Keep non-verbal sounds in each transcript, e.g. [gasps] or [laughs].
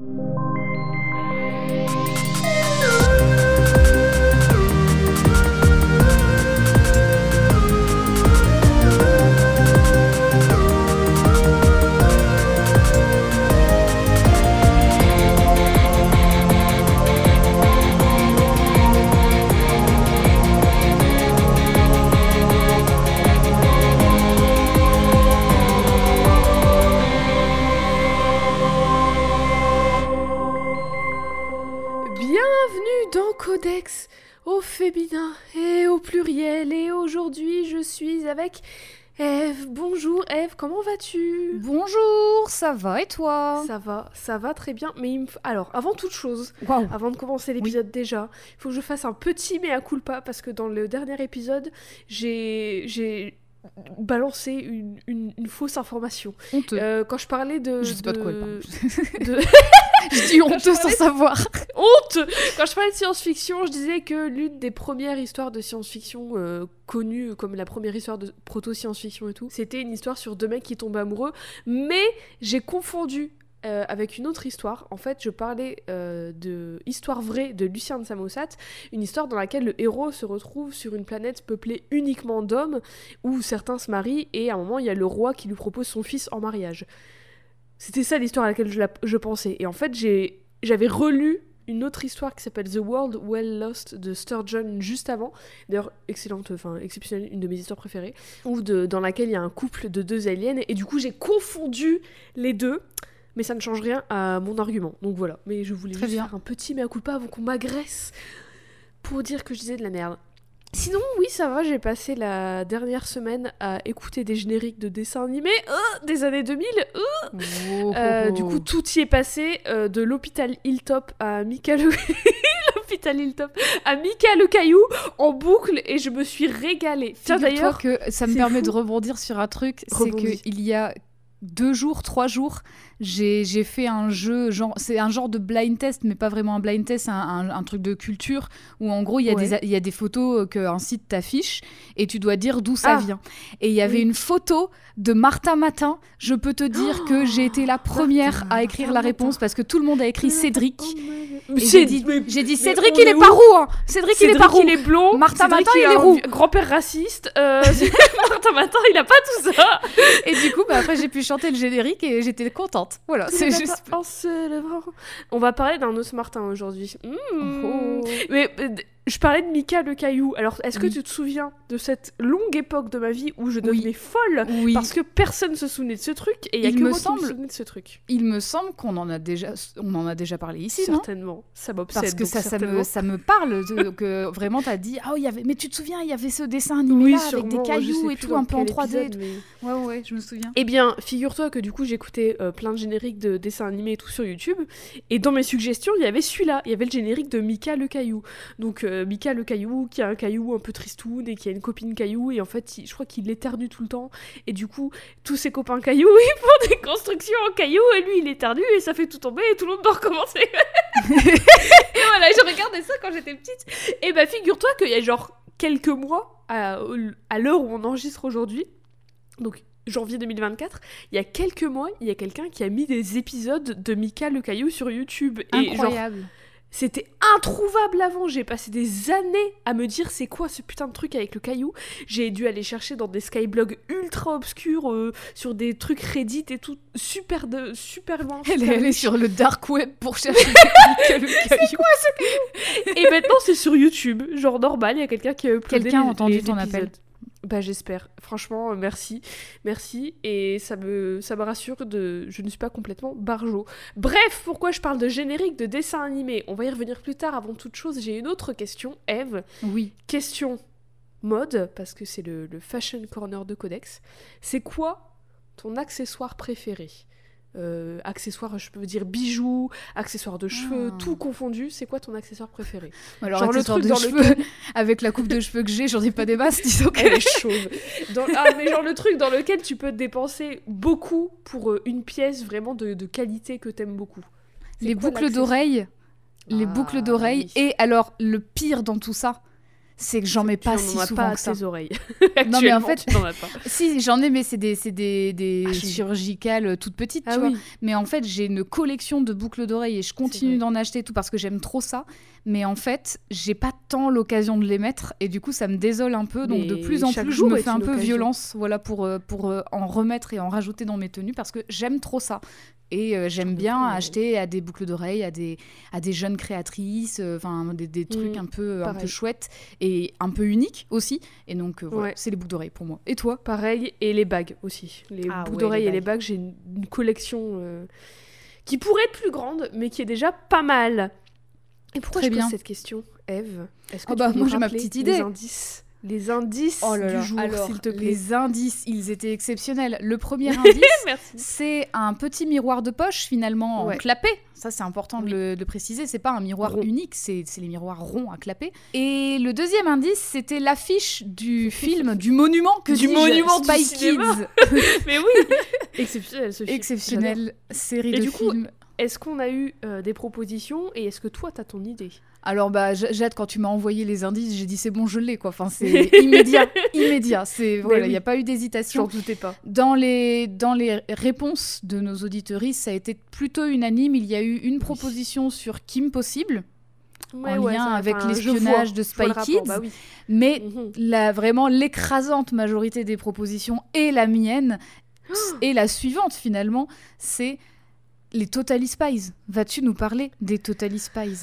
you. Comment vas-tu? Bonjour, ça va et toi? Ça va, ça va très bien. Mais il me alors, avant toute chose, avant de commencer l'épisode déjà, il faut que je fasse un petit mea culpa parce que dans le dernier épisode, j'ai j'ai balancé une, une- une fausse information. Honteux. Euh, quand je parlais de... Je sais pas de quoi elle parle. de- [laughs] [laughs] Je dis honteux sans savoir. [laughs] honte Quand je parlais de science-fiction, je disais que l'une des premières histoires de science-fiction euh, connues comme la première histoire de proto-science-fiction et tout, c'était une histoire sur deux mecs qui tombent amoureux, mais j'ai confondu euh, avec une autre histoire. En fait, je parlais euh, de Histoire vraie de Lucien de Samosat, une histoire dans laquelle le héros se retrouve sur une planète peuplée uniquement d'hommes, où certains se marient, et à un moment, il y a le roi qui lui propose son fils en mariage. C'était ça l'histoire à laquelle je, pensais. Et en fait, j'avais relu une autre histoire qui s'appelle The World Well Lost de Sturgeon juste avant. D'ailleurs, excellente, enfin exceptionnelle, une de mes histoires préférées. Ou dans laquelle il y a un couple de deux aliens. Et du coup, j'ai confondu les deux. Mais ça ne change rien à mon argument. Donc voilà. Mais je voulais Très juste bien. faire un petit mea culpa avant qu'on m'agresse pour dire que je disais de la merde. Sinon, oui, ça va, j'ai passé la dernière semaine à écouter des génériques de dessins animés euh, des années 2000. euh, Oh, euh, du coup, tout y est passé de l'hôpital Hilltop à Mika le... [laughs] l'hôpital Hilltop à Mika le Caillou en boucle et je me suis régalée. Tiens d'ailleurs, que ça me permet fou. de rebondir sur un truc, c'est Rebondis. que il y a deux jours, trois jours, j'ai fait un jeu, genre c'est un genre de blind test, mais pas vraiment un blind test, un, un- un truc de culture où en gros il y, a Ouais. y a des photos qu'un site t'affiche et tu dois dire d'où ça Ah. vient. Et il y avait Oui. une photo de Martin Matin. Je peux te dire que j'ai été la première Martin, à écrire Martin la réponse parce que tout le monde a écrit Cédric. J'ai dit, j'ai dit Cédric, il est pas roux, hein. Cédric, il est pas roux. il est blond. Martin Matin, il est roux. Grand-père raciste. euh, [laughs] [laughs] Martin Matin, il a pas tout ça. Et du coup, bah, après, j'ai pu chanter le générique et j'étais contente. Voilà, c'est juste. En. On va parler d'un Martin aujourd'hui. Mmh. Oh. Mais euh, je parlais de Mika le caillou. Alors, est-ce que Oui. tu te souviens de cette longue époque de ma vie où je devenais folle Oui, parce que personne se souvenait de ce truc et il y a Il que me moi qui semble- me souvenais de ce truc. il me semble qu'on en a déjà, on en a déjà parlé ici, non? Certainement, ça m'obsède. Parce que ça, me, ça me parle de- [laughs] que vraiment t'as dit ah il y avait mais tu te souviens il y avait ce dessin animé là avec des cailloux et tout un peu en quel 3D épisode, mais- ouais ouais je me souviens Eh bien, figure-toi que du coup, j'écoutais euh, plein de génériques de dessins animés et tout sur YouTube. Et dans mes suggestions, il y avait celui-là. Il y avait le générique de Mika le caillou. Donc, euh, Mika le caillou, qui a un caillou un peu tristoun et qui a une copine caillou. Et en fait, je crois qu'il éternue tout le temps. Et du coup, tous ses copains cailloux, [laughs] ils font des constructions en caillou. Et lui, il éternue et ça fait tout tomber et tout le monde doit recommencer. [laughs] et voilà, je regardais ça quand j'étais petite. Et bah, figure-toi qu'il y a genre quelques mois, à, l'heure où on enregistre aujourd'hui, donc janvier 2024, il y a quelques mois, il y a quelqu'un qui a mis des épisodes de Mika le Caillou sur YouTube. Incroyable c'était introuvable avant. J'ai passé des années à me dire c'est quoi ce putain de truc avec le caillou? J'ai dû aller chercher dans des skyblogs ultra obscurs, euh, sur des trucs Reddit et tout, super, de, super loin. elle est allée sur le dark web pour [laughs] chercher le caillou Et maintenant c'est sur YouTube, genre normal, il y a quelqu'un qui a uploadé Quelqu'un a entendu ton épisodes. appel. Bah j'espère. Franchement, euh, merci. Merci. Et ça me, ça me rassure de... Je ne suis pas complètement barjo. Bref, pourquoi je parle de générique de dessin animé? On va y revenir plus tard. Avant toute chose, j'ai une autre question. Eve, oui question mode, parce que c'est le, le fashion corner de Codex. C'est quoi ton accessoire préféré? Euh, accessoire, je peux dire bijoux, accessoires de cheveux, Ah. tout confondu. C'est quoi ton accessoire préféré alors Genre le truc de dans cheveux [laughs] avec la coupe de cheveux que j'ai j'en ai pas des masses disons [laughs] que Elle est chauve. Dans- Ah, mais genre le truc dans lequel tu peux dépenser beaucoup pour euh, une pièce vraiment de, de qualité que t'aimes beaucoup. C'est les quoi boucles d'oreilles les Ah, boucles d'oreilles et alors le pire dans tout ça c'est que j'en mets pas tu si en souvent pas que ça. tes oreilles. [laughs] [laughs] Non, mais en fait- tu n'en as pas. [laughs] Si, j'en ai, mais c'est des, des, des Ah, chirurgicales toutes petites, tu Ah vois. oui. Mais en fait, j'ai une collection de boucles d'oreilles et je continue d'en acheter et tout parce que j'aime trop ça. Mais en fait, j'ai pas tant l'occasion de les mettre et du coup, ça me désole un peu. Donc, de plus en plus, je me fais un peu occasion. violence voilà, pour, euh, pour euh, en remettre et en rajouter dans mes tenues parce que j'aime trop ça. Et euh, j'aime bien ouais. acheter à des boucles d'oreilles, à des, à des jeunes créatrices, euh, des, des trucs Mm, un, peu, un peu chouettes et un peu uniques aussi. Et donc, euh, voilà, Ouais. c'est les boucles d'oreilles pour moi. Et toi? Pareil, et les bagues aussi. Les Ah boucles ouais, d'oreilles les et les bagues, j'ai une, une collection qui pourrait être plus grande, mais qui est déjà pas mal. Et pourquoi Très je bien. pose cette question, Eve? Est-ce que Oh tu bah, peux moi, j'ai ma petite Les idée. indices, les indices Oh là du jour, Alors, s'il te plaît. les indices, ils étaient exceptionnels. Le premier [laughs] indice, c'est un petit miroir de poche finalement Ouais. en clapet. Ça, c'est important de, le, de préciser. C'est pas un miroir Rond. unique, c'est c'est les miroirs ronds à clapet. Et le deuxième indice, c'était l'affiche du [laughs] film, du monument que Du monument du Spy cinéma. Kids. [laughs] Mais oui Exceptionnel ce film. J'adore. Exceptionnelle série Et de du coup, films. Est-ce qu'on a eu euh, des propositions et est-ce que toi, t'as ton idée? Alors bah Jade, quand tu m'as envoyé les indices, j'ai dit c'est bon, je l'ai quoi. Enfin c'est [laughs] immédiat, immédiat. C'est voilà, il oui. n'y a pas eu J'en d'hésitation. doutais pas. Dans les, dans les réponses de nos auditeuristes, ça a été plutôt unanime. Il y a eu une proposition sur Kim Possible, Ouais, en ouais, lien ça- avec enfin, l'espionnage de le Spy rapport, Kids. bah oui. mais Mhm. la, vraiment l'écrasante majorité des propositions et la mienne [gasps] et la suivante finalement, c'est les Totally Spies. Vas-tu nous parler des Totally Spies?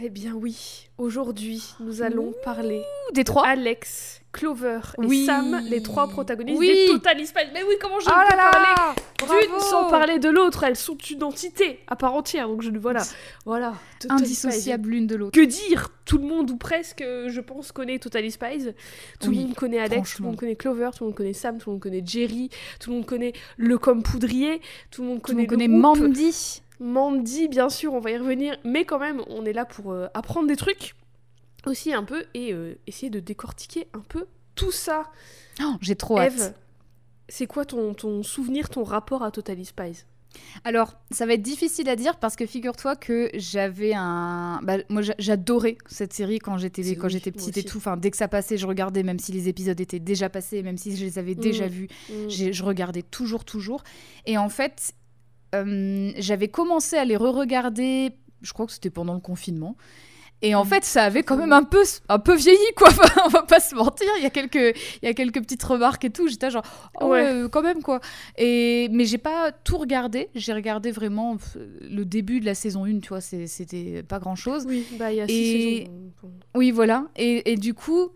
Eh bien oui, aujourd'hui, nous allons parler Des trois Alex, Clover et Oui. Sam, les trois protagonistes Oui. des Total Spies. Mais oui, comment je Oh peux là parler d'une sans parler de l'autre Elles sont une entité à part entière, donc je ne voilà, voilà. Total Indissociables l'une de l'autre. Que dire? Tout le monde ou presque, je pense, connaît Total Spies. Tout Oui, le monde connaît Alex, tout le monde connaît Clover, tout le monde connaît Sam, tout le monde connaît Jerry, tout le monde connaît le com poudrier, tout le monde Tout le connaît, monde. Mandy. Mandy, bien sûr, on va y revenir, mais quand même, on est là pour euh, apprendre des trucs aussi un peu et euh, essayer de décortiquer un peu tout ça. Oh, J'ai trop hâte. Eve, c'est quoi ton, ton souvenir, ton rapport à Totally Spies? Alors, ça va être difficile à dire parce que figure-toi que j'avais un. Bah, moi, j'a- j'adorais cette série quand j'étais quand oui, j'étais petite et tout. Enfin, dès que ça passait, je regardais, même si les épisodes étaient déjà passés, même si je les avais déjà Mm. vus, Mm. j'ai- je regardais toujours, toujours. Et en fait, euh, j'avais commencé à les re-regarder. Je crois que c'était pendant le confinement. Et en Mm. fait, ça avait quand même un peu, un peu vieilli, [laughs] quoi. On va pas se mentir. Il y a quelques, il y a quelques petites remarques et tout. J'étais genre, oh Ouais. euh, quand même, quoi. Et mais j'ai pas tout regardé. J'ai regardé vraiment le début de la saison 1, tu vois. C'était pas grand chose. Oui, bah il y a six Et- saisons. donc, Oui, voilà. Et, et du coup,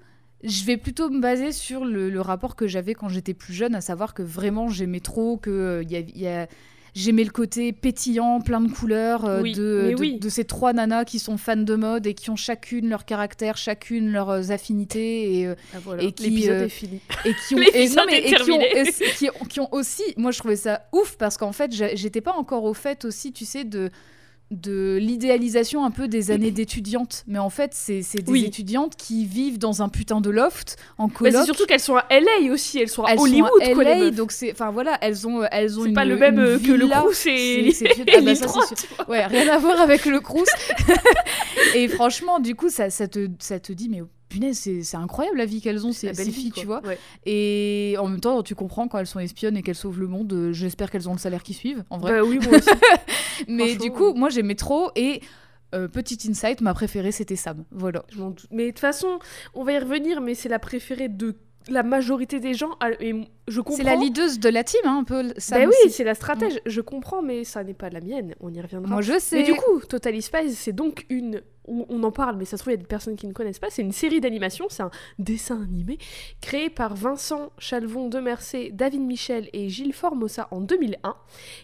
je vais plutôt me baser sur le, le rapport que j'avais quand j'étais plus jeune, à savoir que vraiment j'aimais trop, que euh, y a- y a- j'aimais le côté pétillant, plein de couleurs euh, Oui, de, mais de, oui. de ces trois nanas qui sont fans de mode et qui ont chacune leur caractère, chacune leurs affinités et, euh, ah, voilà. et qui, L'épisode euh, est fini. et qui [laughs] ont, et, L'épisode non, mais- est et qui, ont, terminé. et qui, ont, qui ont aussi moi je trouvais ça ouf parce qu'en fait j'étais pas encore au fait aussi tu sais de de l'idéalisation un peu des années d'étudiantes mais en fait c'est des Oui. étudiantes qui vivent dans un putain de loft en Bah, coloc c'est surtout qu'elles sont à LA aussi, elles sont à elles Hollywood, sont à quoi, les donc c'est enfin voilà elles ont elles ont C'est pas le même euh, que le. Crous et C'est- [laughs] ah bah. Ouais, rien à voir avec le Crous. [laughs] et franchement, du coup, ça, ça, te, ça te dit, mais punaise, c'est incroyable la vie qu'elles ont, ces, ces filles, quoi. tu vois. Ouais. Et en même temps, tu comprends quand elles sont espionnes et qu'elles sauvent le monde. euh, J'espère qu'elles ont le salaire qui suivent, en vrai. Bah oui, moi aussi. [laughs] mais du coup, moi, j'aimais trop. Et euh, petit insight, ma préférée, c'était Sam. Voilà. Je m'en doute. Mais de toute façon, on va y revenir, mais c'est la préférée de la majorité des gens. Et je comprends. C'est la leaduse de la team, hein, un peu. Sam Bah oui, c'est la stratège. Je comprends, mais ça n'est pas la mienne. On y reviendra. Moi, je sais. mais du coup, Total Spies, c'est donc une. On en parle, mais ça se trouve, il y a des personnes qui ne connaissent pas. C'est une série d'animation, c'est un dessin animé créé par Vincent Chalvon de Mercé, David Michel et Gilles Formosa en 2001,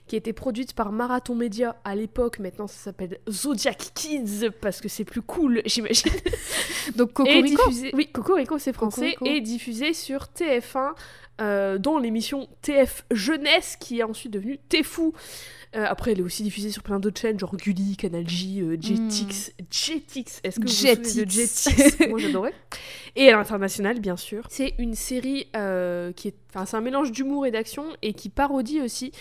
qui a été produite par Marathon Media à l'époque. Maintenant, ça s'appelle Zodiac Kids parce que c'est plus cool, [laughs] j'imagine. Donc, Cocorico. diffusé... Oui, Cocorico, c'est français. Cocorico. Et diffusé sur TF1 euh, dans l'émission TF Jeunesse, qui est ensuite devenue TFou. Euh, après, elle est aussi diffusée sur plein d'autres chaînes, genre Gulli, Canal J, euh, Jetix. Jetix Est-ce que vous vous souvenez de Jetix? Moi, j'adorais. Et à l'international, bien sûr. C'est une série euh, qui est... Enfin, c'est un mélange d'humour et d'action et qui parodie aussi,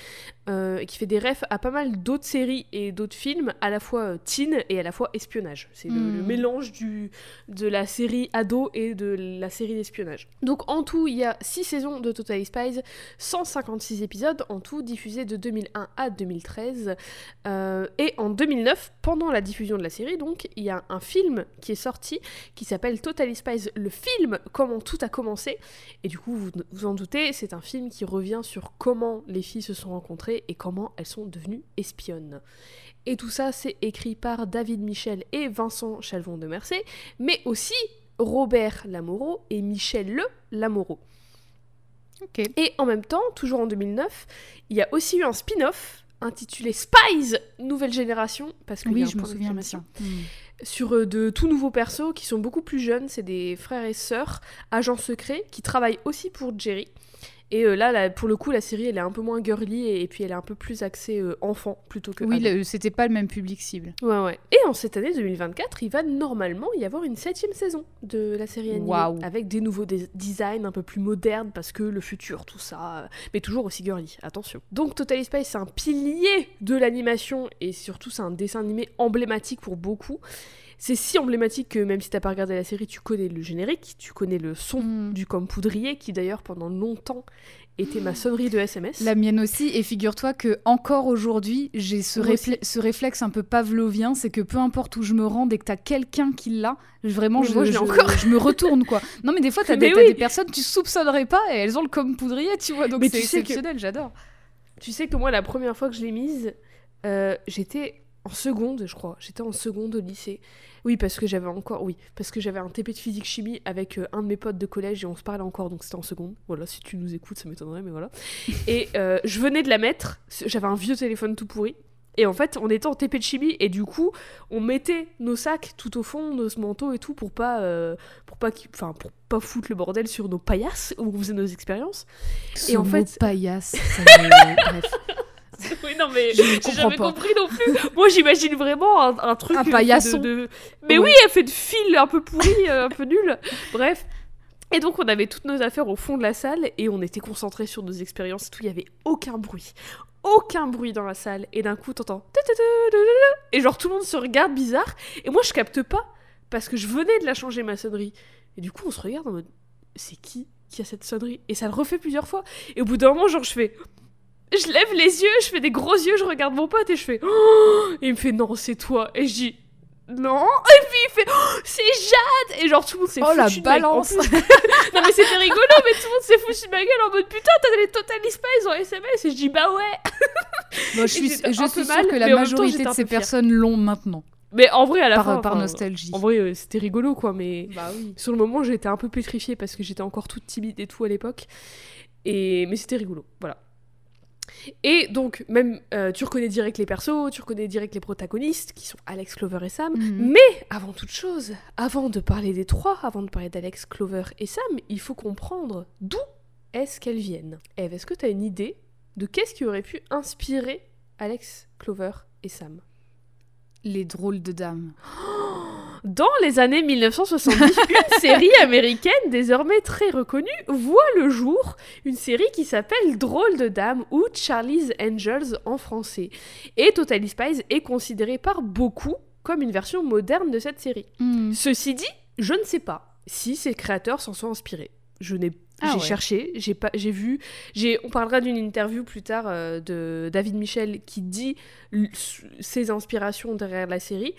qui fait des refs à pas mal d'autres séries et d'autres films, à la fois teen et à la fois espionnage. C'est le, le Mm. mélange du, de la série ado et de la série d'espionnage. Donc en tout, il y a 6 saisons de Totally Spies, 156 épisodes en tout, diffusés de 2001 à 2013. Euh, et en 2009, pendant la diffusion de la série, donc, il y a un film qui est sorti qui s'appelle Totally Spies, le film Comment tout a commencé. Et du coup, vous vous en doutez, c'est un film qui revient sur comment les filles se sont rencontrées et comment elles sont devenues espionnes. Et tout ça, c'est écrit par David Michel et Vincent Chalvon de Mercé, mais aussi Robert Lamoureux et Michel Le Lamoureux. Et en même temps, toujours en 2009, il y a aussi eu un spin-off intitulé Spies Nouvelle Génération, parce y a Oui, un je me souviens de d'exclamation, ça. Mm. sur euh, de tout nouveaux persos qui sont beaucoup plus jeunes, c'est des frères et sœurs, agents secrets, qui travaillent aussi pour Jerry. Et euh, là, là, pour le coup, la série, elle est un peu moins girly et, et puis elle est un peu plus axée euh, enfant plutôt que Oui, c'était pas le même public cible. Ouais, ouais. Et en cette année 2024, il va normalement y avoir une septième saison de la série animée. Avec des nouveaux designs un peu plus modernes parce que le futur, tout ça. Mais toujours aussi girly, attention. Donc Totally Spies, c'est un pilier de l'animation et surtout, c'est un dessin animé emblématique pour beaucoup. C'est si emblématique que même si t'as pas regardé la série, tu connais le générique, tu connais le son Mm. du comme poudrier qui d'ailleurs pendant longtemps était ma sonnerie de SMS. La mienne aussi, et figure-toi que encore aujourd'hui, j'ai ce, réflexe un peu pavlovien, c'est que peu importe où je me rends, dès que t'as quelqu'un qui l'a, vraiment, je, moi, je l'ai je- encore. je me retourne, quoi. Non, mais des fois, t'as [laughs] des, oui. des personnes, tu soupçonnerais pas, et elles ont le comme poudrier, tu vois, donc c'est sais que- exceptionnel, j'adore. Tu sais que moi, la première fois que je l'ai mise, euh, j'étais en seconde, je crois. J'étais en seconde au lycée. Oui, parce que j'avais encore, oui, parce que j'avais un TP de physique chimie avec euh, un de mes potes de collège et on se parlait encore, donc c'était en seconde. Voilà, si tu nous écoutes, ça m'étonnerait, mais voilà. [laughs] Et euh, je venais de la mettre. J'avais un vieux téléphone tout pourri. Et en fait, on était en TP de chimie et du coup, on mettait nos sacs tout au fond, nos manteaux et tout pour pas, euh, pour pas, enfin, pour pas foutre le bordel sur nos paillasses où on faisait nos expériences. Ce Et en fait- paillasse, ça [laughs] me- bref. [laughs] Oui, non, mais j'ai jamais pas. compris non plus. Moi, j'imagine vraiment un, un truc. Un paillasson. de- de- Mais oui, elle fait de fil un peu pourri, euh, un peu nul. Bref. Et donc, on avait toutes nos affaires au fond de la salle et on était concentrés sur nos expériences et tout. Il y avait aucun bruit. Aucun bruit dans la salle. Et d'un coup, t'entends. Et genre, tout le monde se regarde bizarre. Et moi, je capte pas parce que je venais de la changer ma sonnerie. Et du coup, on se regarde en mode. C'est qui qui a cette sonnerie? Et ça le refait plusieurs fois. Et au bout d'un moment, genre, je fais. Je lève les yeux, je fais des gros yeux, je regarde mon pote et je fais. Oh et il me fait non, c'est toi. Et je dis non. Et puis il fait oh, c'est Jade. Et genre tout le monde s'est Oh, la foutu de ma- en balance. plus- [laughs] non mais c'était rigolo, mais tout le monde s'est foutu de ma gueule en mode putain, t'as les Total Spies en SMS. Et je dis bah ouais. [laughs] Moi, je suis, je suis sûre mal, que la temps, majorité de ces personnes l'ont maintenant, Mais en vrai, à la par, fin. par enfin, nostalgie. En vrai, euh, c'était rigolo quoi, mais. Bah oui. Sur le moment, j'étais un peu pétrifiée parce que j'étais encore toute timide et tout à l'époque. Et... Mais c'était rigolo, voilà. Et donc, même, euh, tu reconnais direct les persos, tu reconnais direct les protagonistes, qui sont Alex, Clover et Sam. Mhm. Mais, avant toute chose, avant de parler des trois, avant de parler d'Alex, Clover et Sam, il faut comprendre d'où est-ce qu'elles viennent. Eve, est-ce que tu as une idée de qu'est-ce qui aurait pu inspirer Alex, Clover et Sam? Les drôles de dames. Dans les années 1970, une [laughs] série américaine désormais très reconnue voit le jour, une série qui s'appelle Drôle de Dame ou Charlie's Angels en français. Et Totally Spies est considérée par beaucoup comme une version moderne de cette série. Mhm. Ceci dit, je ne sais pas si ses créateurs s'en sont inspirés. Je n'ai Ah j'ai ouais. cherché, j'ai pas j'ai vu, j'ai on parlera d'une interview plus tard euh, de David Michel qui dit ses inspirations derrière la série.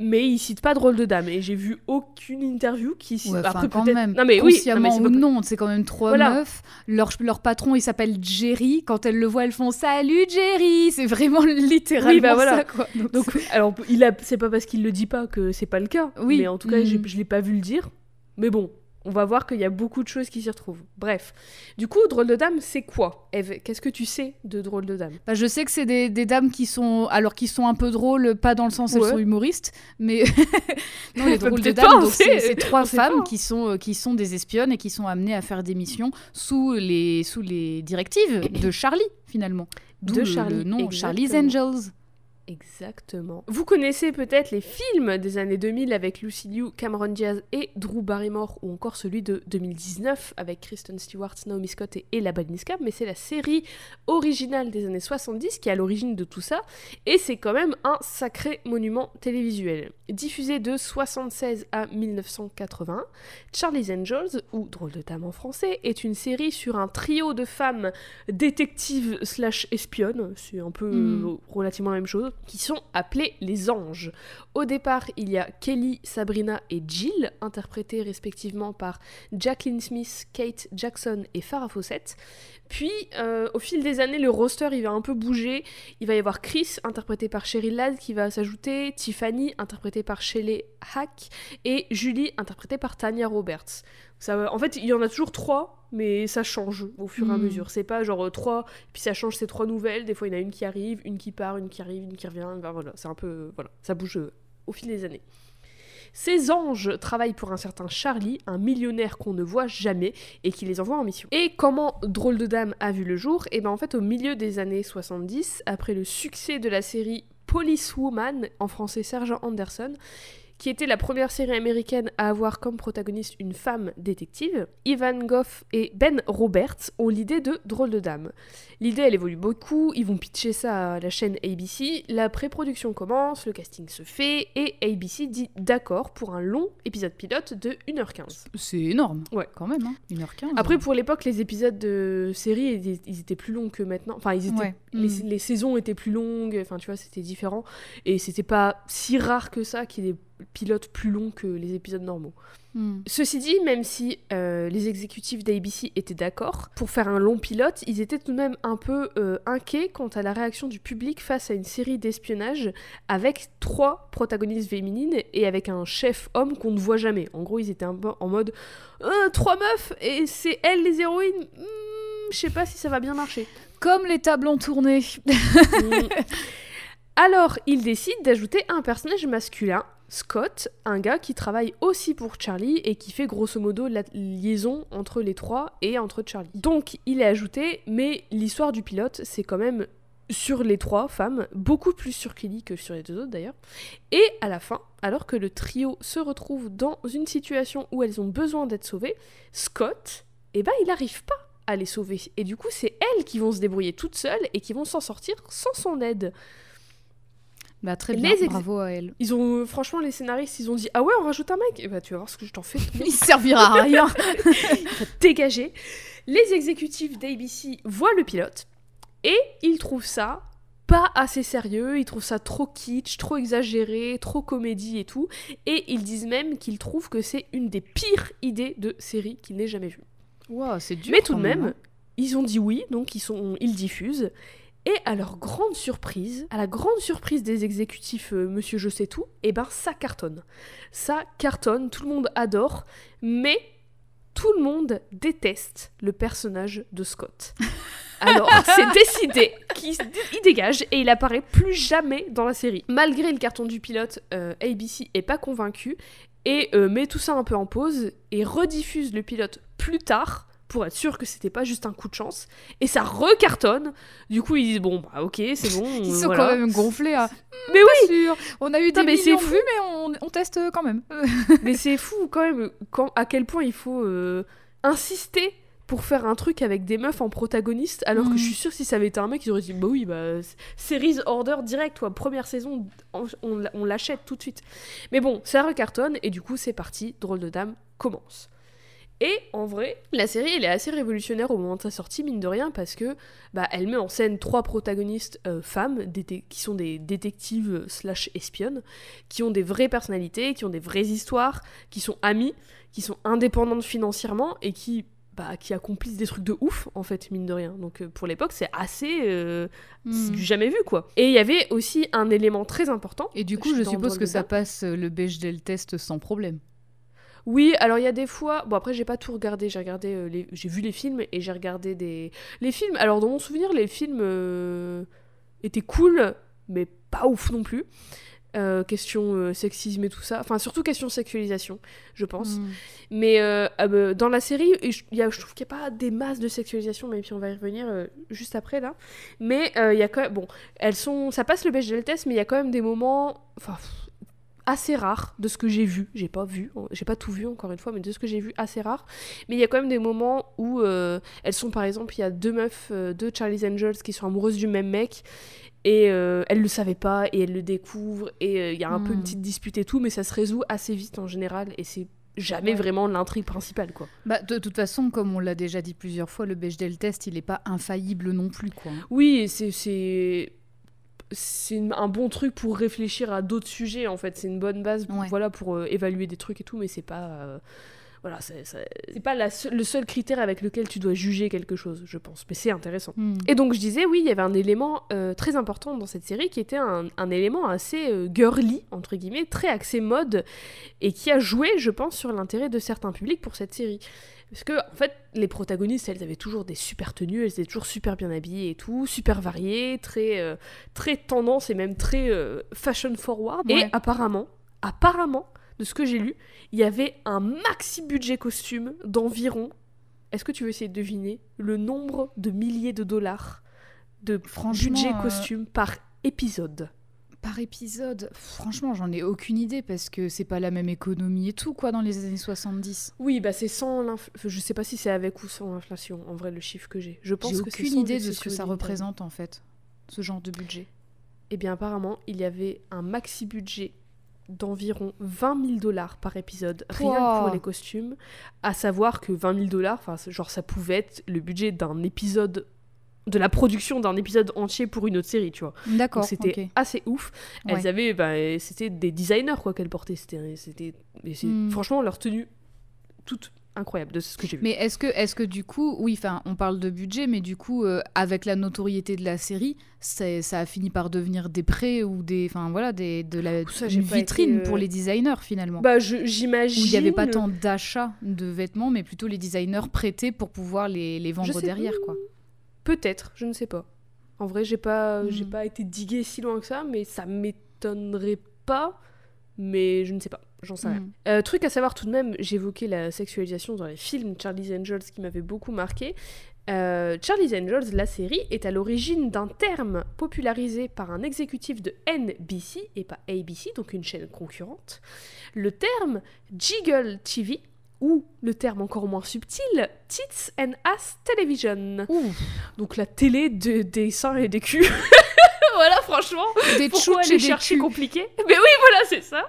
Mais il cite pas Drôle de Dame et j'ai vu aucune interview qui cite Ouais, après quand même. Non mais oui, non, mais c'est ou pas- non, c'est quand même trois Voilà. meufs. Leur, leur patron, il s'appelle Jerry. Quand elles le voient, elles font Salut Jerry C'est vraiment [laughs] littéralement Oui, bah voilà. ça, quoi. Donc, Donc alors il a c'est pas parce qu'il le dit pas que c'est pas le cas. Oui. Mais en tout cas, Mhm. je l'ai pas vu le dire. Mais bon, on va voir qu'il y a beaucoup de choses qui s'y retrouvent. Bref. Du coup, Drôle de Dame, c'est quoi? Eve, qu'est-ce que tu sais de Drôle de Dame? Bah, je sais que c'est des, des dames qui sont, alors qui sont un peu drôles, pas dans le sens où Ouais. elles sont humoristes, mais [laughs] non, les [laughs] drôles de sait- c'est trois femmes pas. qui sont, euh, qui sont des espionnes et qui sont amenées à faire des missions sous les, sous les directives de Charlie, finalement. De Charlie, le nom Charlie's. Angels. Exactement. Vous connaissez peut-être les films des années 2000 avec Lucy Liu, Cameron Diaz et Drew Barrymore, ou encore celui de 2019 avec Kristen Stewart, Naomi Scott et Ella Balinska, mais c'est la série originale des années 70 qui est à l'origine de tout ça, et c'est quand même un sacré monument télévisuel. Diffusé de 76 à 1980, Charlie's Angels, ou Drôle de dame en français, est une série sur un trio de femmes détectives slash espionnes, c'est un peu Mm. relativement la même chose, qui sont appelées les anges. Au départ, il y a Kelly, Sabrina et Jill, interprétées respectivement par Jacqueline Smith, Kate Jackson et Farrah Fawcett. Puis, euh, au fil des années, le roster il va un peu bouger. Il va y avoir Chris, interprété par Cheryl Ladd, qui va s'ajouter, Tiffany, interprétée par Shelley Hack, et Julie, interprétée par Tanya Roberts. En fait, il y en a toujours trois, mais ça change au fur et à Mm. mesure. C'est pas genre euh, trois, puis ça change, c'est trois nouvelles. Des fois, il y en a une qui arrive, une qui part, une qui arrive, une qui revient. Ben voilà, c'est un peu. euh, Voilà, ça bouge euh, au fil des années. Ces anges travaillent pour un certain Charlie, un millionnaire qu'on ne voit jamais et qui les envoie en mission. Et comment Drôle de Dame a vu le jour? Et ben en fait au milieu des années 70, après le succès de la série Policewoman, en français Sergent Anderson, qui était la première série américaine à avoir comme protagoniste une femme détective, Ivan Goff et Ben Roberts ont l'idée de Drôle de Dame. L'idée, elle évolue beaucoup, ils vont pitcher ça à la chaîne ABC, la pré-production commence, le casting se fait, et ABC dit d'accord pour un long épisode pilote de 1h15. C'est énorme. Ouais. Quand même, hein. 1h15. Après, pour l'époque, les épisodes de série, ils, étaient plus longs que maintenant. Enfin, ils étaient, Ouais. les, Mm. les saisons étaient plus longues. Enfin, tu vois, c'était différent. Et c'était pas si rare que ça qu'il y ait des pilotes plus longs que les épisodes normaux. Hmm. Ceci dit, même si euh, les exécutifs d'ABC étaient d'accord pour faire un long pilote, ils étaient tout de même un peu euh, inquiets quant à la réaction du public face à une série d'espionnage avec trois protagonistes féminines et avec un chef homme qu'on ne voit jamais. En gros, ils étaient un peu en mode Euh, trois meufs et c'est elles les héroïnes. Hmm, Je sais pas si ça va bien marcher. Comme les tables ont tourné. [laughs] Mm. Alors, il décide d'ajouter un personnage masculin, Scott, un gars qui travaille aussi pour Charlie et qui fait grosso modo la liaison entre les trois et entre Charlie. Donc, il est ajouté, mais l'histoire du pilote, c'est quand même sur les trois femmes, beaucoup plus sur Kelly que sur les deux autres d'ailleurs. Et à la fin, alors que le trio se retrouve dans une situation où elles ont besoin d'être sauvées, Scott, eh ben, il n'arrive pas à les sauver. Et du coup, c'est elles qui vont se débrouiller toutes seules et qui vont s'en sortir sans son aide. Bah, très Les bien, ex- bravo à elle. Ils ont, franchement, les scénaristes, ils ont dit Ah ouais, on rajoute un mec Et bah, tu vas voir ce que je t'en fais. [laughs] Il servira à rien. [laughs] Dégager. Les exécutifs d'ABC voient le pilote et ils trouvent ça pas assez sérieux, ils trouvent ça trop kitsch, trop exagéré, trop comédie et tout. Et ils disent même qu'ils trouvent que c'est une des pires idées de série qu'ils n'aient jamais vues. Wow, c'est dur. Mais tout de même, hein. ils ont dit oui, donc ils, sont, ils diffusent. Et à leur grande surprise, à la grande surprise des exécutifs euh, Monsieur Je sais tout, eh ben ça cartonne. Ça cartonne, tout le monde adore, mais tout le monde déteste le personnage de Scott. [laughs] Alors, c'est décidé qu'il il dégage et il apparaît plus jamais dans la série. Malgré le carton du pilote, euh, ABC est pas convaincu et euh, met tout ça un peu en pause et rediffuse le pilote plus tard pour être sûr que c'était pas juste un coup de chance et ça recartonne. Du coup, ils disent bon bah OK, c'est bon. [laughs] Ils sont voilà. quand même gonflés à. [laughs] Mais oui, sûr. On a eu des mais c'est millions de vues, mais on, on teste quand même. [laughs] mais c'est fou quand même quand, à quel point il faut euh, insister pour faire un truc avec des meufs en protagoniste, alors que je suis sûre si ça avait été un mec, ils auraient dit bah oui, bah series order direct, toi, première saison, on l'achète tout de suite. Mais bon, ça recartonne et du coup c'est parti, Drôle de Dame commence. Et en vrai, la série elle est assez révolutionnaire au moment de sa sortie, mine de rien, parce que bah, elle met en scène trois protagonistes euh, femmes qui sont des détectives euh, slash espionnes, qui ont des vraies personnalités, qui ont des vraies histoires, qui sont amies, qui sont indépendantes financièrement et qui bah, qui accomplissent des trucs de ouf en fait mine de rien. Donc euh, pour l'époque c'est assez euh, c'est Hmm. du jamais vu quoi. Et il y avait aussi un élément très important. Et du coup, je dans suppose que ça passe le Bechdel test sans problème. Oui, alors il y a des fois. Bon, après, j'ai pas tout regardé. J'ai regardé. euh, les... J'ai vu les films et j'ai regardé des. Les films. Alors, dans mon souvenir, les films euh, étaient cool, mais pas ouf non plus. euh, question sexisme et tout ça. Enfin, surtout question sexualisation, je pense. Mm. Mais ah bah, dans la série, y a- je trouve qu'il n'y a pas des masses de sexualisation, mais puis on va y revenir juste après là. Mais il y a quand même. Bon, elles sont. Ça passe le Bechdel test, mais il y a quand même des moments. Enfin. pff, assez rares de ce que j'ai vu j'ai pas vu j'ai pas tout vu encore une fois mais de ce que j'ai vu assez rare mais il y a quand même des moments où euh, elles sont par exemple il y a deux meufs euh, deux Charlie's Angels qui sont amoureuses du même mec et euh, elles le savaient pas et elles le découvrent et euh, il y a un peu Hmm. une petite dispute et tout mais ça se résout assez vite en général et c'est jamais Ouais. vraiment l'intrigue principale quoi Bah, de toute façon, comme on l'a déjà dit plusieurs fois, le Bechdel test, il est pas infaillible non plus, quoi. oui c'est c'est un bon truc pour réfléchir à d'autres sujets en fait c'est une bonne base Ouais. voilà pour euh, évaluer des trucs et tout mais c'est pas euh, voilà c'est pas la le seul critère avec lequel tu dois juger quelque chose je pense mais c'est intéressant Mm. Et donc je disais, oui, il y avait un élément euh, très important dans cette série qui était un, un élément assez girly, entre guillemets, très axé mode, et qui a joué, je pense, sur l'intérêt de certains publics pour cette série. Parce que, en fait, les protagonistes, elles avaient toujours des super tenues, elles étaient toujours super bien habillées et tout, super variées, très, euh, très tendance et même très euh, fashion forward. Et apparemment, apparemment, de ce que j'ai lu, il y avait un maxi budget costume d'environ est-ce que tu veux essayer de deviner le nombre de milliers de dollars de budget euh, costume par épisode? Par épisode, franchement, j'en ai aucune idée parce que c'est pas la même économie et tout, quoi, dans les années 70. Oui, bah c'est sans l'inflation. Je sais pas si c'est avec ou sans inflation, en vrai, le chiffre que j'ai. Je pense que c'est aucune sans, idée de ce que ça représente, en fait, ce genre de budget. Eh bien, apparemment, il y avait un maxi budget d'environ 20 000 dollars par épisode, rien que pour les costumes. À savoir que 20 000 dollars, enfin, genre, ça pouvait être le budget d'un épisode, de la production d'un épisode entier pour une autre série, tu vois. D'accord, c'était assez ouf. Elles Ouais. avaient, bah, c'était des designers quoi qu'elles portaient. C'était, c'était, Hmm. franchement leur tenue toute incroyable de ce que j'ai vu. Mais est-ce que, est-ce que du coup, oui, enfin, on parle de budget, mais du coup, euh, avec la notoriété de la série, ça a fini par devenir des prêts ou des, enfin voilà, des, de la Ça, une vitrine été, euh, pour les designers finalement. Bah, je- où j'imagine. il n'y avait pas tant d'achats de vêtements, mais plutôt les designers prêtés pour pouvoir les, les vendre derrière, quoi. Peut-être, je ne sais pas. En vrai, j'ai pas, Hmm. j'ai pas été digué si loin que ça, mais ça m'étonnerait pas. Mais je ne sais pas, j'en sais rien. Mm. Euh, truc à savoir tout de même, j'évoquais la sexualisation dans les films Charlie's Angels qui m'avait beaucoup marqué. Euh, Charlie's Angels, la série, est à l'origine d'un terme popularisé par un exécutif de NBC et pas ABC, donc une chaîne concurrente. Le terme Jiggle TV, ou le terme encore moins subtil, Tits and Ass Television. Ouh, Donc la télé de- des seins et des culs. [laughs] voilà, franchement. des Pourquoi aller chercher compliqué? [laughs] Mais oui, voilà, c'est ça.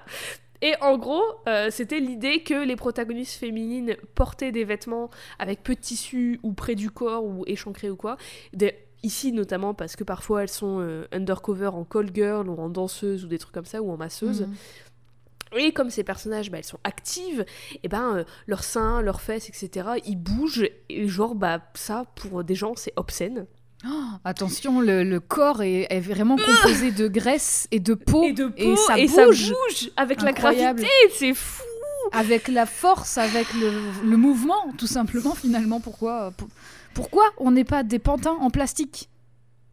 Et en gros, euh, c'était l'idée que les protagonistes féminines portaient des vêtements avec peu de tissu ou près du corps ou échancrés ou quoi. Des- Ici notamment parce que parfois elles sont euh, undercover en call girl ou en danseuse ou des trucs comme ça ou en masseuse. Mm. Et comme ces personnages, bah, elles sont actives, et ben euh, leurs seins, leurs fesses, etc., ils bougent. Et genre, bah ça, pour des gens, c'est obscène. Oh, attention, le, le corps est, est vraiment composé de graisse et de peau. et de peau, et ça et bouge. bouge avec Incroyable. la gravité, c'est fou. avec la force, avec le, le mouvement, tout simplement, finalement. Pourquoi, pour- pourquoi on n'est pas des pantins en plastique?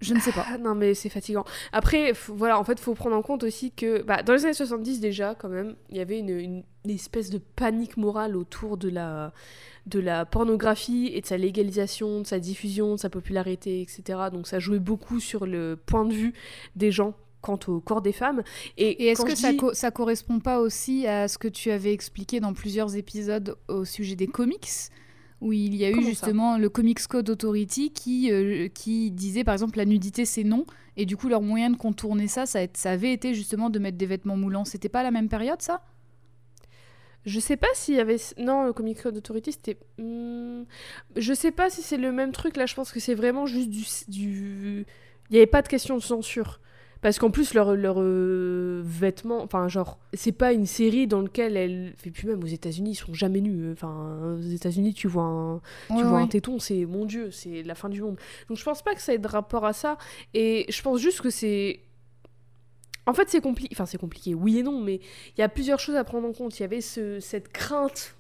Je ne sais pas. Ah, non, mais c'est fatigant. Après, voilà, en fait, faut prendre en compte aussi que bah, dans les années 70, déjà, quand même, il y avait une, une- une espèce de panique morale autour de la, de la pornographie et de sa légalisation, de sa diffusion, de sa popularité, etc. Donc, ça jouait beaucoup sur le point de vue des gens quant au corps des femmes. Et, Et est-ce que ça, co- ça correspond pas aussi à ce que tu avais expliqué dans plusieurs épisodes au sujet des comics? Où il y a eu Comment justement le Comics Code Authority qui, euh, qui disait par exemple la nudité c'est non et du coup leur moyen de contourner ça ça avait été justement de mettre des vêtements moulants c'était pas la même période ça? Je sais pas s'il y avait. Non, le Comic Code Authority, c'était. Hmm, Je sais pas si c'est le même truc. Là, je pense que c'est vraiment juste du. du... Il n'y avait pas de question de censure. Parce qu'en plus, leurs leur, vêtements. Enfin, genre, c'est pas une série dans laquelle elles. Et puis même aux États-Unis, ils sont jamais nus. Enfin, aux États-Unis, tu vois un. tu Ouais, vois ouais. un téton, c'est mon dieu, c'est la fin du monde. Donc je pense pas que ça ait de rapport à ça. Et je pense juste que c'est. En fait, c'est compliqué. Enfin, c'est compliqué, oui et non, mais il y a plusieurs choses à prendre en compte. Il y avait ce- cette crainte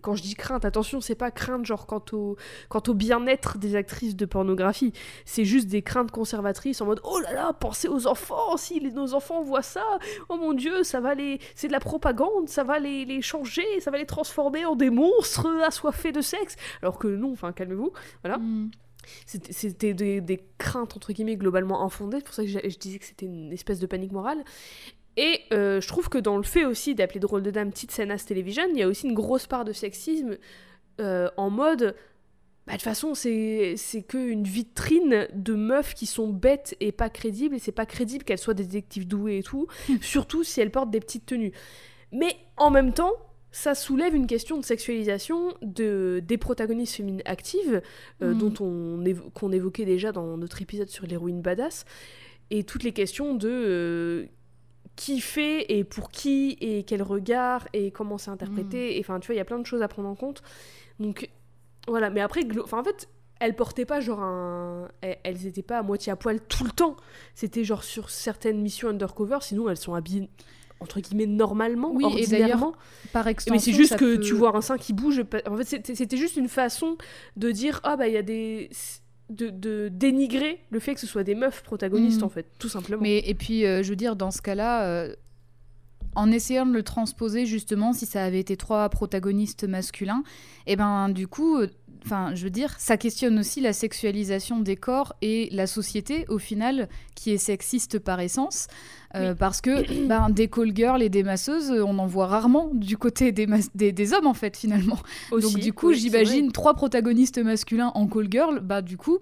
quand je dis crainte, attention, c'est pas crainte genre quant au, quant au bien-être des actrices de pornographie. C'est juste des craintes conservatrices en mode oh là là, pensez aux enfants, si nos enfants voient ça, oh mon dieu, ça va les. C'est de la propagande, ça va les, les changer, ça va les transformer en des monstres assoiffés de sexe. Alors que non, enfin, calmez-vous. Voilà. Mm. C'était des, des, craintes, entre guillemets, globalement infondées. C'est pour ça que je disais que c'était une espèce de panique morale. Et euh, je trouve que dans le fait aussi d'appeler Drôle de Dame petite scène à télévision, il y a aussi une grosse part de sexisme euh, en mode. Bah, de toute façon, c'est qu'une vitrine de meufs qui sont bêtes et pas crédibles, et c'est pas crédible qu'elles soient des détectives douées et tout, surtout si elles portent des petites tenues. Mais en même temps, ça soulève une question de sexualisation de, des protagonistes féminines actives, euh, Mhm. dont on évo- qu'on évoquait déjà dans notre épisode sur l'héroïne badass, et toutes les questions de qui fait et pour qui, et quel regard, et comment c'est interprété, et enfin, tu vois, il y a plein de choses à prendre en compte. Donc, voilà, mais après, enfin, en fait, elles portaient pas genre un. Elles, étaient pas à moitié à poil tout le temps. C'était genre sur certaines missions undercover, sinon elles sont habillées entre guillemets normalement, Oui, et ordinairement. Par extension, Mais c'est juste que peut- tu vois un sein qui bouge. En fait, c'était c'était juste une façon de dire ah bah il y a des de, de dénigrer le fait que ce soit des meufs protagonistes Mhm. en fait, tout simplement. Mais et puis, euh, je veux dire, dans ce cas-là, euh, en essayant de le transposer justement, si ça avait été trois protagonistes masculins, et ben du coup, euh, enfin, je veux dire, ça questionne aussi la sexualisation des corps et la société au final, qui est sexiste par essence, euh, parce que [clears throat] ben, des call girls et des masseuses, euh, on en voit rarement du côté des, mas- des, des hommes en fait finalement. Aussi, Donc du coup, oui, j'imagine trois protagonistes masculins en call girl, bah du coup,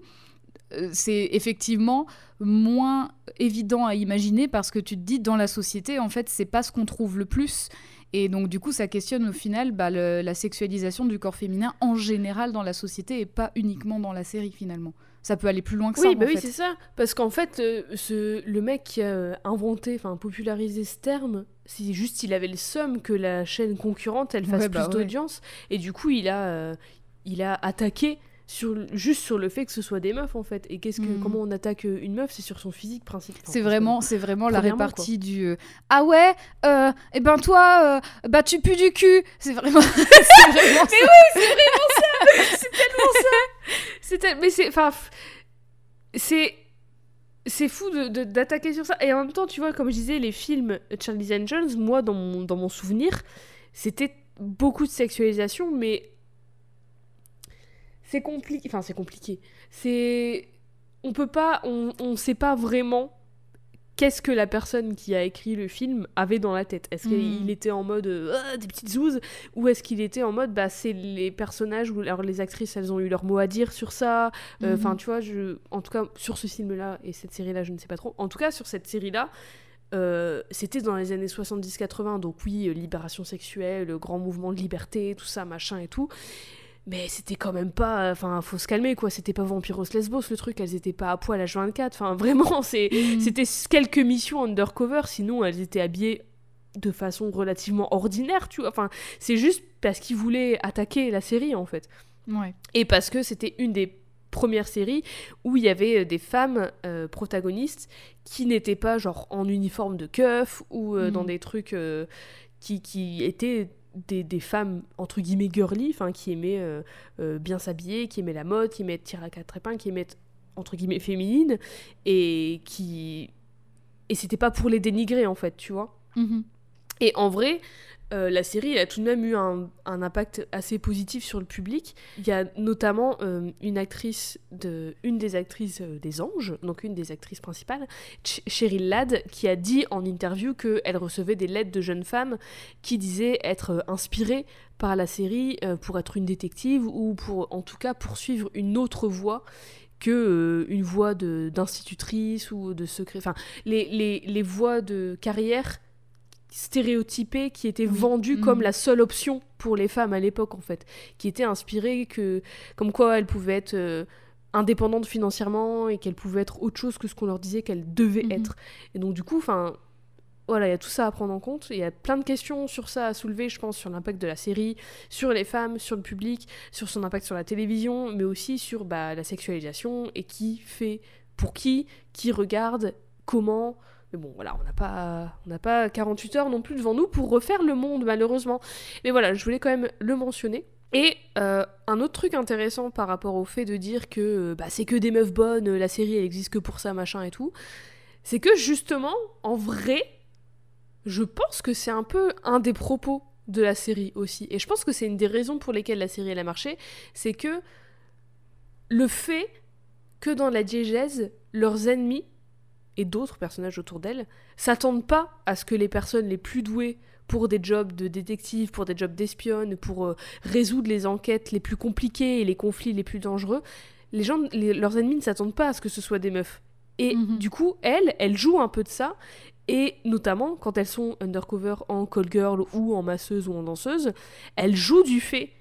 euh, c'est effectivement moins évident à imaginer parce que tu te dis dans la société, en fait, c'est pas ce qu'on trouve le plus. Et donc du coup, ça questionne au final bah, le- la sexualisation du corps féminin en général dans la société et pas uniquement dans la série finalement. Ça peut aller plus loin que ça. Oui, bah en oui, fait. c'est ça. Parce qu'en fait, euh, ce, le mec qui a euh, inventé, enfin popularisé ce terme, c'est juste il avait le seum que la chaîne concurrente elle fasse Ouais, bah plus ouais. d'audience. Et du coup, il a, euh, il a attaqué sur, juste sur le fait que ce soit des meufs en fait. Et qu'est-ce que, Mhm. comment on attaque euh, une meuf? C'est sur son physique principal. C'est vraiment, c'est vraiment la répartie du euh, ah ouais, euh, et ben toi, euh, bah tu pues du cul. C'est vraiment, [laughs] c'est vraiment ça. C'est tel- mais c'est enfin c'est c'est fou de- de- d'attaquer sur ça et en même temps tu vois comme je disais les films Charlie's Angels moi dans mon, dans mon souvenir c'était beaucoup de sexualisation mais c'est compliqué enfin c'est compliqué. C'est on peut pas on, on sait pas vraiment qu'est-ce que la personne qui a écrit le film avait dans la tête. Est-ce qu'il Mhm. était en mode euh, Ah, des petites zouzes ou est-ce qu'il était en mode bah c'est les personnages ou alors les actrices elles ont eu leur mot à dire sur ça. Euh, enfin Mhm. tu vois je en tout cas sur ce film là et cette série là je ne sais pas trop. En tout cas sur cette série là c'était dans les années 70-80 donc oui euh, libération sexuelle le grand mouvement de liberté tout ça machin et tout mais c'était quand même pas enfin faut se calmer quoi c'était pas Vampiros Lesbos le truc elles étaient pas à poil à 24 enfin [laughs] vraiment c'est Mhm. c'était quelques missions undercover, sinon elles étaient habillées de façon relativement ordinaire, tu vois. Enfin, c'est juste parce qu'ils voulaient attaquer la série, en fait. Ouais. Et parce que c'était une des premières séries où il y avait euh, des femmes euh, protagonistes qui n'étaient pas genre en uniforme de keuf ou euh, dans des trucs euh, qui, qui étaient des, des femmes entre guillemets girly, qui aimaient euh, euh, bien s'habiller, qui aimaient la mode, qui aimaient tirer à quatre épingles, qui aimaient être, entre guillemets féminines et qui et c'était pas pour les dénigrer en fait, tu vois. Mhm. Et en vrai, euh, la série a tout de même eu un, impact assez positif sur le public. Il y a notamment euh, une actrice, de, une des actrices euh, des Anges, donc une des actrices principales, Ch- Cheryl Ladd, qui a dit en interview qu'elle recevait des lettres de jeunes femmes qui disaient être inspirées par la série pour être une détective ou pour en tout cas poursuivre une autre voie que une voie d'institutrice ou de secret. Enfin, les, les, les voies de carrière stéréotypées qui étaient Oui. vendues Mhm. comme la seule option pour les femmes à l'époque en fait, qui étaient inspirées que comme quoi elles pouvaient être euh, indépendantes financièrement et qu'elles pouvaient être autre chose que ce qu'on leur disait qu'elles devaient Mhm. être. Et donc du coup, enfin voilà, il y a tout ça à prendre en compte. Il y a plein de questions sur ça à soulever, je pense, sur l'impact de la série, sur les femmes, sur le public, sur son impact sur la télévision, mais aussi sur bah, la sexualisation et qui fait pour qui, qui regarde, comment, Mais bon, voilà, on n'a pas, pas 48 heures non plus devant nous pour refaire le monde, malheureusement. Mais voilà, je voulais quand même le mentionner. Et euh, un autre truc intéressant par rapport au fait de dire que euh, bah, c'est que des meufs bonnes, la série elle existe que pour ça, machin et tout, c'est que justement, en vrai, je pense que c'est un peu un des propos de la série aussi. Et je pense que c'est une des raisons pour lesquelles la série a marché, c'est que le fait que dans la diégèse, leurs ennemis et d'autres personnages autour d'elle s'attendent pas à ce que les personnes les plus douées pour des jobs de détective, pour des jobs d'espionne, pour euh, résoudre les enquêtes les plus compliquées et les conflits les plus dangereux, les gens, leurs ennemis ne s'attendent pas à ce que ce soit des meufs. Et mhm. du coup, elles, elles jouent un peu de ça, et notamment quand elles sont undercover en call girl ou en masseuse ou en danseuse, elles jouent du fait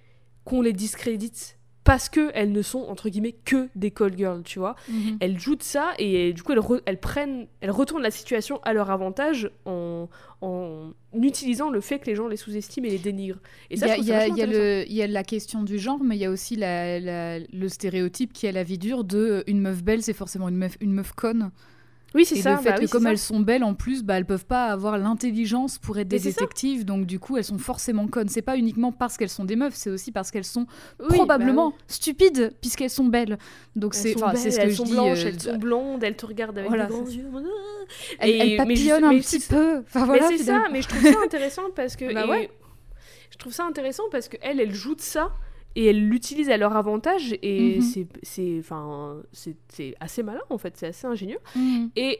qu'on les discrédite parce qu'elles ne sont entre guillemets que des call girls, tu vois. Mhm. Elles jouent de ça et du coup elles, prennent, elles retournent la situation à leur avantage en, en utilisant le fait que les gens les sous-estiment et les dénigrent. Et ça, il y, y, a la question du genre, mais il y a aussi le stéréotype qui est la vie dure de une meuf belle, c'est forcément une meuf, une meuf conne. Oui, c'est ça. Le fait bah que comme elles sont belles en plus, bah, elles peuvent pas avoir l'intelligence pour être des détectives, donc du coup elles sont forcément connes. C'est pas uniquement parce qu'elles sont des meufs, c'est aussi parce qu'elles sont probablement bah stupides puisqu'elles sont belles. Donc c'est c'est ce que elles je sont dis, blanches, euh, elles sont blondes, elles te regardent avec des grands yeux. Elles, papillonnent un petit peu. Enfin, voilà, mais c'est ça, mais je trouve ça intéressant parce que [laughs] bah ouais. je trouve ça intéressant parce que elles, elles jouent de ça et elles l'utilisent à leur avantage et mhm. c'est enfin c'est assez malin en fait c'est assez ingénieux mhm. et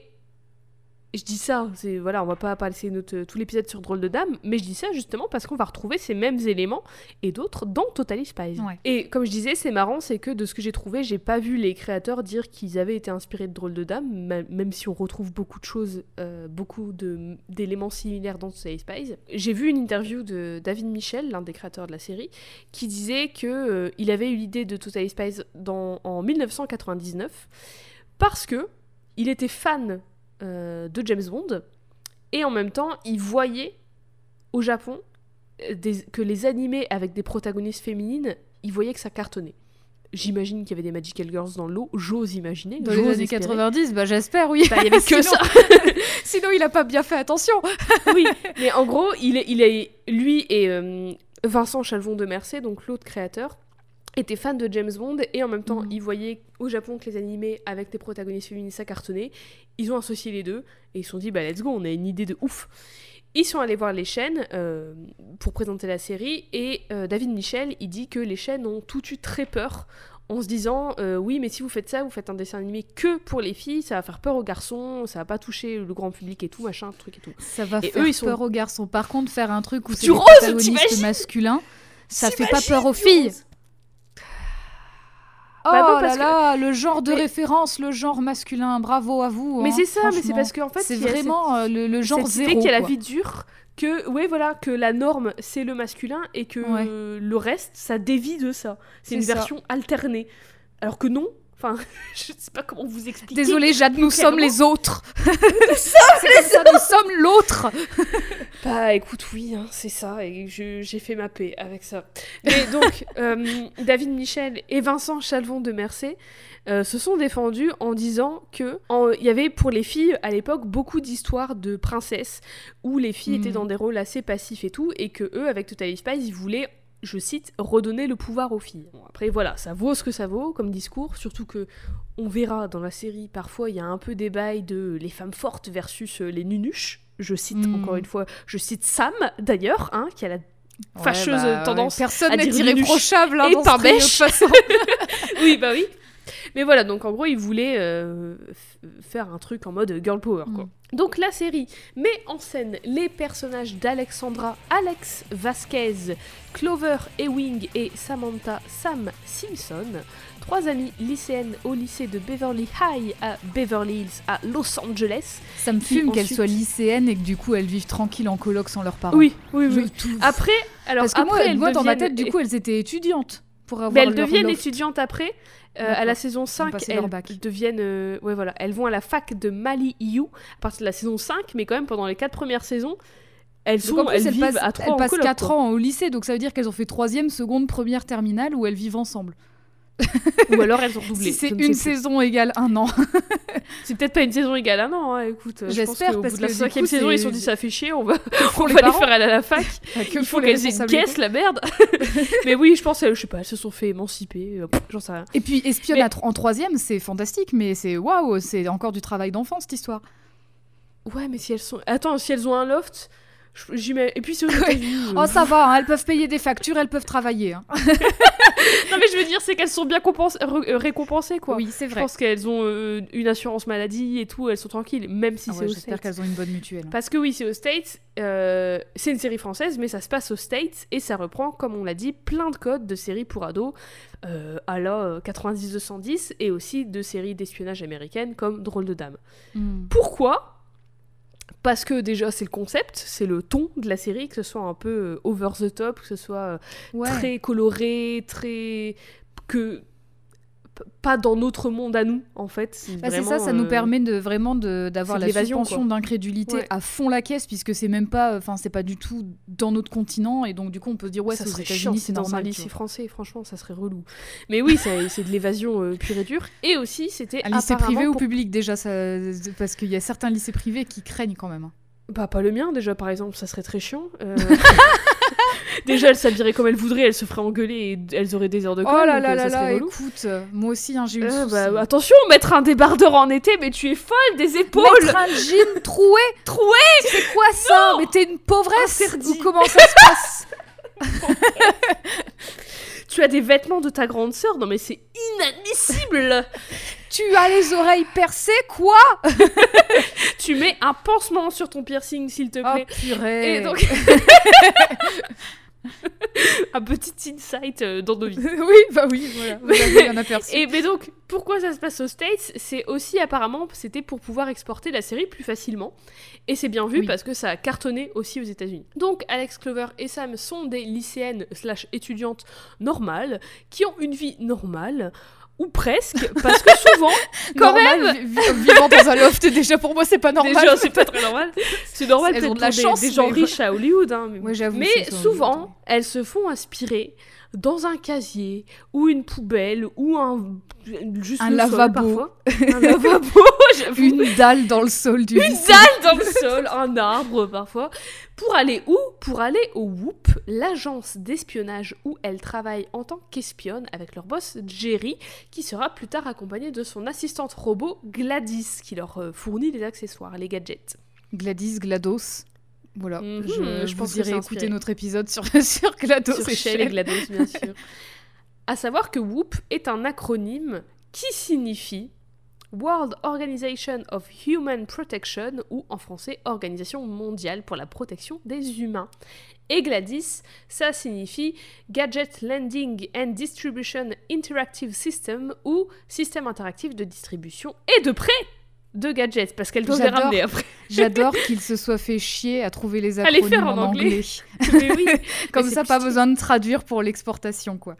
je dis ça, c'est voilà, on va pas passer notre, tout l'épisode sur Drôle de Dame, mais je dis ça justement parce qu'on va retrouver ces mêmes éléments et d'autres dans Totally Spies. Et comme je disais, c'est marrant, c'est que de ce que j'ai trouvé, j'ai pas vu les créateurs dire qu'ils avaient été inspirés de Drôle de Dame, même si on retrouve beaucoup de choses, euh, beaucoup d'éléments similaires dans Totally Spies. J'ai vu une interview de David Michel, l'un des créateurs de la série, qui disait que euh, il avait eu l'idée de Totally Spies dans, en 1999 parce que il était fan euh, de James Bond. Et en même temps, il voyait au Japon euh, que les animés avec des protagonistes féminines, il voyait que ça cartonnait. J'imagine qu'il y avait des Magical Girls dans l'eau, j'ose imaginer. Dans les années 90, bah j'espère, oui. Bah, il y avait [laughs] que ça. [laughs] Sinon, il a pas bien fait attention. [laughs] oui, mais en gros, il est, il est lui et euh, Vincent Chalvon de Mercé, donc l'autre créateur, était fan de James Bond et en même temps mm. ils voyaient au Japon que les animés avec des protagonistes féminines ça cartonnait. Ils ont associé les deux et ils se sont dit bah let's go, on a une idée de ouf. Ils sont allés voir les chaînes euh, pour présenter la série et euh, David Michel il dit que les chaînes ont tout eu très peur en se disant euh, oui mais si vous faites ça vous faites un dessin animé que pour les filles ça va faire peur aux garçons ça va pas toucher le grand public et tout machin truc et tout ça va faire peur aux garçons par contre faire un truc où c'est des protagonistes masculins ça fait pas peur aux filles Oh bah là là, le genre de référence, le genre masculin, bravo à vous. Mais hein, c'est ça, mais c'est parce qu'en fait, c'est vraiment euh, le, genre zéro. qu'il y a la vie dure, que ouais voilà, que la norme c'est le masculin et que le reste ça dévie de ça. C'est une version alternée. Alors que non, Enfin, [laughs] je sais pas comment vous expliquer. Désolée, Jade, nous sommes les autres. [laughs] nous sommes ça, nous sommes l'autre. [laughs] bah, écoute, oui, hein, c'est ça, et j'ai fait ma paix avec ça. Mais donc, euh, David Michel et Vincent Chalvon de Mercé euh, se sont défendus en disant que il y avait pour les filles à l'époque beaucoup d'histoires de princesses où les filles étaient hmm. dans des rôles assez passifs et tout, et que eux, avec Total Spice, ils voulaient je cite, redonner le pouvoir aux filles. après voilà, ça vaut ce que ça vaut comme discours, surtout que on verra dans la série, parfois il y a un peu des bails de les femmes fortes versus euh, les nunuches. Je cite hmm. encore une fois, je cite Sam d'ailleurs, hein, qui a la fâcheuse bah, tendance personne n'est irréprochable hein, et dans bêche. façon. [laughs] oui, bah oui. Mais voilà, donc en gros, il voulait euh, faire un truc en mode girl power, quoi. Mm. Donc la série met en scène les personnages d'Alexandra, Alex Vasquez, Clover Ewing et Samantha Sam Simpson, trois amies lycéennes au lycée de Beverly High à Beverly Hills à Los Angeles. Ça me fume qu'elles soient lycéennes et que du coup elles vivent tranquilles en coloc sans leurs parents. Oui, oui, oui. Après, alors Parce que après, moi, dans ma tête, du coup, elles étaient étudiantes. Pour avoir mais elles deviennent étudiantes après. Euh, à la saison 5, elles deviennent. Euh, ouais, voilà. Elles vont à la fac de Mali You à partir de la saison 5, mais quand même pendant les 4 premières saisons, elles, sont, elles, vivent à 3 Elles passent 4 ans au lycée, donc ça veut dire qu'elles ont fait 3 seconde, première, terminale où elles vivent ensemble. Ou alors elles ont doublé. Si c'est une saison égale un an. [laughs] c'est peut-être pas une saison égale un an, hein, écoute. J'espère parce que la cinquième saison, ils se sont dit ça fait chier, on va, [laughs] on les va les faire aller à la fac. [laughs] que Il faut qu'elles aient une caisse, la merde. Mais oui, je pense, elles- je sais pas, elles se sont fait émanciper. euh, J'en sais rien. Et puis espionne Mais- en troisième, c'est fantastique, mais c'est waouh, c'est encore du travail d'enfant cette histoire. Ouais, mais si elles sont. Attends, si elles ont un loft, je- j'y mets. Et puis c'est aux [laughs] États-Unis, euh. Oh ça va, hein, elles peuvent payer des factures, elles peuvent travailler. hein. [laughs] Non, mais je veux dire, c'est qu'elles sont bien euh, récompensées, quoi. Oui, c'est Je vrai. pense qu'elles ont euh, une assurance maladie et tout, elles sont tranquilles, même si Ah c'est ouais, aux J'espère States. qu'elles ont une bonne mutuelle. Parce que oui, c'est aux States, euh, c'est une série française, mais ça se passe aux States et ça reprend, comme on l'a dit, plein de codes de séries pour ados euh, à la euh, 90-210 et aussi de séries d'espionnage américaines comme Drôle de Dame. Hmm. Pourquoi parce que déjà c'est le concept, c'est le ton de la série, que ce soit un peu euh, over the top, que ce soit euh, Ouais. très coloré, très que pas dans notre monde à nous en fait. C'est Bah, ça, ça nous euh, permet de vraiment d'avoir de la l'évasion, suspension d'incrédulité Ouais. à fond la caisse puisque c'est même pas, enfin c'est pas du tout dans notre continent et donc du coup on peut se dire ouais ça serait chiant c'est dans normal. un lycée français, franchement, ça serait relou. Mais oui, c'est de l'évasion euh, pure et dure. Et aussi, c'était Un lycée privé ou public déjà ça, parce qu'il y a certains lycées privés qui craignent quand même. hein. Bah pas le mien déjà par exemple, ça serait très chiant. Euh, [laughs] [laughs] déjà elles s'habilleraient comme elles voudraient, elles se feraient engueuler et elles auraient des heures de colle. Oh là là euh, là écoute, euh, moi aussi hein, j'ai eu Euh, souci. bah, attention, mettre un débardeur en été, mais tu es folle des épaules. Mettre un jean [laughs] troué Troué C'est quoi ça Mais t'es une pauvresse. Ou comment ça se passe [laughs] Tu as des vêtements de ta grande sœur Non mais c'est inadmissible. [laughs] Tu as les oreilles percées quoi [laughs] tu mets un pansement sur ton piercing s'il te Oh plaît. purée Et donc [laughs] [laughs] un petit insight euh, dans nos vies. [laughs] Oui, bah oui, voilà. Vous avez un aperçu. Et mais donc, pourquoi ça se passe aux States? C'est aussi apparemment, c'était pour pouvoir exporter la série plus facilement. Et c'est bien vu Oui. parce que ça a cartonné aussi aux États-Unis. Donc, Alex Clover et Sam sont des lycéennes slash étudiantes normales qui ont une vie normale. Ou presque, parce que souvent, [laughs] quand Normal, même, vi- vi- vivant dans un loft, déjà pour moi c'est pas normal. Déjà, c'est pas très normal. C'est normal Elles peut-être ont de la pour des- chance, des, gens mais- riches à Hollywood. Hein, mais Ouais, mais c'est ça, souvent, Hollywood, elles se font inspirer dans un casier ou une poubelle ou un juste Un sol, lavabo. parfois. [laughs] un lavabo. [laughs] Une dalle dans le sol du Une lycée. dalle dans le sol, un arbre parfois. Pour aller où? Pour aller au Whoop, l'agence d'espionnage où elles travaillent en tant qu'espionnes avec leur boss Jerry, qui sera plus tard accompagné de son assistante robot Gladys, qui leur euh, fournit les accessoires, les gadgets. Gladys, GLaDOS. Voilà, Mhm, je, je pense que c'est écouter notre épisode sur, [laughs] sur GLaDOS sur et Shell et. GLaDOS, bien [laughs] sûr. à savoir que WHOOP est un acronyme qui signifie World Organization of Human Protection, ou en français Organisation mondiale pour la protection des humains. Et Gladys, ça signifie Gadget Landing and Distribution Interactive System, ou système interactif de distribution et de prêt de gadgets, parce qu'elle doit les J'adore. ramener après. [laughs] J'adore qu'il se soit fait chier à trouver les [laughs] À acronymes les faire en anglais. [laughs] Mais oui, Comme Mais ça, pas besoin de traduire pour l'exportation, quoi.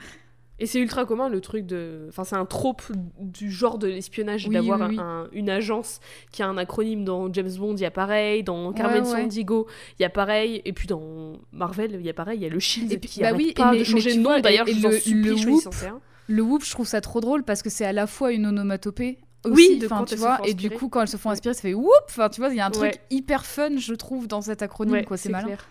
Et c'est ultra commun le truc de. Enfin, c'est un trope du genre de l'espionnage Oui, d'avoir oui, un- oui. un- une agence qui a un acronyme. Dans James Bond, il y a pareil. Dans Carmen ouais. Sandiego, il y a pareil. Et puis dans Marvel, il y a pareil. Il y a le Shield Et puis- qui bah arrête oui, pas mais- de changer de nom. D'ailleurs, et- je le- supplie, le choisissez un. Le whoop, je trouve ça trop drôle parce que c'est à la fois une onomatopée aussi, Oui, de quand tu vois, et du coup quand elles se font inspirer, ça fait whoop, enfin tu vois, il y a un truc Ouais. hyper fun, je trouve, dans cet acronyme, Ouais, quoi, c'est malin. clair.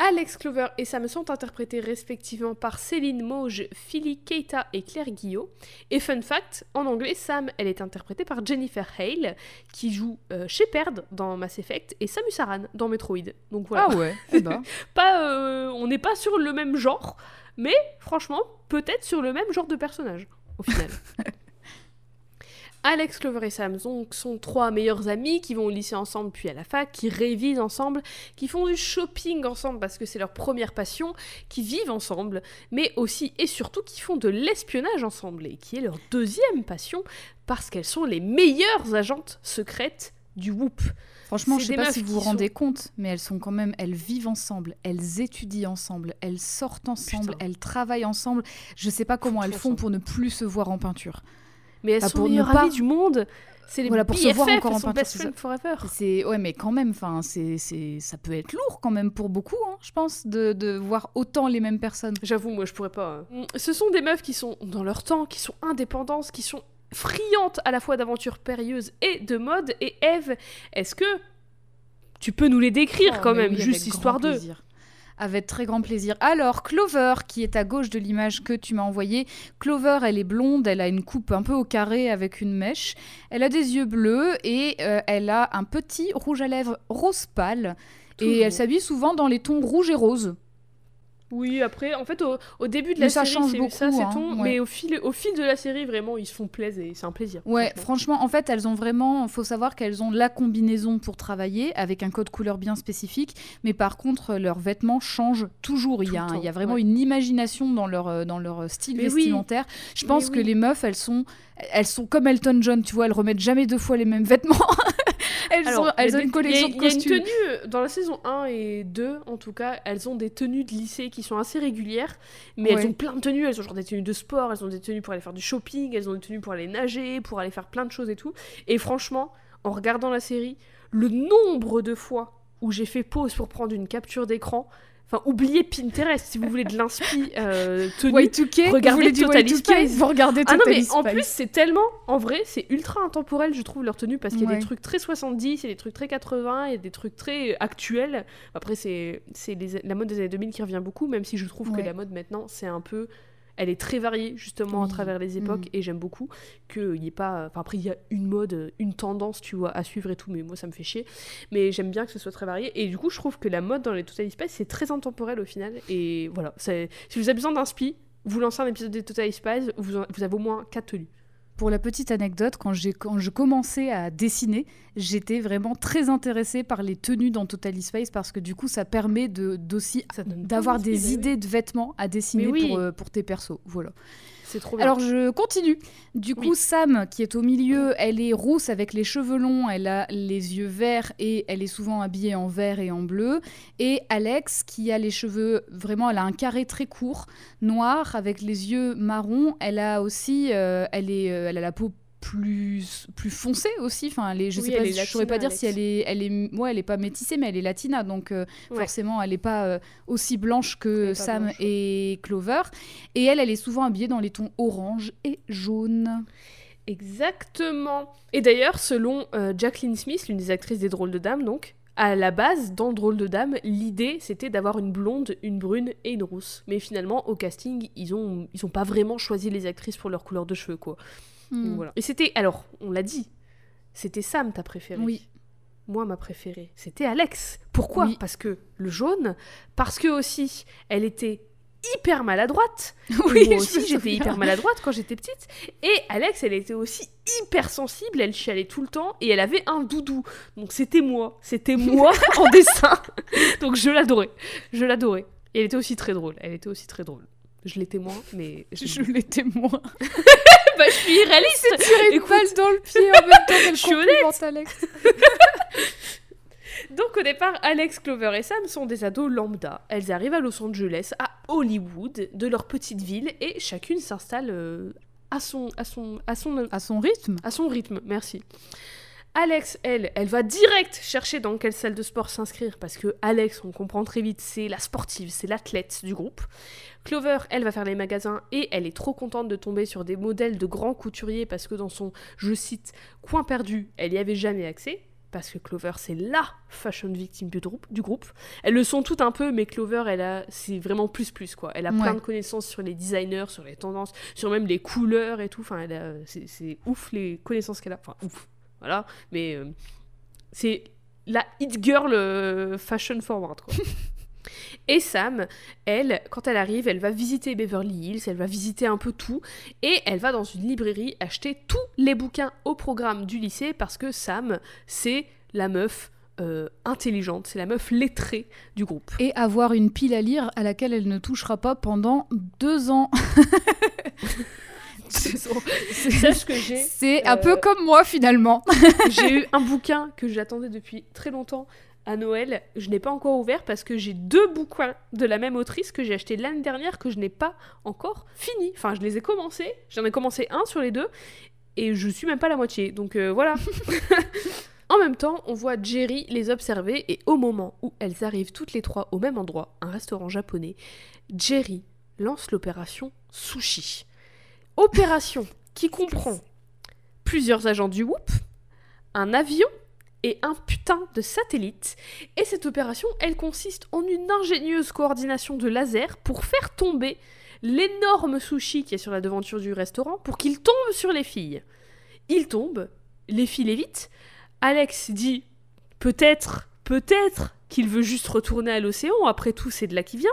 Alex Clover et Sam sont interprétés respectivement par Céline Mauge, Philly Keita et Claire Guillot. Et fun fact, en anglais, Sam, elle est interprétée par Jennifer Hale, qui joue euh, Shepard dans Mass Effect et Samus Aran dans Metroid. Donc voilà. Ah ouais, eh ben. [laughs] Pas, euh, on n'est pas sur le même genre, mais franchement, peut-être sur le même genre de personnage, au final. [laughs] Alex, Clover et Sam donc, sont trois meilleurs amis qui vont au lycée ensemble puis à la fac, qui révisent ensemble, qui font du shopping ensemble parce que c'est leur première passion, qui vivent ensemble, mais aussi et surtout qui font de l'espionnage ensemble et qui est leur deuxième passion parce qu'elles sont les meilleures agentes secrètes du Whoop. Franchement, je sais des pas si vous vous rendez compte, mais elles sont quand même, elles vivent ensemble, elles étudient ensemble, elles sortent ensemble, Putain. elles travaillent ensemble. Je sais pas comment elles Font font ensemble. pour ne plus se voir en peinture. Mais elles Bah, sont meilleures pas- amies du monde. C'est les Voilà, pour se voir encore en peinture, best c'est friends forever. C'est ouais, mais quand même, enfin, c'est c'est ça peut être lourd quand même pour beaucoup, hein, je pense, de, de voir autant les mêmes personnes. J'avoue, moi, je pourrais pas. hein. Ce sont des meufs qui sont dans leur temps, qui sont indépendantes, qui sont friandes à la fois d'aventures périlleuses et de mode. Et Eve, est-ce que tu peux nous les décrire Oh, quand même, oui, juste histoire d'eux? Avec très grand plaisir. Alors, Clover, qui est à gauche de l'image que tu m'as envoyée. Clover, elle est blonde, elle a une coupe un peu au carré avec une mèche. Elle a des yeux bleus et euh, elle a un petit rouge à lèvres rose pâle. Et elle s'habille souvent dans les tons rouge et rose. Oui, après, en fait, au, au début de Mais la ça série, change c'est beaucoup, ça, c'est hein, ton, ouais. mais au fil, au fil de la série, vraiment, ils se font plaisir et c'est un plaisir. Ouais, franchement. franchement, en fait, elles ont vraiment. faut savoir qu'elles ont la combinaison pour travailler avec un code couleur bien spécifique, mais par contre, leurs vêtements changent toujours. Il y a, il y a vraiment ouais. une imagination dans leur, euh, dans leur style Mais oui. vestimentaire. Je pense Mais que oui. les meufs, elles sont, elles sont comme Elton John, tu vois, elles remettent jamais deux fois les mêmes vêtements. [laughs] elles Alors, ont, elles une collection de a- il y a une costumes. tenue, euh, dans la saison 1 et 2, en tout cas, elles ont des tenues de lycée qui sont assez régulières, mais Ouais. elles ont plein de tenues. Elles ont genre des tenues de sport, elles ont des tenues pour aller faire du shopping, elles ont des tenues pour aller nager, pour aller faire plein de choses et tout. Et franchement, en regardant la série, le nombre de fois où j'ai fait pause pour prendre une capture d'écran, enfin, oubliez Pinterest si vous voulez de l'inspi euh, [laughs] tenue. Y2K, Regardez vous voulez du Totally Y2K, Spice. vous regardez Ah non, mais en plus, c'est tellement. En vrai, c'est ultra intemporel, je trouve, leur tenue, parce qu'il y a Ouais. des trucs très 70, il y a des trucs très 80, il y a des trucs très actuels. Après, c'est la mode des années 2000 qui revient beaucoup, même si je trouve que la mode maintenant, c'est un peu. Elle est très variée, justement, à travers les époques, Mm. et j'aime beaucoup qu'il n'y ait pas. Enfin, après, il y a une mode, une tendance, tu vois, à suivre et tout, mais moi, ça me fait chier. Mais j'aime bien que ce soit très varié, et du coup, je trouve que la mode dans les Total Spice, c'est très intemporel au final, et voilà. Si vous avez besoin d'inspi, vous lancez un épisode des Total Spice, vous, en- vous avez au moins 4 tenues. Pour la petite anecdote, quand, quand je commençais à dessiner, j'étais vraiment très intéressée par les tenues dans Total Space parce que du coup, ça permet de, d'avoir plein d'inspi, des bah oui. idées de vêtements à dessiner oui. pour, euh, pour tes persos. Voilà. C'est trop bien. Alors je continue. Du coup, Oui. Sam, qui est au milieu, elle est rousse avec les cheveux longs, elle a les yeux verts et elle est souvent habillée en vert et en bleu. Et Alex, qui a les cheveux vraiment, elle a un carré très court, noir avec les yeux marrons. Elle a aussi, euh, elle est, euh, elle a la peau plus plus foncée aussi enfin je Oui, sais elle pas je saurais pas dire si elle est elle est ouais elle est pas métissée mais elle est latina donc euh, Ouais. forcément elle est pas euh, aussi blanche que Sam blanche, et Clover et elle elle est souvent habillée dans les tons orange et jaune Exactement. Et d'ailleurs, selon euh, Jacqueline Smith, l'une des actrices des Drôles de Dames, donc, à la base, dans le Drôle de Dames, l'idée c'était d'avoir une blonde, une brune et une rousse. Mais finalement, au casting, ils ont, ils ont pas vraiment choisi les actrices pour leur couleur de cheveux, quoi. Hmm. voilà. Et c'était, alors, on l'a dit, c'était Sam ta préférée. Oui. Moi, ma préférée, c'était Alex. Pourquoi? Oui. Parce que le jaune, parce que aussi, elle était hyper maladroite. [laughs] Oui, moi aussi, j'étais hyper maladroite quand j'étais petite. Et Alex, elle était aussi hyper sensible, elle chialait tout le temps et elle avait un doudou. Donc c'était moi, c'était moi [laughs] en dessin. Donc je l'adorais, je l'adorais. Et elle était aussi très drôle, elle était aussi très drôle. Je l'étais moins, mais je, je l'étais moins [laughs] [laughs] bah, je suis une Écoute. balle dans le pied en même temps qu'elle [laughs] Je suis complimente Alex [laughs] Donc au départ, Alex, Clover et Sam sont des ados lambda. Elles arrivent à Los Angeles, à Hollywood, de leur petite ville, et chacune s'installe euh, à son, à son, à son, à son rythme à son rythme. Merci. Alex, elle, elle va direct chercher dans quelle salle de sport s'inscrire parce que Alex, on comprend très vite, c'est la sportive, c'est l'athlète du groupe. Clover, elle va faire les magasins et elle est trop contente de tomber sur des modèles de grands couturiers parce que dans son, je cite, coin perdu, elle y avait jamais accès. Parce que Clover, c'est la fashion victime du groupe, du groupe. Elles le sont toutes un peu, mais Clover, elle a, c'est vraiment plus plus quoi. Elle a plein de connaissances sur les designers, sur les tendances, sur même les couleurs et tout. Enfin, elle a- c'est c'est ouf les connaissances qu'elle a. Enfin, ouf. Voilà. Mais euh, c'est la hit girl euh, fashion forward, quoi. [laughs] Et Sam, elle, quand elle arrive, elle va visiter Beverly Hills, elle va visiter un peu tout, et elle va dans une librairie acheter tous les bouquins au programme du lycée parce que Sam, c'est la meuf euh, intelligente, c'est la meuf lettrée du groupe. et avoir une pile à lire à laquelle elle ne touchera pas pendant deux ans. [laughs] Sache [laughs] que j'ai C'est un Euh, peu comme moi finalement. [laughs] J'ai eu un bouquin que j'attendais depuis très longtemps à Noël. Je n'ai pas encore ouvert parce que j'ai deux bouquins de la même autrice que j'ai acheté l'année dernière que je n'ai pas encore fini. Enfin, je les ai commencés. J'en ai commencé un sur les deux. et je suis même pas la moitié. Donc euh, voilà. [laughs] en même temps, on voit Jerry les observer et au moment où elles arrivent toutes les trois au même endroit, un restaurant japonais, Jerry lance l'opération Sushi. Opération qui comprend plusieurs agents du Whoop, un avion et un putain de satellite. Et cette opération, elle consiste en une ingénieuse coordination de laser pour faire tomber l'énorme sushi qui est sur la devanture du restaurant pour qu'il tombe sur les filles. Il tombe, les filles l'évitent. Alex dit peut-être, peut-être qu'il veut juste retourner à l'océan, après tout c'est de là qu'il vient.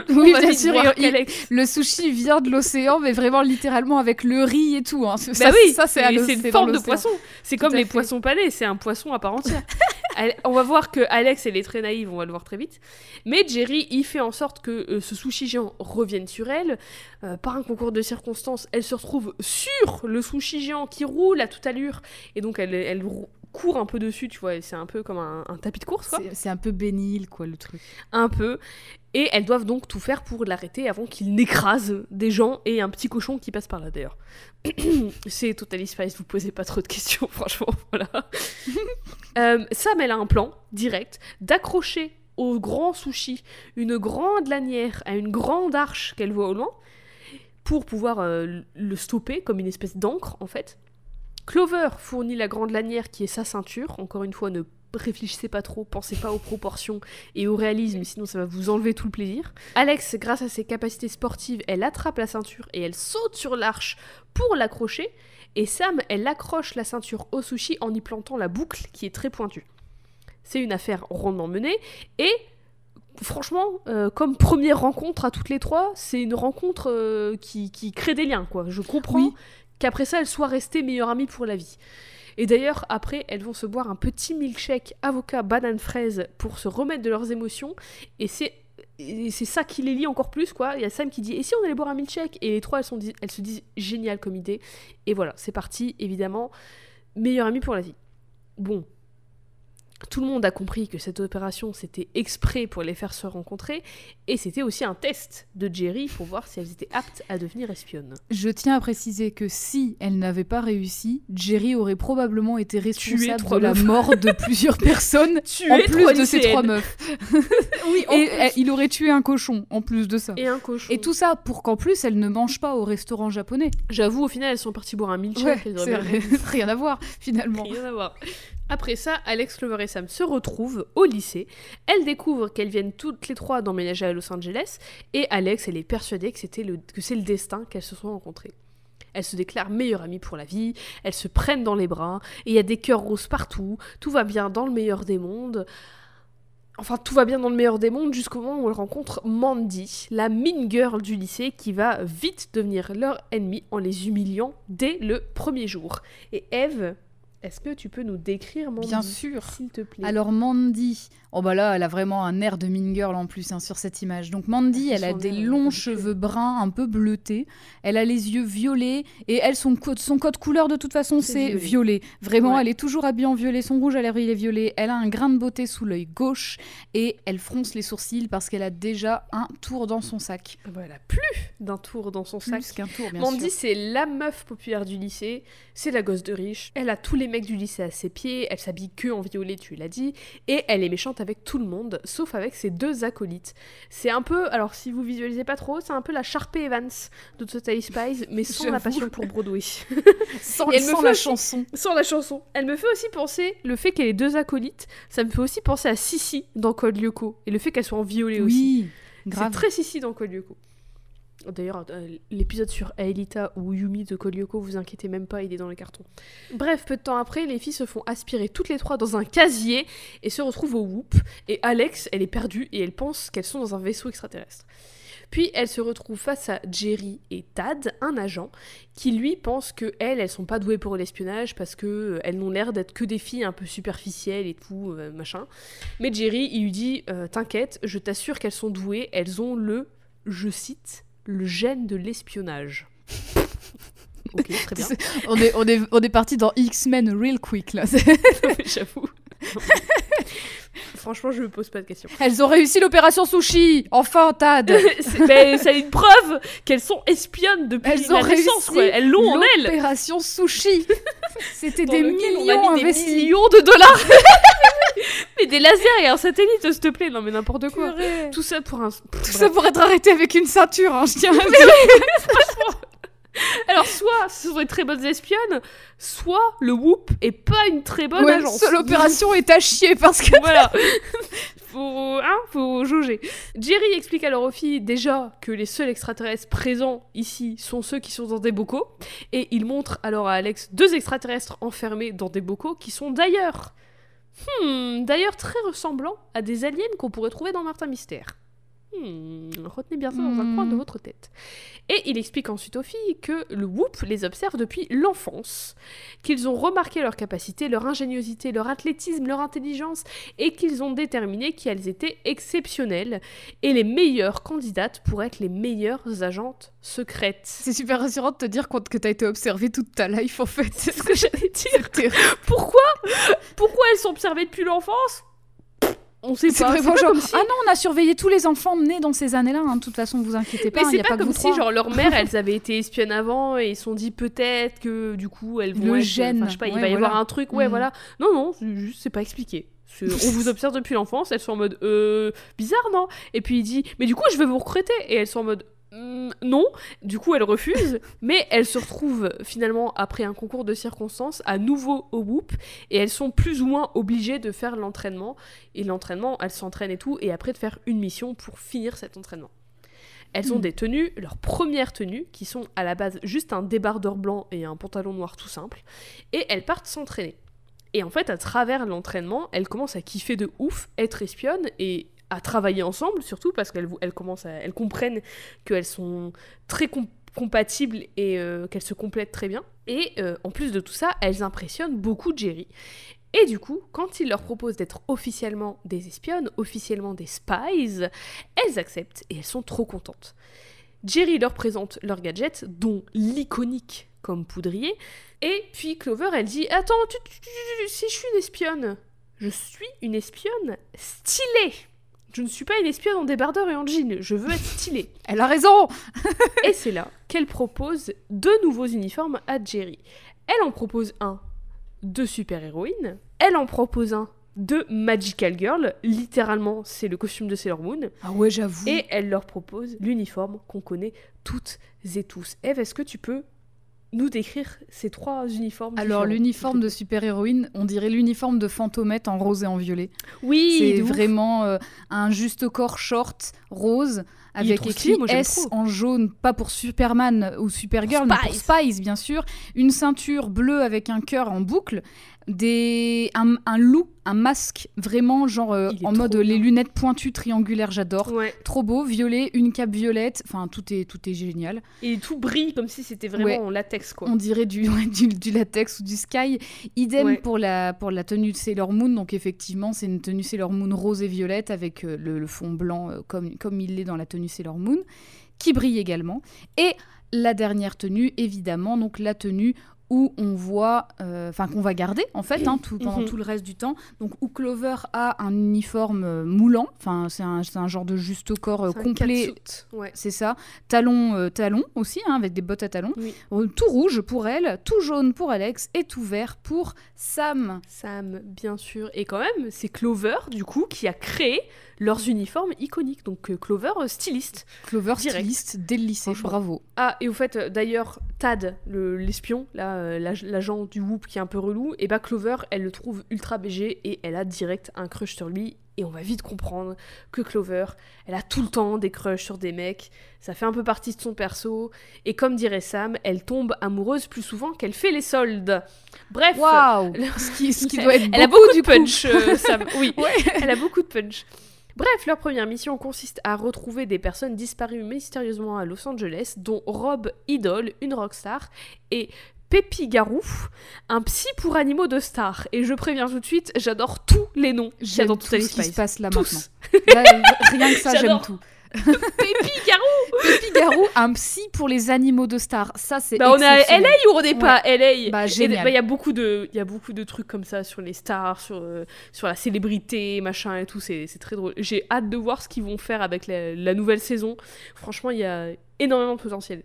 [laughs] Oui, bien sûr, il- Le sushi vient de l'océan, mais vraiment littéralement avec le riz et tout. Hein. Bah ça, oui, ça c'est une forme de poisson. C'est comme les fait. poissons panés, c'est un poisson à part entière. [laughs] On va voir que Alex, elle est très naïve, on va le voir très vite. Mais Jerry, il fait en sorte que euh, ce sushi géant revienne sur elle. Euh, par un concours de circonstances, elle se retrouve sur le sushi géant qui roule à toute allure. Et donc, elle, court un peu dessus, tu vois. C'est un peu comme un, un tapis de course, quoi. C'est un peu bénil, quoi, le truc. Un peu. Et elles doivent donc tout faire pour l'arrêter avant qu'il n'écrase des gens et un petit cochon qui passe par là, d'ailleurs. [coughs] C'est Totally Spice, vous posez pas trop de questions, [laughs] franchement, voilà. [laughs] Euh, Sam, elle a un plan direct d'accrocher au grand sushi une grande lanière à une grande arche qu'elle voit au loin pour pouvoir euh, le stopper comme une espèce d'encre en fait. Clover fournit la grande lanière qui est sa ceinture. Encore une fois, ne réfléchissez pas trop, pensez pas aux proportions et au réalisme, sinon ça va vous enlever tout le plaisir. Alex, grâce à ses capacités sportives, elle attrape la ceinture et elle saute sur l'arche pour l'accrocher. Et Sam, elle accroche la ceinture au sushi en y plantant la boucle qui est très pointue. C'est une affaire rondement menée et franchement, euh, comme première rencontre à toutes les trois, c'est une rencontre euh, qui, qui crée des liens, quoi. Je comprends Oui. qu'après ça, elles soient restées meilleures amies pour la vie. Et d'ailleurs, après, elles vont se boire un petit milkshake avocat banane fraise pour se remettre de leurs émotions. Et c'est c'est ça qui les lie encore plus, quoi. Il y a Sam qui dit Et si on allait boire un milkshake? Et les trois, elles se disent Génial comme idée. Et voilà, c'est parti, évidemment. Meilleure amie pour la vie. Bon. Tout le monde a compris que cette opération, c'était exprès pour les faire se rencontrer. Et c'était aussi un test de Jerry pour voir si elles étaient aptes à devenir espionnes. Je tiens à préciser que si elle n'avait pas réussi, Jerry aurait probablement été responsable de la meufs. mort de plusieurs [laughs] personnes, en plus de ces trois meufs. [laughs] Oui, Et plus. euh, il aurait tué un cochon, en plus de ça. Et un cochon. Et tout ça pour qu'en plus elle ne mange pas au restaurant japonais. J'avoue, au final, elles sont parties boire un milkshake. Ouais, elles [laughs] rien à voir finalement. Rien à voir. Après ça, Alex, Clover et Sam se retrouvent au lycée. Elles découvrent qu'elles viennent toutes les trois d'emménager à Los Angeles. Et Alex, elle est persuadée que, c'était le, que c'est le destin qu'elles se sont rencontrées. Elles se déclarent meilleures amies pour la vie, elles se prennent dans les bras, et il y a des cœurs roses partout, tout va bien dans le meilleur des mondes. Enfin, tout va bien dans le meilleur des mondes jusqu'au moment où elles rencontrent Mandy, la mean girl du lycée, qui va vite devenir leur ennemie en les humiliant dès le premier jour. Et Eve, est-ce que tu peux nous décrire Mandy Bien sûr. S'il te plaît? Alors Mandy, oh bah là, elle a vraiment un air de mean girl en plus hein, sur cette image. Donc Mandy, elle a des air, longs cheveux bruns un peu bleutés. Elle a les yeux violets et elle son code, son code couleur de toute façon C'est violet. violet. Vraiment, Ouais. elle est toujours habillée en violet. Son rouge à lèvres il est violet. Elle a un grain de beauté sous l'œil gauche et elle fronce les sourcils parce qu'elle a déjà un tour dans son sac. Ah bah, elle a plus d'un tour dans son sac. Plus qu'un tour, bien Mandy, c'est la meuf populaire du lycée, c'est la gosse de riche. Elle a tous les mecs du lycée à ses pieds, elle s'habille que en violet, tu l'as dit, et elle est méchante avec tout le monde, sauf avec ses deux acolytes. C'est un peu, alors si vous visualisez pas trop, c'est un peu la Sharpay Evans de Totally Spies, mais sans la passion pour Broadway. [laughs] Sans, me fait la aussi- chanson. sans la chanson. Elle me fait aussi penser, le fait qu'elle ait deux acolytes, ça me fait aussi penser à Sissi dans Code Lyoko, et le fait qu'elle soit en violet aussi. Oui, C'est grave. très Sissi dans Code Lyoko. D'ailleurs, euh, l'épisode sur Aelita ou Yumi de Code Lyoko, vous inquiétez même pas, il est dans les cartons. Bref, peu de temps après, les filles se font aspirer toutes les trois dans un casier et se retrouvent au Whoop. Et Alex, elle est perdue et elle pense qu'elles sont dans un vaisseau extraterrestre. Puis elle se retrouve face à Jerry et Tad, un agent, qui lui pense que elles, elles sont pas douées pour l'espionnage parce que euh, elles n'ont l'air d'être que des filles un peu superficielles et tout, euh, machin. Mais Jerry, il lui dit T'inquiète, je t'assure qu'elles sont douées, elles ont le, je cite, le gène de l'espionnage. [laughs] ok, très bien. on est, on est, on est parti dans X-Men real quick là. [laughs] J'avoue. [laughs] [laughs] franchement, je me pose pas de questions. Elles ont réussi l'opération sushi Enfin, Tad [laughs] C'est ben, c'est une preuve qu'elles sont espionnes depuis Elles la ont naissance, réussi quoi. Elles l'ont en elles. L'opération sushi [laughs] C'était des on millions a mis des millions de dollars. mais des lasers et un satellite, s'il te plaît. Non, mais n'importe quoi. Tout ça pour un. Tout ça pour être arrêté avec une ceinture, hein, je tiens à dire. Soit ce sont des très bonnes espionnes, soit le Whoop est pas une très bonne Ouais, agence. seule opération est à chier parce que voilà. [laughs] faut, hein, faut jauger. Jerry explique alors aux filles déjà que les seuls extraterrestres présents ici sont ceux qui sont dans des bocaux. Et il montre alors à Alex deux extraterrestres enfermés dans des bocaux qui sont d'ailleurs. Hmm, d'ailleurs très ressemblants à des aliens qu'on pourrait trouver dans Martin Mystère. Hmm, retenez bien ça dans un Hmm. coin de votre tête. Et il explique ensuite aux filles que le Whoop les observe depuis l'enfance, qu'ils ont remarqué leur capacité, leur ingéniosité, leur athlétisme, leur intelligence, et qu'ils ont déterminé qu'elles étaient exceptionnelles et les meilleures candidates pour être les meilleures agentes secrètes. c'est super rassurant de te dire que t'as été observé toute ta life en fait. C'est ce que [laughs] j'allais dire. Pourquoi? Pourquoi elles sont observées depuis l'enfance? On sait pas. pas comme si- Ah non, on a surveillé tous les enfants nés dans ces années-là. hein. De toute façon, vous inquiétez pas. Mais c'est pas, pas comme si trois. genre leur mère [laughs] elles avaient été espionnes avant et ils se sont dit peut-être que du coup elles vont Le être- gène. enfin, je sais pas il va y avoir un truc ouais Mm. voilà non non c'est juste c'est pas expliqué on [laughs] vous observe depuis l'enfance elles sont en mode euh, bizarre non? Et puis il dit mais du coup je vais vous recruter et elles sont en mode non, du coup elles refusent, [laughs] mais elles se retrouvent finalement après un concours de circonstances à nouveau au Whoop et elles sont plus ou moins obligées de faire l'entraînement et l'entraînement elles s'entraînent et tout et après de faire une mission pour finir cet entraînement. Elles ont Hmm. des tenues, leurs premières tenues, qui sont à la base juste un débardeur blanc et un pantalon noir tout simple, et elles partent s'entraîner. Et en fait, à travers l'entraînement, elles commencent à kiffer de ouf, être espionnes et à travailler ensemble, surtout parce qu'elles elles commencent elles comprennent qu'elles sont très com- compatibles et euh, qu'elles se complètent très bien. Et euh, en plus de tout ça, elles impressionnent beaucoup Jerry. Et du coup, quand il leur propose d'être officiellement des espionnes, officiellement des spies, elles acceptent et elles sont trop contentes. Jerry leur présente leurs gadgets, dont l'iconique comme poudrier, et puis Clover, elle dit Attends, si je suis une espionne, je suis une espionne stylée. Je ne suis pas une espionne en débardeur et en jean, je veux être stylée. [laughs] Elle a raison. Et c'est là qu'elle propose deux nouveaux uniformes à Jerry. Elle en propose un de super-héroïne, elle en propose un de Magical Girl, littéralement c'est le costume de Sailor Moon, Ah ouais, j'avoue. et elle leur propose l'uniforme qu'on connaît toutes et tous. Eve, est-ce que tu peux nous décrire ces trois uniformes Alors l'uniforme de super-héroïne, on dirait l'uniforme de Fantomette en rose et en violet. Oui, c'est vraiment euh, un juste corps short rose avec écrit stylé, moi, j'aime S en jaune, pas pour Superman ou Supergirl, mais pour. Spice bien sûr. Une ceinture bleue avec un cœur en boucle, des un, un loup, un masque vraiment genre euh, en mode bien. les lunettes pointues triangulaires, j'adore. Ouais. Trop beau, violet, une cape violette, enfin tout est tout est génial. Et tout brille comme si c'était vraiment Ouais. en latex, quoi. On dirait du, [laughs] ouais, du, du latex ou du sky. Idem pour, la, pour la tenue de Sailor Moon. Donc, effectivement, c'est une tenue Sailor Moon rose et violette avec euh, le, le fond blanc euh, comme, comme il l'est dans la tenue Sailor Moon, qui brille également. Et la dernière tenue, évidemment, donc la tenue où on voit, euh, enfin qu'on va garder en fait hein, tout, pendant Mhm. tout le reste du temps. Donc où Clover a un uniforme euh, moulant, enfin c'est un, genre de juste corps euh, complet. Ouais. c'est ça. Talons, talons aussi, hein, avec des bottes à talons. Oui. Tout rouge pour elle, tout jaune pour Alex et tout vert pour Sam. Sam, bien sûr. Et quand même, c'est Clover, du coup, qui a créé leurs uniformes iconiques. Donc euh, Clover, euh, styliste. Clover Direct. styliste dès le lycée, bravo. Ah, et au fait, euh, d'ailleurs, Tad, le- l'espion, l'ag- l'agent du Whoop qui est un peu relou, et bah Clover, elle le trouve ultra BG et elle a direct un crush sur lui. Et on va vite comprendre que Clover, elle a tout le temps des crushs sur des mecs. Ça fait un peu partie de son perso. Et comme dirait Sam, elle tombe amoureuse plus souvent qu'elle fait les soldes. Bref. Waouh Ce qui, ce qui [laughs] doit être Elle a beaucoup, de punch, Sam. Oui, [laughs] Ouais. elle a beaucoup de punch. Bref, leur première mission consiste à retrouver des personnes disparues mystérieusement à Los Angeles, dont Rob Idol, une rockstar, et Pépi Garou, un psy pour animaux de star. Et je préviens tout de suite, j'adore tous les noms dans tout Totally ce qui se passe là Tous. maintenant. Là, rien que ça, [laughs] j'aime J'adore. tout. [laughs] Pépi Garou Pépi Garou, un psy pour les animaux de star. Ça, c'est Bah, on est à. LA ou on n'est pas à LA Bah, génial. bah, Il y a beaucoup de, y a beaucoup de trucs comme ça sur les stars, sur, euh, sur la célébrité, machin et tout. C'est c'est très drôle. J'ai hâte de voir ce qu'ils vont faire avec la, la nouvelle saison. Franchement, il y a énormément de potentiel.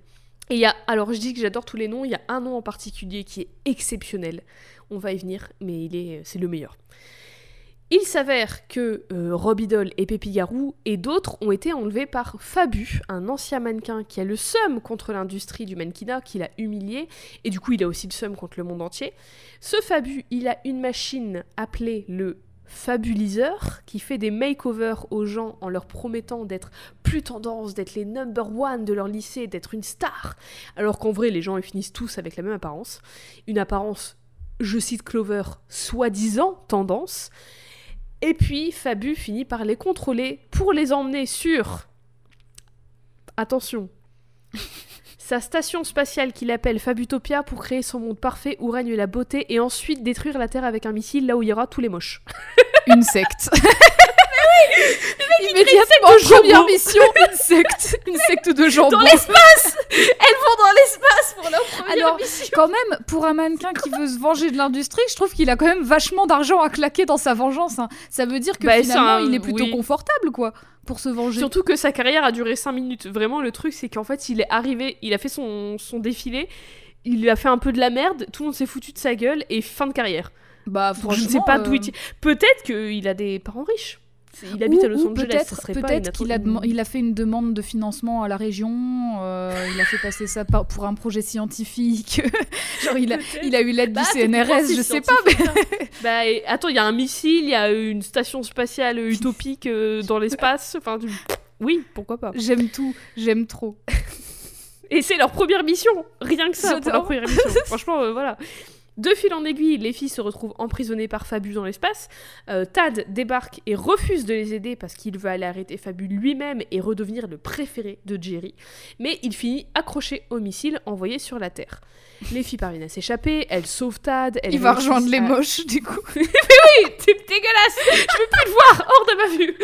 Et il y a, alors je dis que j'adore tous les noms. Il y a un nom en particulier qui est exceptionnel. On va y venir, mais il est, c'est le meilleur. Il s'avère que euh, et Pépi Garou et d'autres ont été enlevés par Fabu, un ancien mannequin qui a le seum contre l'industrie du mannequinat, qui l'a humilié, et du coup il a aussi le seum contre le monde entier. Ce Fabu, il a une machine appelée le Fabuliseur, qui fait des makeovers aux gens en leur promettant d'être plus tendance, d'être les number one de leur lycée, d'être une star, alors qu'en vrai les gens ils finissent tous avec la même apparence. Une apparence, je cite Clover, soi-disant tendance. Et puis Fabu finit par les contrôler pour les emmener sur. Attention. [laughs] Sa station spatiale qu'il appelle Fabutopia pour créer son monde parfait où règne la beauté et ensuite détruire la Terre avec un missile là où il y aura tous les moches. Une secte. [laughs] Immédiatement, secte de première jambon. mission, une secte. Une secte de jambon. Dans l'espace [laughs] Elles vont dans l'espace pour leur première Alors, mission quand même, pour un mannequin qui veut se venger de l'industrie, je trouve qu'il a quand même vachement d'argent à claquer dans sa vengeance. hein. Ça veut dire que Bah, finalement, un- il est plutôt oui. confortable, quoi, pour se venger. Surtout que sa carrière a duré 5 minutes. Vraiment, le truc, c'est qu'en fait, il est arrivé, il a fait son, son défilé, il a fait un peu de la merde, tout le monde s'est foutu de sa gueule et fin de carrière. Bah, Donc, je ne sais franchement, pas euh, d'où il. Peut-être qu'il a des parents riches. Il habite ou- à Los Angeles. Peut-être, une qu'il a, il a fait une demande de financement à la région. euh, il a fait passer ça pour un projet scientifique. [laughs] Genre, il a, Peut-être. il a eu l'aide Bah, du t'es CNRS, je sais pas. Mais... hein. [laughs] bah, et- attends, il y a un missile, il y a une station spatiale [laughs] utopique euh, dans l'espace. Enfin, du- oui, pourquoi pas. J'aime tout, j'aime trop. Et c'est leur première mission, rien que ça pour leur première mission. Franchement, euh, voilà. De fil en aiguille, les filles se retrouvent emprisonnées par Fabu dans l'espace. Euh, Tad débarque et refuse de les aider parce qu'il veut aller arrêter Fabu lui-même et redevenir le préféré de Jerry. Mais il finit accroché au missile envoyé sur la Terre. Les filles parviennent à s'échapper, elles sauvent Tad. Elles Il va rejoindre les à- moches, du coup. [laughs] oui, t'es dégueulasse Je veux plus te voir hors de ma vue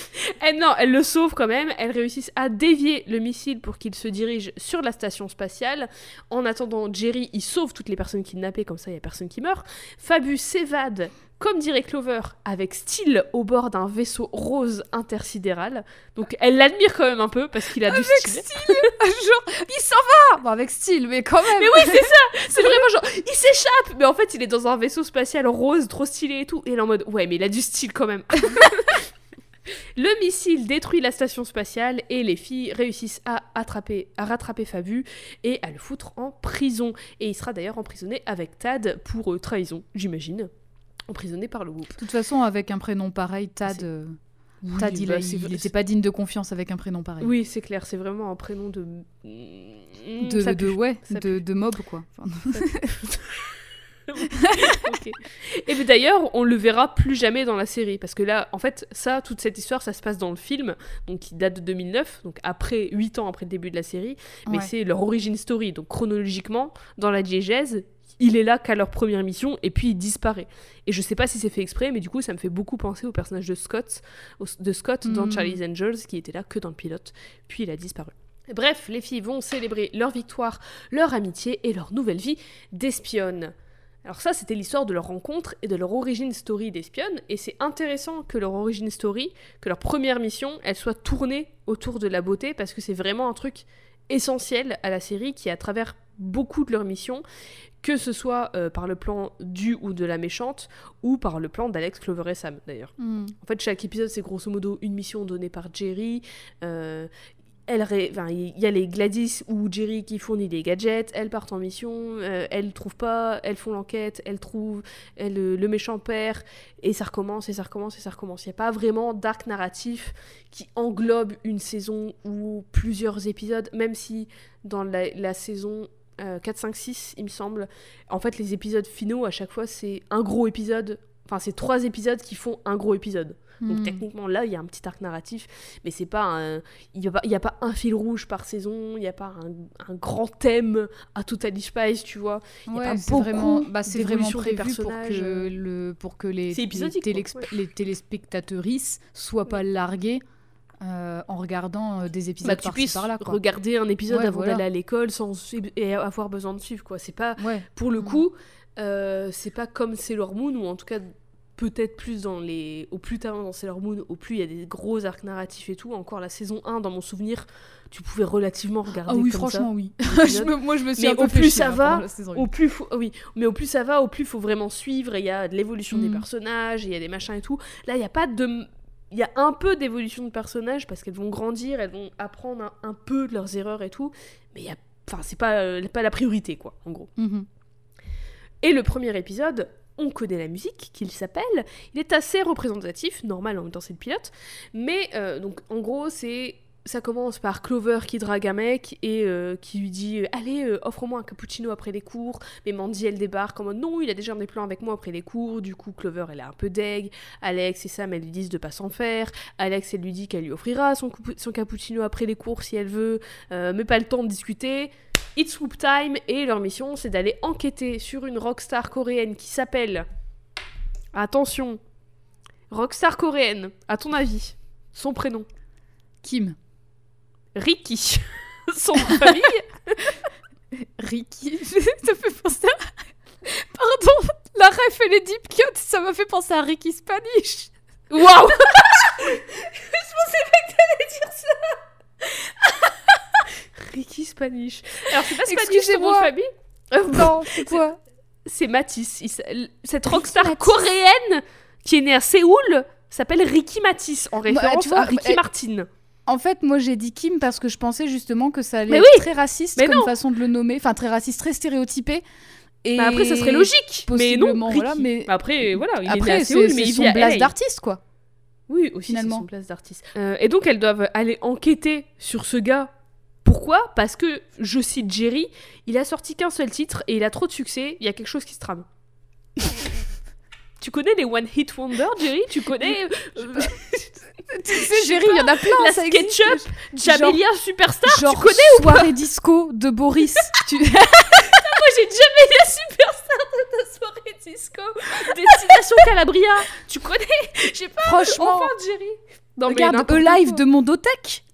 [laughs] Elle, non, elle le sauve quand même. Elles réussissent à dévier le missile pour qu'il se dirige sur la station spatiale. En attendant, Jerry, il sauve toutes les personnes kidnappées, comme ça, il n'y a personne qui meurt. Fabu s'évade, comme dirait Clover, avec style au bord d'un vaisseau rose intersidéral. Donc elle l'admire quand même un peu parce qu'il a du Avec style. style [laughs] Genre, il s'en va Bon, avec style, mais quand même Mais oui, c'est ça [laughs] C'est vraiment genre, il s'échappe Mais en fait, il est dans un vaisseau spatial rose, trop stylé et tout. Et elle est en mode, ouais, mais il a du style quand même. Le missile détruit la station spatiale et les filles réussissent à, attraper, à rattraper Fabu et à le foutre en prison. Et il sera d'ailleurs emprisonné avec Tad pour euh, trahison, j'imagine. Emprisonné par le groupe. De toute façon, avec un prénom pareil, Tad, euh, Oui, Tad, il bah, n'était pas digne de confiance avec un prénom pareil. Oui, c'est clair, c'est vraiment un prénom de. De, de, ouais, de, de mob, quoi. Enfin, [laughs] [laughs] Et d'ailleurs, on le verra plus jamais dans la série. Parce que là, en fait, ça, toute cette histoire, ça se passe dans le film, donc qui date de 2009, donc après, 8 ans après le début de la série. Mais Ouais. c'est leur origin story. Donc chronologiquement, dans la diégèse, il est là qu'à leur première mission, et puis il disparaît. Et je sais pas si c'est fait exprès, mais du coup, ça me fait beaucoup penser au personnage de Scott, au- de Scott dans Mm. Charlie's Angels, qui était là que dans le pilote. Puis il a disparu. Bref, les filles vont célébrer leur victoire, leur amitié et leur nouvelle vie d'espionne. Alors ça, c'était l'histoire de leur rencontre et de leur origin story d'espionne, et c'est intéressant que leur origin story, que leur première mission, elle soit tournée autour de la beauté, parce que c'est vraiment un truc essentiel à la série qui, à travers beaucoup de leurs missions, que ce soit euh, par le plan du ou de la méchante, ou par le plan d'Alex Clover et Sam d'ailleurs. hmm. En fait, chaque épisode, c'est grosso modo une mission donnée par Jerry. Euh, elle ré- il y a les Gladys ou Jerry qui fournit les gadgets. Elles partent en mission. euh, elles trouvent pas. Elles font l'enquête. Elles trouvent euh, le méchant père. Et ça recommence, et ça recommence, et ça recommence. Il n'y a pas vraiment d'arc narratif qui englobe une saison ou plusieurs épisodes, même si dans la, la saison euh, 4, 5, 6, il me semble, en fait, les épisodes finaux, à chaque fois, c'est un gros épisode. Enfin, c'est trois épisodes qui font un gros épisode. Donc Hmm. techniquement là il y a un petit arc narratif, mais c'est pas un, il y a il a pas un fil rouge par saison, il n'y a pas un, un grand thème à Totally Spice, tu vois. a Ouais, pas c'est beaucoup vraiment, bah, c'est vraiment prévu pour que, euh. le, pour que les, les, ouais. téléspectatrices soient pas larguées euh, en regardant euh, des épisodes Bah, tu par-ci puisses par-là. quoi. regarder un épisode Ouais, avant voilà. d'aller à l'école sans et avoir besoin de suivre quoi. C'est pas Ouais. pour le Mm. coup, euh, c'est pas comme Sailor Moon ou en tout cas peut-être plus dans les au plus tard dans Sailor Moon, au plus il y a des gros arcs narratifs et tout. Encore la saison 1 dans mon souvenir, tu pouvais relativement regarder Ah oui, comme franchement, ça. oui. l'épisode. [laughs] Je me- moi, je me suis Mais un peu au plus ça hein, va, Au plus faut- oui, mais au plus ça va, au plus il faut vraiment suivre et il y a de l'évolution des Mm. personnages, il y a des machins et tout. Là, il y a pas de il y a un peu d'évolution de personnages parce qu'elles vont grandir, elles vont apprendre un, un peu de leurs erreurs et tout, mais il y a enfin c'est pas euh, pas la priorité quoi, en gros. Mhm. Et le premier épisode, on connaît la musique, qu'il s'appelle. Il est assez représentatif, normal en même temps c'est le pilote. Mais euh, donc en gros c'est ça commence par Clover qui drague un mec et euh, qui lui dit euh, Allez, offre-moi un cappuccino après les cours. Mais Mandy, elle débarque en mode Non, il a déjà des plans avec moi après les cours. Du coup, Clover, elle est un peu deg. Alex et Sam, elles lui disent de pas s'en faire. Alex, elle lui dit qu'elle lui offrira son, son cappuccino après les cours si elle veut, mais pas le temps de discuter. It's Swoop Time et leur mission, c'est d'aller enquêter sur une rockstar coréenne qui s'appelle. Attention, rockstar coréenne, à ton avis, son prénom Kim. Ricky. [laughs] Son famille [laughs] Ricky. [laughs] ça fait penser à... Pardon, la ref et les deep cuts, ça m'a fait penser à Ricky Spanish. Waouh Je pensais pas que t'allais dire ça Ricky Spanish. Alors, c'est pas Spanish son nom de famille Euh, [laughs] Non, c'est quoi C'est Matisse. Il Cette rockstar Matisse. coréenne qui est née à Séoul s'appelle Ricky Matisse en référence tu vois, à Ricky eh, Martin. En fait, moi j'ai dit Kim parce que je pensais justement que ça allait être très raciste Mais comme non. façon de le nommer, enfin très raciste, très stéréotypé. Et Bah après, ça serait logique. Mais non, possiblement, Ricky. voilà, mais- Bah après, voilà, il est né à Après, Séoul, mais il vit à d'artiste quoi. Oui, aussi, finalement. son place d'artiste. Euh, et donc, elles doivent aller enquêter sur ce gars. Pourquoi? Parce que, je cite Jerry, il a sorti qu'un seul titre et il a trop de succès, il y a quelque chose qui se trame. [laughs] tu connais les One Hit Wonder, Jerry? Tu connais euh, [laughs] Tu sais, Jerry, il y en a plein. la ça. SketchUp, Jamelia Superstar Genre Tu connais soirée disco de Boris. Tu- [laughs] Moi, j'ai Jamelia Superstar de ta soirée disco. Destination Calabria Tu connais? J'ai pas Franchement, enfin Jerry non, regarde quoi. de Mondotech.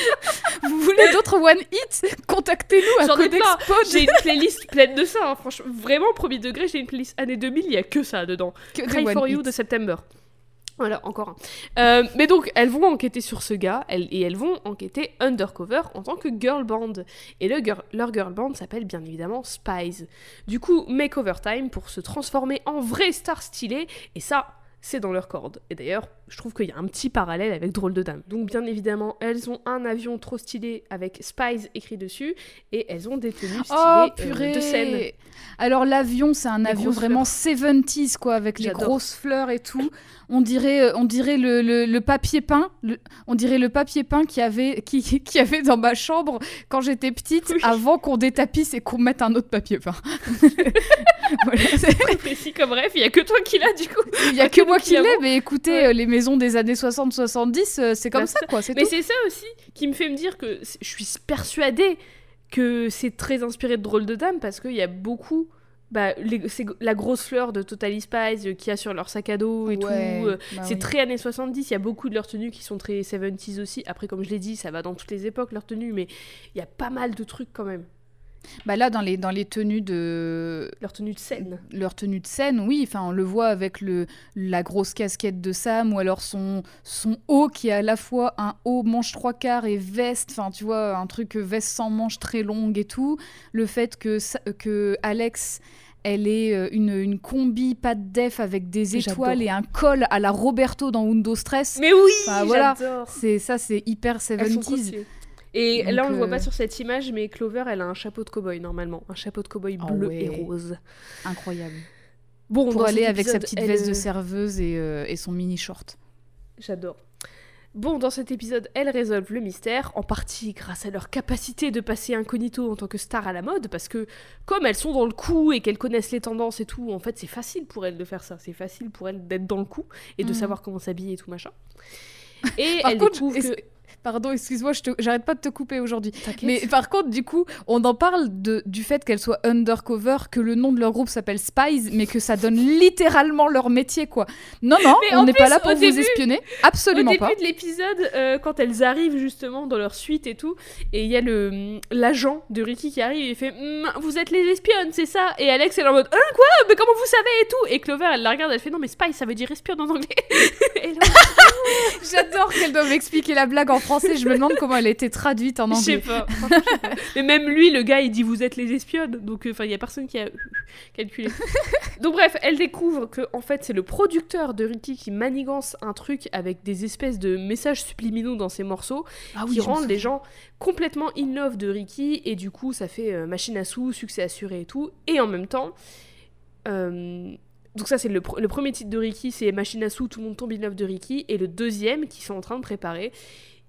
[laughs] Vous voulez d'autres One Hit Contactez-nous à J'en ai Codex plein. Pod. J'ai une [laughs] playlist pleine de ça, hein, franchement. Vraiment, premier degré, j'ai une playlist années 2000, il y a que ça dedans. Que Cry for You Hit. de September. Voilà, encore un. Euh, mais donc, elles vont enquêter sur ce gars, elles- et elles vont enquêter undercover en tant que girl band. Et le girl- leur girl band s'appelle bien évidemment Spies. Du coup, makeover time pour se transformer en vraie star stylée, et ça, c'est dans leur corde. Et d'ailleurs, je trouve qu'il y a un petit parallèle avec Drôle de Dame. Donc, bien évidemment, elles ont un avion trop stylé avec Spies écrit dessus, et elles ont des tenues stylées Oh euh, purée de scène. Alors l'avion, c'est un Les avion vraiment 70s quoi, avec les grosses fleurs et tout. On dirait, euh, on dirait le, le- le papier peint, le- on dirait le papier peint qui avait, [laughs] qui, qui avait dans ma chambre quand j'étais petite, Oui. avant qu'on détapisse et qu'on mette un autre papier peint. [laughs] Voilà, c'est- précis comme rêve, il y a que toi qui l'as du coup. Il y a que moi qui l'ai, mais écoutez, Ouais. euh, les maisons des années 60-70, euh, c'est comme Bah, ça quoi, Mais c'est ça aussi qui me fait me dire que je suis persuadée que c'est très inspiré de Drôle de Dame parce qu'il y a beaucoup. Bah, c'est la grosse fleur de Totally Spies euh, qu'il y a sur leur sac à dos et Ouais, tout. euh, bah c'est oui. très années 70, il y a beaucoup de leurs tenues qui sont très 70s aussi. Après, comme je l'ai dit, ça va dans toutes les époques, leurs tenues, mais il y a pas mal de trucs quand même. Bah là, dans les, dans les tenues de, Leurs tenues de scène. leur tenue de scène, oui, enfin on le voit avec le, la grosse casquette de Sam ou alors son, son haut qui est à la fois un haut manche trois quarts et veste, enfin tu vois, un truc euh, veste sans manche très longue et tout. Le fait que, que Alex, elle est euh, une, une combi pas de def avec des étoiles et un col à la Roberto dans Windows Stress. Mais oui, Enfin, voilà. C'est ça, c'est hyper Elles sont trop 70s. Et Donc, là, on le voit euh, pas sur cette image, mais Clover, elle a un chapeau de cow-boy normalement. Un chapeau de cow-boy Ah bleu ouais. et rose. Incroyable. Bon, Pour aller avec sa petite elle, veste de euh, serveuse et, euh, et son mini short. J'adore. Bon, dans cet épisode, elles résolvent le mystère, en partie grâce à leur capacité de passer incognito en tant que star à la mode, parce que comme elles sont dans le coup et qu'elles connaissent les tendances et tout, en fait, c'est facile pour elles de faire ça. C'est facile pour elles d'être dans le coup et de Mhm. savoir comment s'habiller et tout machin. [laughs] Et Par elles contre, découvrent que... Pardon, excuse-moi, j'arrête pas de te couper aujourd'hui. Mais par contre, du coup, on en parle de, du fait qu'elles soient undercover, que le nom de leur groupe s'appelle Spies, mais que ça donne littéralement leur métier, quoi. Non, non, Mais on n'est pas là au pour vous début- espionner. Au Absolument début pas. de l'épisode, euh, quand elles arrivent justement dans leur suite et tout, et il y a le l'agent de Ricky qui arrive et il fait Hum, Vous êtes les espionnes, c'est ça? Et Alex, elle est en mode Hein, quoi? Mais comment vous savez et tout? Et Clover, elle la regarde, elle fait Non, mais spy, ça veut dire espionne en anglais. [laughs] et là, J'adore qu'elle doive expliquer la blague en français. Je me demande comment elle a été traduite en anglais. je sais pas. Mais même lui, le gars, il dit Vous êtes les espionnes. Donc, enfin, il y a personne qui a calculé. Donc, bref, elle découvre que, en fait, c'est le producteur de Ricky qui manigance un truc avec des espèces de messages subliminaux dans ses morceaux. Ah qui rendent les gens complètement in love de Ricky et du coup ça fait euh, machine à sous, succès assuré et tout. Et en même temps, euh, donc ça c'est le, pr- le premier titre de Ricky, c'est machine à sous, tout le monde tombe in love de Ricky. Et le deuxième qu'ils sont en train de préparer,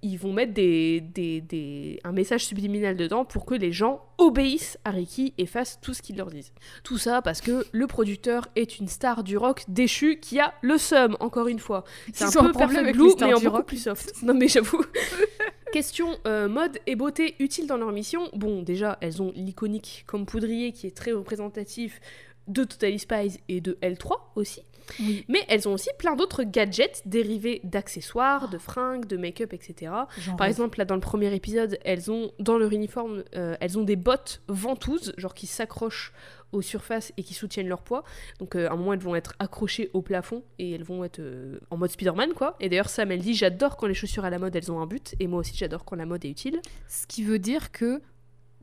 ils vont mettre des, des, des- un message subliminal dedans pour que les gens obéissent à Ricky et fassent tout ce qu'ils leur disent. Tout ça parce que le producteur est une star du rock déchu qui a le seum, encore une fois. C'est un peu Perfect Blue, mais en beaucoup rock. plus soft. Non mais j'avoue. [laughs] Question euh, mode et beauté utiles dans leur mission? Bon, déjà, elles ont l'iconique comme poudrier qui est très représentatif de Totally Spies et de L3 aussi. Oui. Mais elles ont aussi plein d'autres gadgets dérivés d'accessoires, de fringues, de make-up, etc. Par exemple, là dans le premier épisode, elles ont dans leur uniforme, euh, elles ont des bottes ventouses, genre qui s'accrochent aux surfaces et qui soutiennent leur poids. Donc euh, à un moment, elles vont être accrochées au plafond et elles vont être euh, en mode Spider-Man, quoi. Et d'ailleurs, Sam, elle dit J'adore quand les chaussures à la mode, elles ont un but. Et moi aussi, j'adore quand la mode est utile. Ce qui veut dire que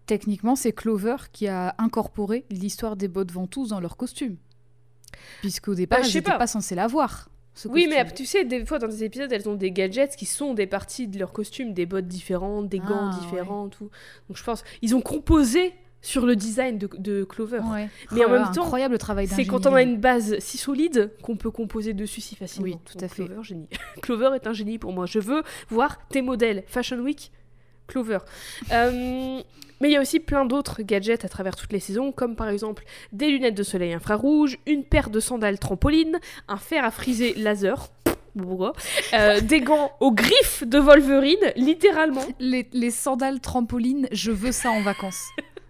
techniquement, c'est Clover qui a incorporé l'histoire des bottes ventouses dans leur costume. Puisqu'au départ, Bah, je pas. pas. censées l'avoir. ce Oui, mais tu sais, des fois dans des épisodes, elles ont des gadgets qui sont des parties de leur costume, des bottes différentes, des gants Ah, différents, tout. Donc je pense, ils ont composé sur le design de, de Clover. Ouais. Mais en même temps, incroyable travail C'est quand on a une base si solide qu'on peut composer dessus si facilement. Oui, tout à fait. Clover, génie. [laughs] Clover est un génie pour moi. Je veux voir tes modèles. Fashion Week, Clover. Euh, mais il y a aussi plein d'autres gadgets à travers toutes les saisons, comme par exemple des lunettes de soleil infrarouge, une paire de sandales trampoline, un fer à friser laser. Euh, des gants aux griffes de Wolverine, littéralement. Les, les sandales trampolines, je veux ça en vacances.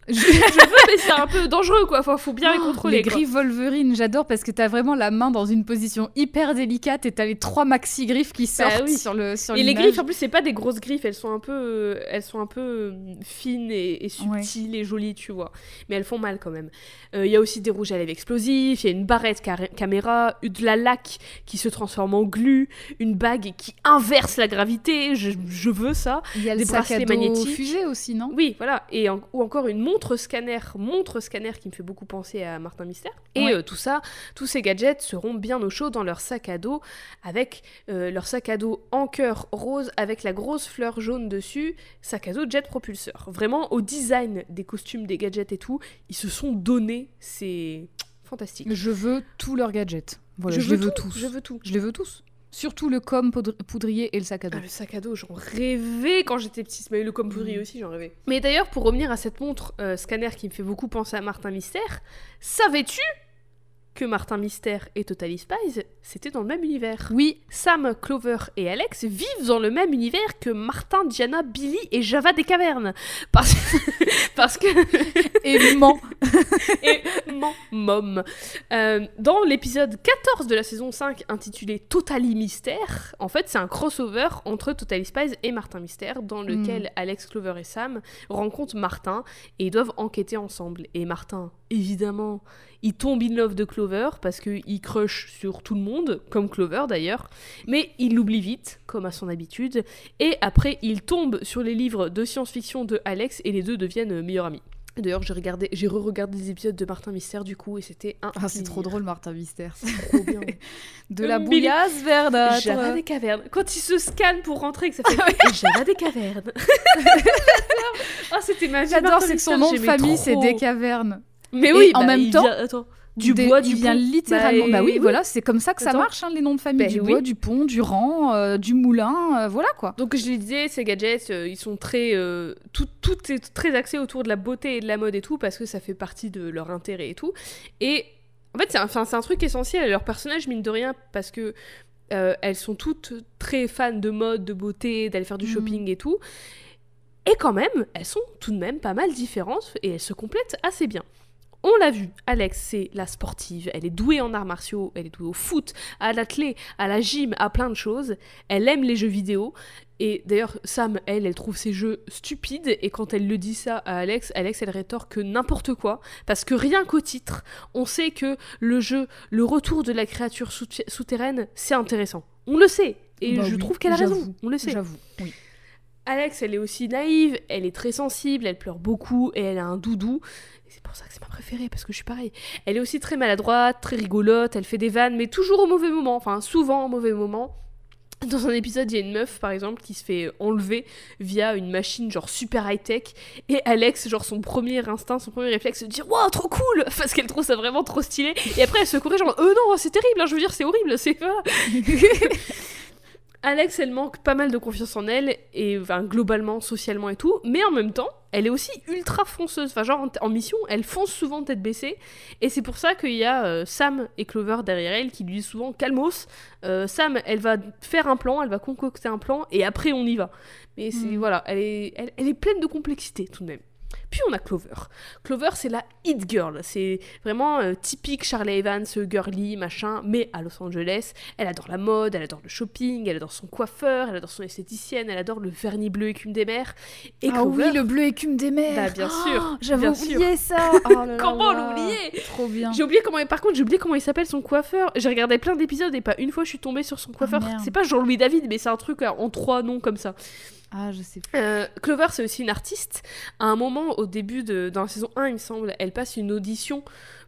Je- Je veux, mais c'est un peu dangereux, quoi. Enfin, faut bien les contrôler. les quoi. griffes Wolverine, j'adore parce que t'as vraiment la main dans une position hyper délicate et t'as les trois maxi griffes qui Bah sortent oui. sur le sur Et les griffes, en plus, c'est pas des grosses griffes, elles sont un peu, euh, elles sont un peu euh, fines et, et subtiles et jolies, tu vois. Mais elles font mal quand même. Euh, Il y a aussi des rouges à lèvres explosifs, il y a une barrette caméra, de la laque qui se transforme en glu, une bague qui inverse la gravité, je, je veux ça. Il y a des le bracelets magnétiques. fusée aussi, non? Oui, voilà. Et en- ou encore une montre scanner, montre scanner qui me fait beaucoup penser à Martin Mystère. Et Ouais. euh, tout ça, tous ces gadgets seront bien au chaud dans leur sac à dos, avec euh, leur sac à dos en cœur rose avec la grosse fleur jaune dessus, sac à dos jet propulseur. Vraiment, au design des costumes, des gadgets et tout, ils se sont donnés. C'est fantastique. Je veux tous leurs gadgets. Voilà, je, je, veux les veux tous. Je veux tout. Je les veux tous. Surtout le com poudr- poudrier et le sac à dos. Ah, le sac à dos, j'en rêvais quand j'étais petite. Mais le comme poudrier Mm. aussi, j'en rêvais. Mais d'ailleurs, pour revenir à cette montre euh, scanner qui me fait beaucoup penser à Martin Mystère, savais-tu que Martin Mystère et Totally Spies, c'était dans le même univers Oui, Sam, Clover et Alex vivent dans le même univers que Martin, Diana, Billy et Java des cavernes. [laughs] Parce, parce que [laughs] et ment. [laughs] et mom. Euh, dans l'épisode 14 de la saison 5 intitulé Totally Mystère, en fait c'est un crossover entre Totally Spies et Martin Mystère dans lequel Alex, Clover et Sam rencontrent Martin et ils doivent enquêter ensemble. Et Martin, évidemment, il tombe in love de Clover parce qu'il crush sur tout le monde, comme Clover d'ailleurs, mais il l'oublie vite, comme à son habitude, et après il tombe sur les livres de science-fiction de Alex et les deux deviennent meilleurs amis. D'ailleurs, j'ai regardé, j'ai re-regardé des épisodes de Martin Mystère du coup et c'était un. Ah, c'est trop drôle, Martin Mystère. Trop bien. [laughs] [laughs] De la bouillasse verdâtre. Java des cavernes. Quand il se scanne pour rentrer, que ça fait [laughs] Et Java des cavernes. Ah, c'était ma vie. J'adore, c'est que son nom de famille, c'est des cavernes. Mais Et oui, en bah, même temps, vient- attends, du Des- bois, du vient pont. littéralement. Bah, oui, oui. voilà, c'est comme ça que ça marche, hein, les noms de famille. Bah du oui. bois, du pont, du rang, euh, du moulin, euh, voilà quoi. Donc je le disais, ces gadgets, euh, ils sont très, euh, tout, tout est très axé autour de la beauté et de la mode et tout parce que ça fait partie de leur intérêt et tout. Et en fait, c'est un, un truc essentiel à leur personnage mine de rien parce que Euh, elles sont toutes très fans de mode, de beauté, d'aller faire du Mhm. shopping et tout. Et quand même, elles sont tout de même pas mal différentes et elles se complètent assez bien. On l'a vu, Alex, c'est la sportive. Elle est douée en arts martiaux, elle est douée au foot, à l'athlé, à la gym, à plein de choses. Elle aime les jeux vidéo. Et d'ailleurs, Sam, elle, elle trouve ces jeux stupides. Et quand elle le dit ça à Alex, Alex, elle rétorque n'importe quoi. Parce que rien qu'au titre, on sait que le jeu, le retour de la créature sou- souterraine, c'est intéressant. On le sait. Et Bah je oui, trouve qu'elle a raison. On le sait. J'avoue, oui. Alex, elle est aussi naïve, elle est très sensible, elle pleure beaucoup et elle a un doudou. C'est pour ça que c'est ma préférée, parce que je suis pareil. Elle est aussi très maladroite, très rigolote, elle fait des vannes, mais toujours au mauvais moment, enfin souvent au mauvais moment. Dans un épisode, il y a une meuf, par exemple, qui se fait enlever via une machine genre super high-tech. Et Alex, genre son premier instinct, son premier réflexe, de dire Waouh, trop cool Parce qu'elle trouve ça vraiment trop stylé. Et après, elle se corrige genre Euh non, c'est terrible, hein, je veux dire, c'est horrible, c'est. [laughs] Alex, elle manque pas mal de confiance en elle, et enfin, globalement, socialement et tout, mais en même temps, elle est aussi ultra fonceuse. Enfin, genre, en, en mission, elle fonce souvent tête baissée, et c'est pour ça qu'il y a euh, Sam et Clover derrière elle qui lui disent souvent calmos. Euh, Sam, elle va faire un plan, elle va concocter un plan, et après on y va. Mais c'est Mm. voilà, elle est, elle, elle est pleine de complexité tout de même. Puis on a Clover. Clover, c'est la hit girl. C'est vraiment euh, typique Charlie Evans, euh, girly, machin, mais à Los Angeles. Elle adore la mode, elle adore le shopping, elle adore son coiffeur, elle adore son esthéticienne, elle adore le vernis bleu écume des mers. Et ah Clover, oui, le bleu écume des mers. Bah, bien sûr, Oh, J'avais oublié ça. [laughs] Oh là là Comment l'oublier Trop bien. J'ai oublié comment. Par contre, j'ai oublié comment il s'appelle son coiffeur. J'ai regardé plein d'épisodes et pas une fois je suis tombée sur son coiffeur. merde. c'est pas Jean-Louis David, mais c'est un truc euh, en trois noms comme ça. Ah, je sais plus. Euh, Clover, c'est aussi une artiste. À un moment, au début de dans la saison 1, il me semble, elle passe une audition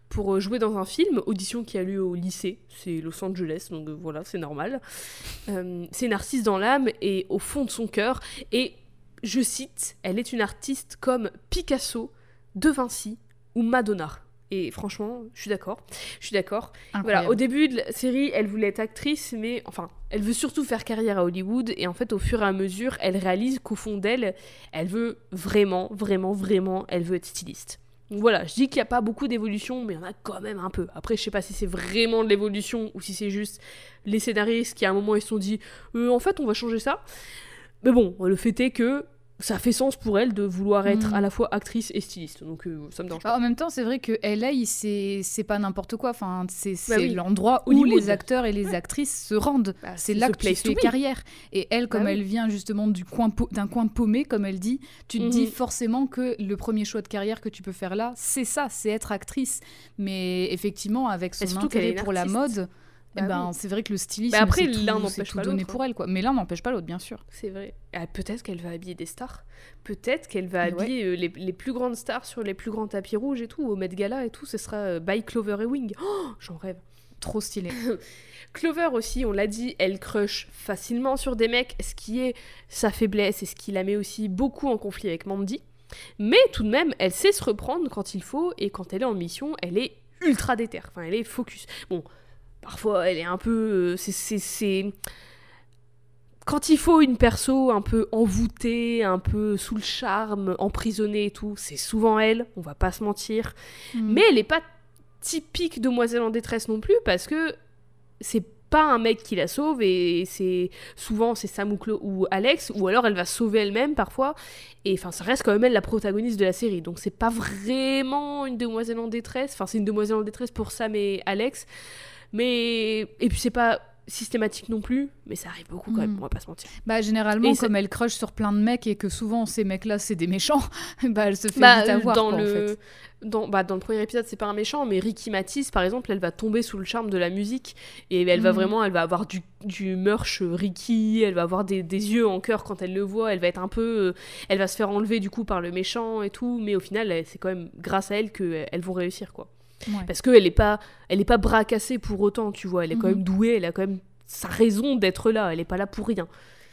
pour euh, jouer dans un film, audition qui a lieu au lycée, c'est Los Angeles, donc euh, voilà, c'est normal. C'est une artiste dans l'âme et au fond de son cœur, et je cite, elle est une artiste comme Picasso, De Vinci ou Madonna. Et franchement, je suis d'accord. Je suis d'accord. Voilà, au début de la série, elle voulait être actrice, mais enfin, elle veut surtout faire carrière à Hollywood. Et en fait, au fur et à mesure, elle réalise qu'au fond d'elle, elle veut vraiment, vraiment, vraiment, elle veut être styliste. Donc voilà, je dis qu'il n'y a pas beaucoup d'évolution, mais il y en a quand même un peu. Après, je sais pas si c'est vraiment de l'évolution ou si c'est juste les scénaristes qui à un moment ils se sont dit, Euh, en fait, on va changer ça. Mais bon, le fait est que ça fait sens pour elle de vouloir être Mm. à la fois actrice et styliste. Donc euh, ça me dérange pas. Ah, en même temps, c'est vrai que LA, c'est pas n'importe quoi. Enfin, c'est oui. l'endroit où Hollywood. les acteurs et les actrices se rendent. Bah, c'est là que tu fais carrière. Et elle, comme Bah oui. elle vient justement du coin d'un coin paumé, comme elle dit, tu te dis Mhm. forcément que le premier choix de carrière que tu peux faire là, c'est ça, c'est être actrice. Mais effectivement, avec son intérêt pour la mode, Bah ben, oui. c'est vrai que le stylisme, Bah après, c'est tout, l'un n'empêche pas donné l'autre, pour elle. quoi. Mais l'un n'empêche pas l'autre, bien sûr. C'est vrai. Ah, Peut-être qu'elle va habiller des stars. Peut-être qu'elle va Ouais. habiller euh, les, les plus grandes stars sur les plus grands tapis rouges et tout, au Met Gala et tout. Ce sera euh, by Clover et Wing. Oh, J'en rêve. Trop stylé. [laughs] Clover aussi, on l'a dit, elle crush facilement sur des mecs, ce qui est sa faiblesse et ce qui la met aussi beaucoup en conflit avec Mandy. Mais tout de même, elle sait se reprendre quand il faut et quand elle est en mission, elle est ultra déter. Enfin, elle est focus. Bon, parfois, elle est un peu. euh, c'est-. Quand il faut une perso un peu envoûtée, un peu sous le charme, emprisonnée et tout, c'est souvent elle, on va pas se mentir. Mm. Mais elle est pas typique demoiselle en détresse non plus parce que c'est pas un mec qui la sauve et c'est souvent c'est Sam ou Alex ou alors elle va sauver elle-même parfois et enfin ça reste quand même elle la protagoniste de la série donc c'est pas vraiment une demoiselle en détresse enfin c'est une demoiselle en détresse pour Sam et Alex mais et puis c'est pas systématique non plus mais ça arrive beaucoup quand même Mm. on va pas se mentir Bah généralement, Et ça- comme elle crush sur plein de mecs et que souvent ces mecs-là c'est des méchants, [laughs] bah elle se fait Bah, vite avoir dans quoi, en le fait. dans bah, dans le premier épisode c'est pas un méchant mais Ricky Matisse par exemple elle va tomber sous le charme de la musique et elle va Mhm. vraiment elle va avoir du, du merch euh, Ricky elle va avoir des, des yeux en cœur quand elle le voit elle va être un peu euh, elle va se faire enlever du coup par le méchant et tout mais au final c'est quand même grâce à elle que elles vont réussir quoi Ouais. parce qu'elle est pas elle est pas bras cassée pour autant tu vois elle est quand Mhm. même douée elle a quand même sa raison d'être là elle est pas là pour rien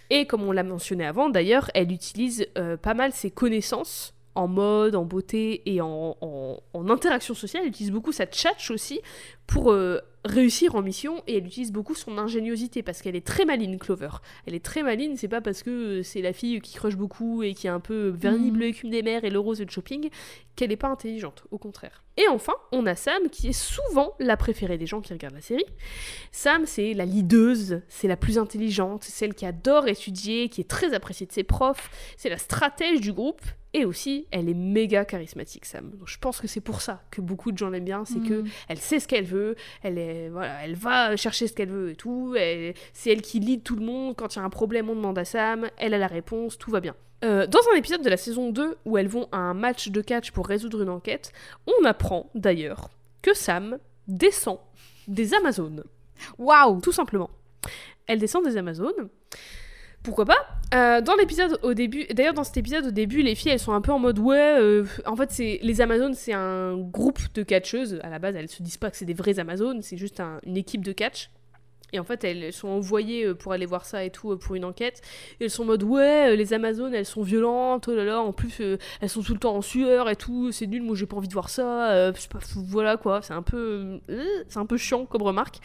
et comme on l'a mentionné avant d'ailleurs elle utilise euh, pas mal ses connaissances en mode en beauté et en, en- en interaction sociale elle utilise beaucoup sa tchatch aussi pour euh, réussir en mission et elle utilise beaucoup son ingéniosité parce qu'elle est très maline Clover. Elle est très maline, c'est pas parce que c'est la fille qui crush beaucoup et qui est un peu vernis Mhm. bleu écume des mers et le rose et le shopping qu'elle est pas intelligente, au contraire. Et enfin, on a Sam qui est souvent la préférée des gens qui regardent la série. Sam, c'est la leaduse, c'est la plus intelligente, c'est celle qui adore étudier, qui est très appréciée de ses profs, c'est la stratège du groupe. Et aussi, elle est méga charismatique, Sam. Donc, je pense que c'est pour ça que beaucoup de gens l'aiment bien, c'est que Mm. elle sait ce qu'elle veut, elle est voilà, elle va chercher ce qu'elle veut et tout. C'est elle qui lead tout le monde. Quand il y a un problème, on demande à Sam. Elle a la réponse, tout va bien. Euh, dans un épisode de la saison 2 où elles vont à un match de catch pour résoudre une enquête, on apprend d'ailleurs que Sam descend des Amazones. Waouh Tout simplement. Elle descend des Amazones. Pourquoi pas? Euh, Dans l'épisode au début, d'ailleurs dans cet épisode au début, les filles elles sont un peu en mode ouais, euh, en fait c'est les Amazones c'est un groupe de catcheuses. À la base elles se disent pas que c'est des vraies Amazones, c'est juste un- une équipe de catch. Et en fait elles sont envoyées euh, pour aller voir ça et tout euh, pour une enquête. Et elles sont en mode ouais, euh, les Amazones elles sont violentes, oh là là, en plus elles sont tout le temps en sueur et tout, c'est nul, moi j'ai pas envie de voir ça. voilà quoi, c'est un peu, un peu chiant comme remarque.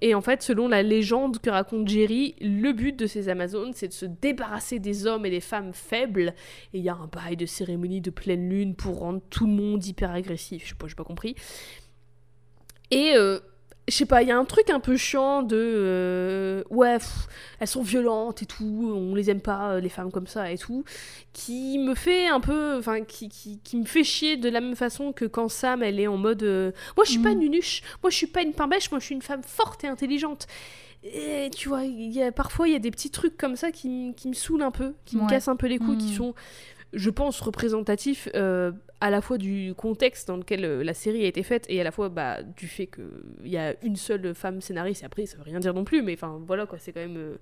Et en fait, selon la légende que raconte Jerry, le but de ces Amazones, c'est de se débarrasser des hommes et des femmes faibles. Et il y a un bail de cérémonie de pleine lune pour rendre tout le monde hyper agressif. Je sais pas, j'ai pas compris. Et je sais pas, il y a un truc un peu chiant de euh, ouais, pff, elles sont violentes et tout, on les aime pas euh, les femmes comme ça et tout, qui me fait un peu, enfin qui, qui, qui me fait chier de la même façon que quand Sam elle est en mode euh, moi je suis pas Mhm. une nunuche, moi je suis pas une pimbèche, moi je suis une femme forte et intelligente. Et tu vois, il y a, parfois il y a des petits trucs comme ça qui, qui me saoulent un peu, qui me cassent un peu les couilles, qui Mhm. sont, je pense, représentatifs euh, à la fois du contexte dans lequel euh, la série a été faite et à la fois bah, du fait qu'il y a une seule femme scénariste. Et après, ça veut rien dire non plus, mais enfin voilà quoi, c'est quand même euh,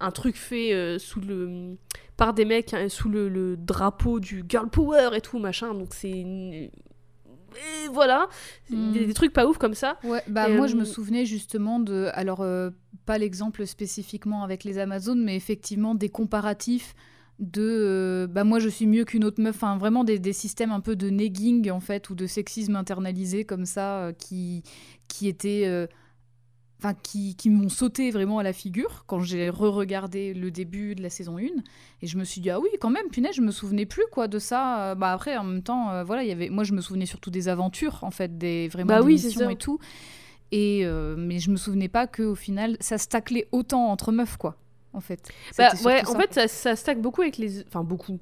un truc fait sous le par des mecs hein, sous le, le drapeau du girl power et tout machin. Donc c'est une- et voilà, Mhm. des, des trucs pas ouf comme ça. Ouais, bah Et, moi je me souvenais justement de, alors pas l'exemple spécifiquement avec les Amazones, mais effectivement des comparatifs de, euh, bah moi je suis mieux qu'une autre meuf, enfin vraiment des, des systèmes un peu de negging en fait ou de sexisme internalisé comme ça euh, qui qui étaient, euh, enfin qui, qui m'ont sauté vraiment à la figure quand j'ai re-regardé le début de la saison 1 et je me suis dit ah oui quand même punaise je me souvenais plus quoi de ça. Bah après en même temps euh, voilà il y avait moi je me souvenais surtout des aventures en fait des vraiment Bah des oui, missions et tout. Et euh, mais je me souvenais pas que au final ça se taclait autant entre meufs quoi en fait Bah, ouais, en ça. fait, ça, ça stack beaucoup avec les. Enfin, beaucoup.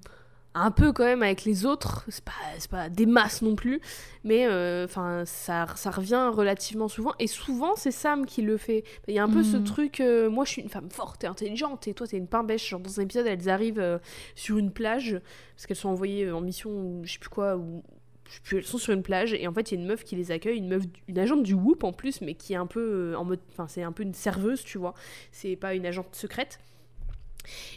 Un peu quand même avec les autres. C'est pas, c'est pas des masses non plus. Mais euh, ça, ça revient relativement souvent. Et souvent, c'est Sam qui le fait. Il y a un peu ce Mhm. truc. euh, moi, je suis une femme forte et intelligente. Et toi, t'es une pain bêche. Genre, dans un épisode, elles arrivent euh, sur une plage. Parce qu'elles sont envoyées en mission, ou je sais plus quoi. Ou, plus, elles sont sur une plage. Et en fait, il y a une meuf qui les accueille. Une meuf, une agente du Whoop en plus. Mais qui est un peu euh, en mode. Enfin, c'est un peu une serveuse, tu vois. C'est pas une agente secrète.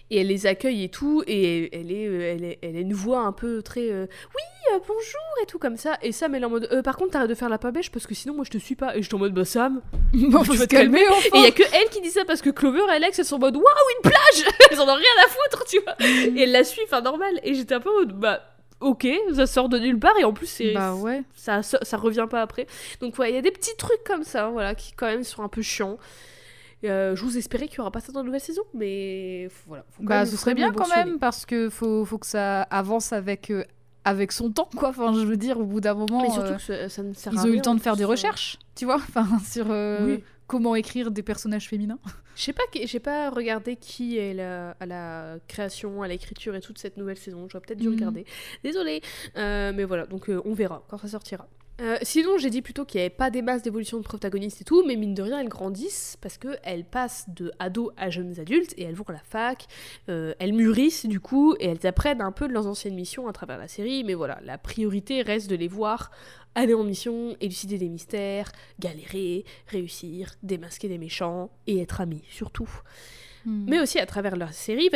Et elle les accueille et tout, et elle est, euh, elle est, elle a une voix un peu très euh, oui euh, bonjour et tout comme ça. Et Sam elle est en mode Euh, par contre t'arrêtes de faire la pas bêche parce que sinon moi je te suis pas. Et je suis en mode bah Sam. [laughs] bon, faut se calmer. calmer Et il y a que elle qui dit ça parce que Clover et Alex elles sont en mode waouh une plage. [laughs] elles en ont rien à foutre tu vois. et elle la suit enfin normal. Et j'étais un peu en mode bah ok ça sort de nulle part et en plus c'est bah ouais ça, ça, ça revient pas après. Donc ouais, il y a des petits trucs comme ça, voilà, qui quand même sont un peu chiants. Euh, je vous espérais qu'il y aura pas ça dans la nouvelle saison, mais voilà. faut quand bah même- ce serait bien quand même parce que faut faut que ça avance avec euh, avec son temps quoi enfin je veux dire au bout d'un moment Mais surtout euh, que ça, ça ne sert ils à ont eu le temps de faire des recherches tu vois [laughs] enfin sur euh, Oui. comment écrire des personnages féminins Je sais pas, j'ai pas regardé qui est la- à la création, à l'écriture et toute cette nouvelle saison. J'aurais peut-être dû Mhm. regarder. Désolée. Euh, mais voilà, donc euh, on verra quand ça sortira. Euh, sinon, j'ai dit plutôt qu'il n'y avait pas des masses d'évolution de protagonistes et tout, mais mine de rien, elles grandissent parce qu'elles passent de ados à jeunes adultes et elles vont à la fac, euh, elles mûrissent du coup et elles apprennent un peu de leurs anciennes missions à travers la série, mais voilà, la priorité reste de les voir aller en mission, élucider des mystères, galérer, réussir, démasquer des méchants et être amis surtout. Mais aussi à travers leur série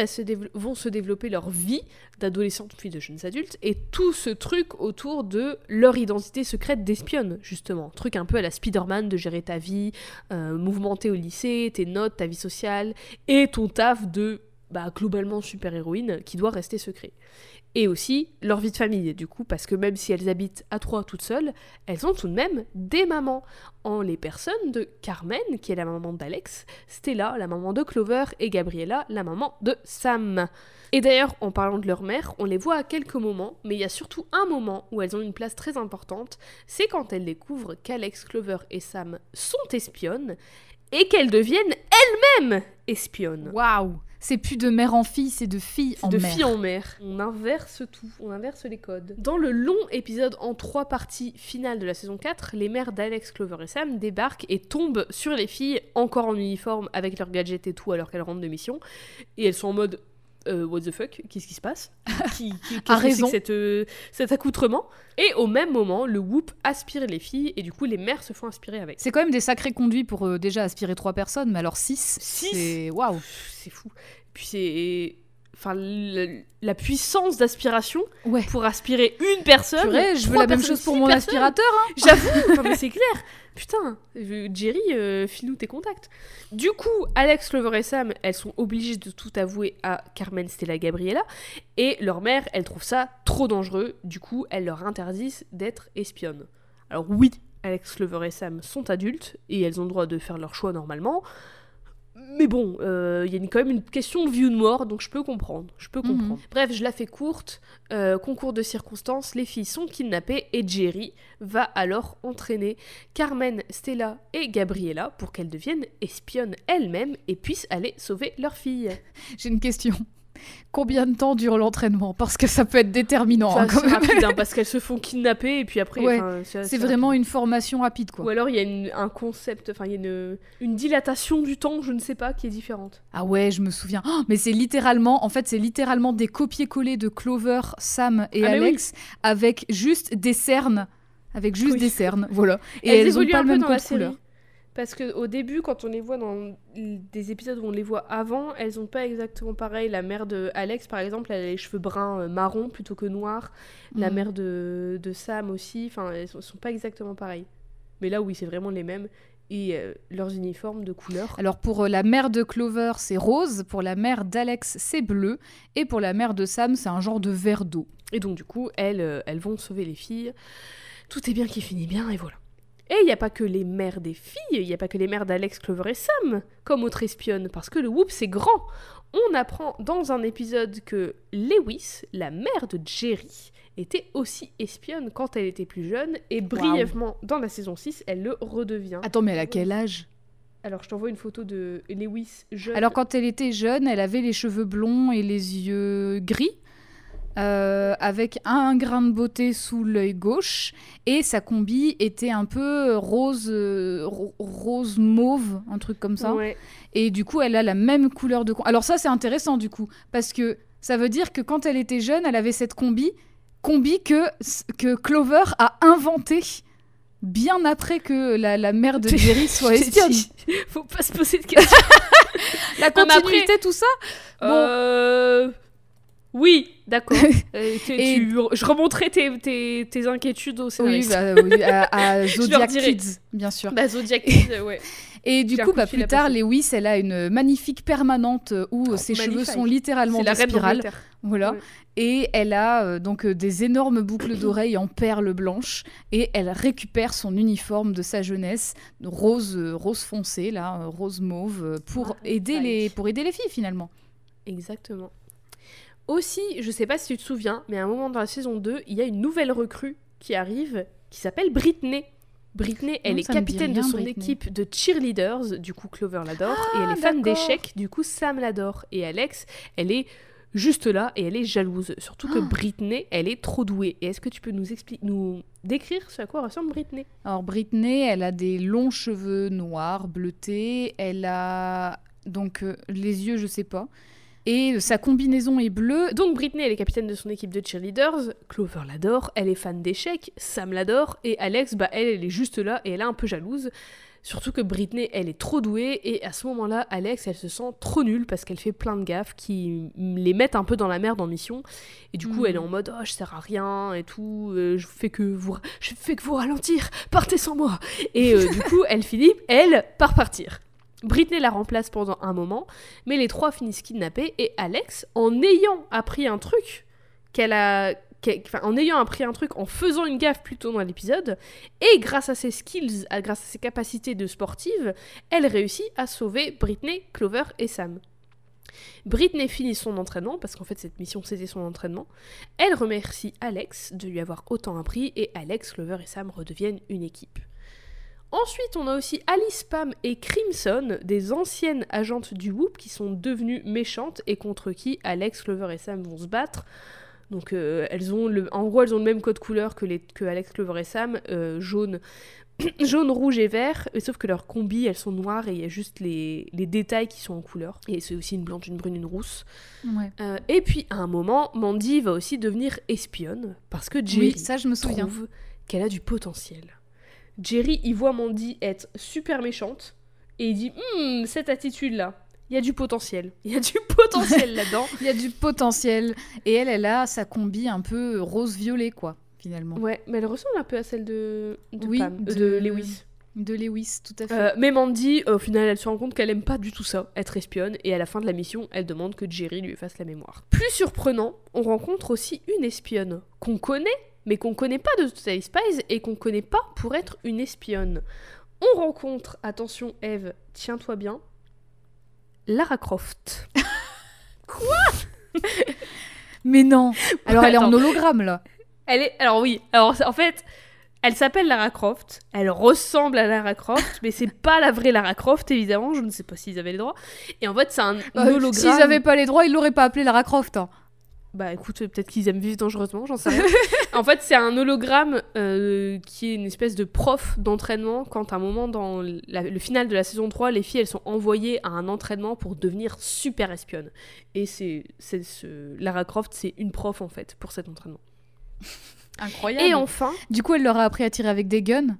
vont se développer leur vie d'adolescentes puis de jeunes adultes et tout ce truc autour de leur identité secrète d'espionne justement. Truc un peu à la Spider-Man de gérer ta vie, euh, mouvementé au lycée, tes notes, ta vie sociale et ton taf de bah, globalement super-héroïne qui doit rester secret. Et aussi leur vie de famille, du coup, parce que même si elles habitent à trois toutes seules, elles ont tout de même des mamans, en les personnes de Carmen, qui est la maman d'Alex, Stella, la maman de Clover, et Gabriella, la maman de Sam. Et d'ailleurs, en parlant de leur mère, on les voit à quelques moments, mais il y a surtout un moment où elles ont une place très importante, c'est quand elles découvrent qu'Alex, Clover et Sam sont espionnes, et qu'elles deviennent elles-mêmes espionnes. Waouh c'est plus de mère en fille, c'est de fille en de mère. fille en mère. On inverse tout, on inverse les codes. Dans le long épisode en trois parties finales de la saison 4, les mères d'Alex, Clover et Sam débarquent et tombent sur les filles encore en uniforme avec leurs gadgets et tout alors qu'elles rentrent de mission. Et elles sont en mode euh, what the fuck, qu'est-ce qui se passe [laughs] qui, qui, c'est raison. euh, cet accoutrement Et au même moment, le whoop aspire les filles et du coup les mères se font aspirer avec. C'est quand même des sacrés conduits pour euh, déjà aspirer trois personnes, mais alors six, Six c'est waouh. C'est fou. Puis c'est... Enfin, le- la puissance d'aspiration Ouais. pour aspirer une personne. Purée, je veux la même chose pour mon personnes. aspirateur. hein. J'avoue, mais c'est clair. [laughs] Putain, euh, Jerry, euh, file-nous tes contacts. Du coup, Alex, Clover et Sam, elles sont obligées de tout avouer à Carmen, Stella, Gabriella. Et leur mère, elle trouve ça trop dangereux. Du coup, elle leur interdisent d'être espionnes. Alors oui, Alex, Clover et Sam sont adultes et elles ont le droit de faire leur choix normalement. Mais bon, euh, il y a une- quand même une question de vie ou de mort, donc je peux comprendre. Je peux Mhm. comprendre. Bref, je la fais courte. Euh, concours de circonstances, les filles sont kidnappées et Jerry va alors entraîner Carmen, Stella et Gabriella pour qu'elles deviennent espionnes elles-mêmes et puissent aller sauver leur fille. [laughs] J'ai une question. Combien de temps dure l'entraînement? Parce que ça peut être déterminant. Enfin, hein, quand même. rapide hein, parce [laughs] qu'elles se font kidnapper et puis après. Ouais, c'est vraiment rapide. une formation rapide, quoi. Ou alors il y a une- un concept, enfin il y a une, une dilatation du temps, je ne sais pas, qui est différente. Ah ouais, je me souviens. Oh, mais c'est littéralement, en fait, c'est littéralement des copier-coller de Clover, Sam et Ah, Alex avec juste des cernes. Avec juste Oui. des cernes, voilà. Et elles, elles, évoluent pas un le peu même dans code la série. Parce qu'au début, quand on les voit dans des épisodes où on les voit avant, elles ont pas exactement pareil. La mère de Alex, par exemple, elle a les cheveux bruns euh, marron plutôt que noirs. La Mhm. mère de, de Sam aussi. Enfin, elles sont, sont pas exactement pareilles. Mais là, oui, c'est vraiment les mêmes. Et euh, leurs uniformes de couleur. Alors pour euh, la mère de Clover, c'est rose. Pour la mère d'Alex, c'est bleu. Et pour la mère de Sam, c'est un genre de verre d'eau. Et donc, du coup, elles, euh, elles vont sauver les filles. Tout est bien qui finit bien, et voilà. Et il n'y a pas que les mères des filles, il n'y a pas que les mères d'Alex, Clover et Sam comme autre espionne, parce que le whoop, c'est grand. On apprend dans un épisode que Lewis, la mère de Jerry, était aussi espionne quand elle était plus jeune, et brièvement, dans la saison 6, elle le redevient. Attends, mais elle a quel âge? Alors, je t'envoie une photo de Lewis jeune. Alors quand elle était jeune, elle avait les cheveux blonds et les yeux gris, euh, avec un grain de beauté sous l'œil gauche, et sa combi était un peu rose, euh, ro- rose mauve, un truc comme ça. Ouais. Et du coup, elle a la même couleur de... Alors ça, c'est intéressant du coup, parce que ça veut dire que quand elle était jeune, elle avait cette combi, combi que, que Clover a inventé bien après que la, la mère de [laughs] Jerry soit dit, Faut pas se poser de questions. [laughs] La Non, mais après- continuité, tout ça Bon. Euh, Oui, d'accord. [laughs] Euh, Je remonterai tes, tes, tes inquiétudes au Oui, scénariste. bah, oui, à, à [laughs] leur Zodiac. Kids, bien sûr. Bah, Zodiac Kid, euh, ouais. Et du coup, bah, plus tard. Lewis, elle a une magnifique permanente euh, où Oh, ses cheveux sont littéralement des spirales. Voilà. Ouais. Et elle a euh, donc euh, des énormes boucles [clears throat] d'oreilles en perles blanches. Et elle récupère son uniforme de sa jeunesse, rose, euh, rose foncé, là, rose mauve, pour, Magnifique. aider les, pour aider les filles finalement. Exactement. Aussi, je sais pas si tu te souviens, mais à un moment dans la saison 2, il y a une nouvelle recrue qui arrive qui s'appelle Britney. Britney, elle Non, est capitaine de son Britney. équipe de cheerleaders, du coup Clover l'adore, et elle Ah, est fan d'accord. d'échecs, du coup Sam l'adore. Et Alex, elle est juste là et elle est jalouse. Surtout que Ah. Britney, elle est trop douée. Et est-ce que tu peux nous expliquer, nous décrire ce à quoi ressemble Britney? Alors Britney, elle a des longs cheveux noirs, bleutés. Elle a donc euh, les yeux, je sais pas. Et sa combinaison est bleue. Donc Britney, elle est capitaine de son équipe de cheerleaders, Clover l'adore, elle est fan d'échecs, Sam l'adore, et Alex, bah elle, elle est juste là et elle est un peu jalouse. Surtout que Britney, elle est trop douée, et à ce moment-là, Alex, elle se sent trop nulle parce qu'elle fait plein de gaffes qui mm, les mettent un peu dans la merde en mission. Et du coup, elle est en mode, oh, je sers à rien et tout, euh, je fais que vous, je fais que vous ralentir, partez sans moi. Et euh, du coup, [laughs] elle finit, elle, par partir. Britney la remplace pendant un moment, mais les trois finissent kidnappés et Alex, en ayant appris un truc qu'elle a en ayant appris un truc, en faisant une gaffe plus tôt dans l'épisode, et grâce à ses skills, grâce à ses capacités de sportive, elle réussit à sauver Britney, Clover et Sam. Britney finit son entraînement, parce qu'en fait cette mission c'était son entraînement. Elle remercie Alex de lui avoir autant appris, et Alex, Clover et Sam redeviennent une équipe. Ensuite, on a aussi Alice Pam et Crimson, des anciennes agentes du Whoop qui sont devenues méchantes et contre qui Alex, Clover et Sam vont se battre. Donc euh, elles ont le, en gros elles ont le même code couleur que, les, que Alex, Clover et Sam, euh, jaune, [coughs] jaune, rouge et vert, sauf que leurs combis elles sont noires et il y a juste les, les, détails qui sont en couleur. Et c'est aussi une blanche, une brune, une rousse. Euh, et puis à un moment, Mandy va aussi devenir espionne parce que Jerry ça, je me souviens. trouve qu'elle a du potentiel. Jerry il voit Mandy être super méchante et il dit hum, cette attitude là il y a du potentiel. [laughs] Il y a du potentiel [laughs] là-dedans. Il y a du potentiel. Et elle, elle a sa combi un peu rose-violet, quoi, finalement. Ouais, mais elle ressemble un peu à celle de, de, Pam, euh, de... Lewis. De Lewis, tout à fait. Euh, mais Mandy, au final, elle se rend compte qu'elle aime pas du tout ça, être espionne, et à la fin de la mission, elle demande que Jerry lui fasse la mémoire. Plus surprenant, on rencontre aussi une espionne qu'on connaît, mais qu'on connaît pas de Total Spies et qu'on connaît pas pour être une espionne. On rencontre, attention Eve, tiens-toi bien, Lara Croft. [laughs] Quoi? Mais non. [laughs] Alors elle est en hologramme là. Elle est. Alors oui. Alors en fait, elle s'appelle Lara Croft. Elle ressemble à Lara Croft, mais c'est pas la vraie Lara Croft évidemment. Je ne sais pas s'ils avaient les droits. Et en fait, c'est un bah, hologramme. S'ils avaient pas les droits, ils l'auraient pas appelé Lara Croft. Hein. Bah écoute, peut-être qu'ils aiment vivre dangereusement, j'en sais rien. [laughs] en fait, c'est un hologramme euh, qui est une espèce de prof d'entraînement quand à un moment dans le final de la saison 3, les filles elles sont envoyées à un entraînement pour devenir super espionnes. Et c'est ce... Lara Croft, c'est une prof en fait pour cet entraînement. [laughs] Incroyable. Et enfin, du coup, elle leur a appris à tirer avec des guns?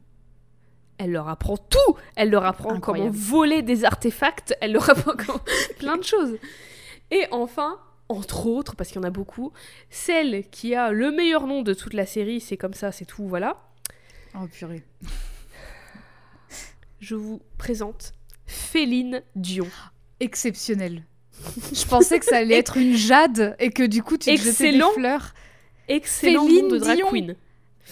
Elle leur apprend tout. Elle leur apprend comment voler des artefacts. Elle leur apprend [laughs] plein de choses. Et enfin, entre autres, parce qu'il y en a beaucoup, celle qui a le meilleur nom de toute la série, c'est comme ça, c'est tout, voilà. Oh purée. Je vous présente Féline Dion. Exceptionnel. Je pensais que ça allait être une jade et que du coup tu jetais des fleurs. Excellent nom de drag queen.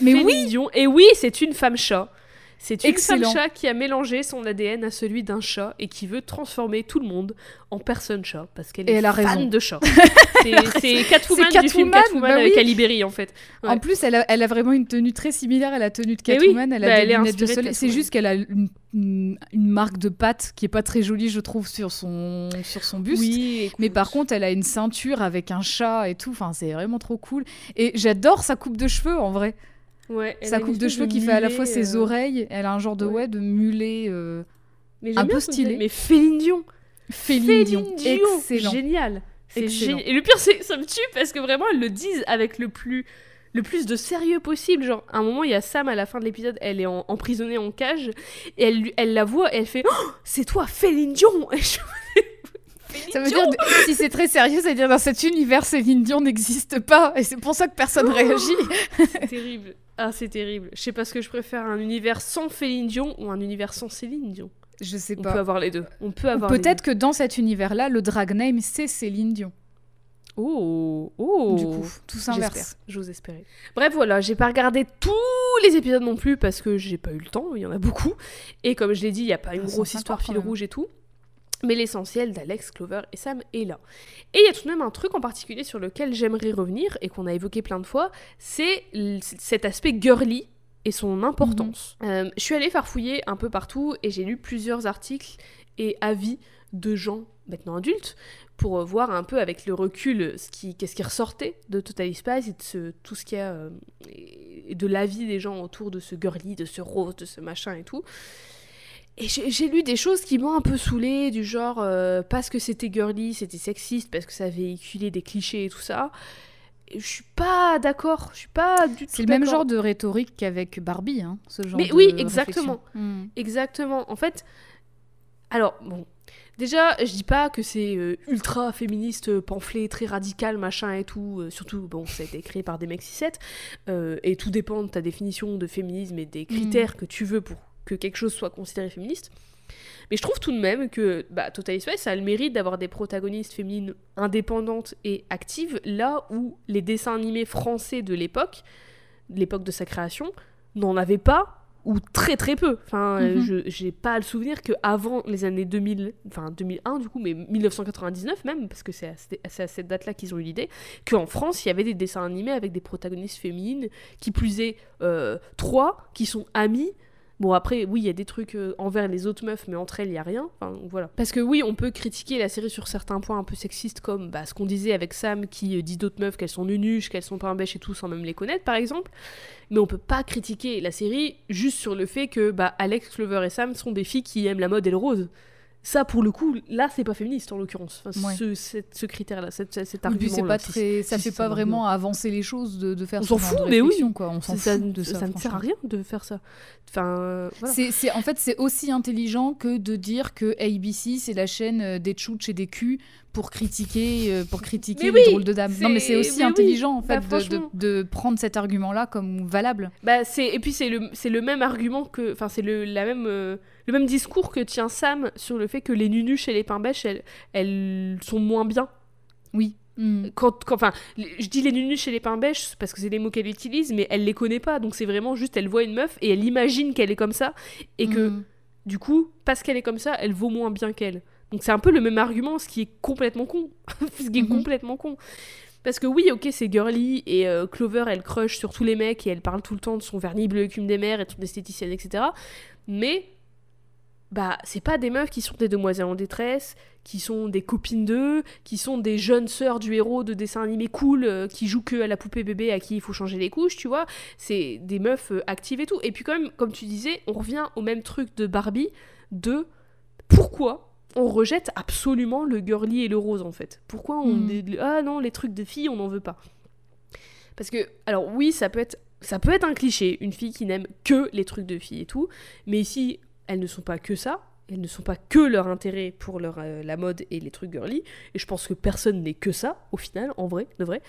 Mais oui. Dion. Et oui, c'est une femme chat. C'est une femme chat qui a mélangé son ADN à celui d'un chat et qui veut transformer tout le monde en personne chat parce qu'elle est elle a fan raison. de chat. [laughs] c'est Catwoman, du film Catwoman bah avec Alibéry en fait. En plus, elle a, elle a, vraiment une tenue très similaire à la tenue de Catwoman. elle a bah, des lunettes de soleil. C'est juste qu'elle a une, une, marque de patte qui est pas très jolie, je trouve, sur son, sur son buste. Oui, Mais par contre, elle a une ceinture avec un chat et tout. Enfin, c'est vraiment trop cool. Et j'adore sa coupe de cheveux en vrai. Ouais, sa coupe de cheveux qui fait à la fois ses euh, oreilles, elle a un genre de ouais, de mulet euh, un peu stylé. Mais Féline Dion Féline excellent. Génial. C'est génial. Et le pire, c'est ça me tue parce que vraiment, elles le disent avec le plus le plus de sérieux possible. Genre, à un moment, il y a Sam à la fin de l'épisode, elle est emprisonnée en cage, et elle, elle la voit, et elle fait oh, C'est toi, Féline Dion et je... [laughs] Ça veut dire, si c'est très sérieux, ça veut dire dans cet univers, Céline Dion n'existe pas. Et c'est pour ça que personne réagit. [laughs] c'est terrible. Ah, c'est terrible. Je sais pas ce que je préfère, un univers sans Céline Dion ou un univers sans Céline Dion. Je sais pas. On peut avoir les deux. On peut avoir. Peut-être que dans cet univers-là, le drag name c'est Céline Dion. Oh, oh. Du coup, tout s'inverse. J'ose espérer. Bref, voilà, j'ai pas regardé tous les épisodes non plus parce que j'ai pas eu le temps. Il y en a beaucoup. Et comme je l'ai dit, il y a pas une ah, grosse histoire fil rouge et tout. Mais l'essentiel d'Alex, Clover et Sam est là. Et il y a tout de même un truc en particulier sur lequel j'aimerais revenir et qu'on a évoqué plein de fois, c'est cet aspect girly et son importance. Mhm. Euh, je suis allée farfouiller un peu partout et j'ai lu plusieurs articles et avis de gens maintenant adultes pour voir un peu avec le recul ce qui, qu'est-ce qui ressortait de Total Spice et de ce, tout ce qu'il y a euh, et de l'avis des gens autour de ce girly, de ce rose, de ce machin et tout. Et j'ai lu des choses qui m'ont un peu saoulé, du genre euh, parce que c'était girly, c'était sexiste, parce que ça véhiculait des clichés et tout ça. je suis pas d'accord, je suis pas du tout. C'est le même genre de rhétorique qu'avec Barbie, hein, ce genre Mais oui, exactement, hmm. exactement. En fait, alors bon, déjà, je dis pas que c'est euh, ultra féministe, pamphlet, très radical, machin et tout. Euh, surtout, bon, ça a été créé par des mecs 6-7, et tout dépend de ta définition de féminisme et des critères hmm. que tu veux pour que quelque chose soit considéré féministe. Mais je trouve tout de même que bah, Total Spice ça a le mérite d'avoir des protagonistes féminines indépendantes et actives, là où les dessins animés français de l'époque, l'époque de sa création, n'en avaient pas ou très très peu. Enfin, Mhm. je j'ai pas le souvenir que avant les années 2000, enfin 2001 du coup, mais 1999 même, parce que c'est à, cette- c'est à cette date-là qu'ils ont eu l'idée, qu'en France il y avait des dessins animés avec des protagonistes féminines, qui plus est euh, trois, qui sont amies. Bon après, oui, il y a des trucs euh, envers les autres meufs, mais entre elles, il y a rien. Enfin, voilà. Parce que oui, on peut critiquer la série sur certains points un peu sexistes, comme bah, ce qu'on disait avec Sam, qui euh, dit d'autres meufs qu'elles sont nunuches, qu'elles sont pas un bêche et tout, sans même les connaître, par exemple. Mais on peut pas critiquer la série juste sur le fait que bah, Alex, Clover et Sam sont des filles qui aiment la mode et le rose. Ça, pour le coup, là, c'est pas féministe en l'occurrence. Enfin, Ouais. ce, ce critère-là, cet, argument. pas très, ça fait pas vraiment avancer les choses de, de faire On s'en fout, mais oui. réflexion, quoi. On s'en ça, fout de ça, ça. ne sert à rien de faire ça. Enfin, en fait, c'est aussi intelligent que de dire que ABC, c'est la chaîne euh, des tchouches et des culs pour critiquer, euh, pour critiquer de dames. Non, mais c'est aussi mais oui, intelligent, en bah, fait, de- de, prendre cet argument-là comme valable. Bah, c'est et puis c'est le c'est le même argument que enfin c'est le la même euh, le même discours que tient Sam sur le fait que les nunuches et les pains bêches elles elles sont moins bien. Oui. Mm. Quand, quand- enfin je dis les nunuches et les pains bêches parce que c'est des mots qu'elle utilise mais elle les connaît pas donc c'est vraiment juste elle voit une meuf et elle imagine qu'elle est comme ça et que Mm. du coup parce qu'elle est comme ça elle vaut moins bien qu'elle. Donc c'est un peu le même argument ce qui est complètement con. [laughs] ce qui est Mhm. complètement con. Parce que oui, ok, c'est girly et euh, Clover, elle crush sur tous les mecs et elle parle tout le temps de son vernis bleu écume des mers et de son esthéticienne, etc. Mais, bah, c'est pas des meufs qui sont des demoiselles en détresse, qui sont des copines d'eux, qui sont des jeunes sœurs du héros de dessin animé cool, euh, qui jouent que à la poupée bébé à qui il faut changer les couches, tu vois. C'est des meufs euh, actives et tout. Et puis, quand même, comme tu disais, on revient au même truc de Barbie de pourquoi on rejette absolument le girly et le rose en fait. Pourquoi on Mm. dit ah non les trucs de filles on n'en veut pas. Parce que alors oui ça peut être ça peut être un cliché une fille qui n'aime que les trucs de filles et tout, mais ici elles ne sont pas que ça. Elles ne sont pas que leur intérêt pour leur, euh, la mode et les trucs girly. Et je pense que personne n'est que ça, au final, en vrai, de vrai.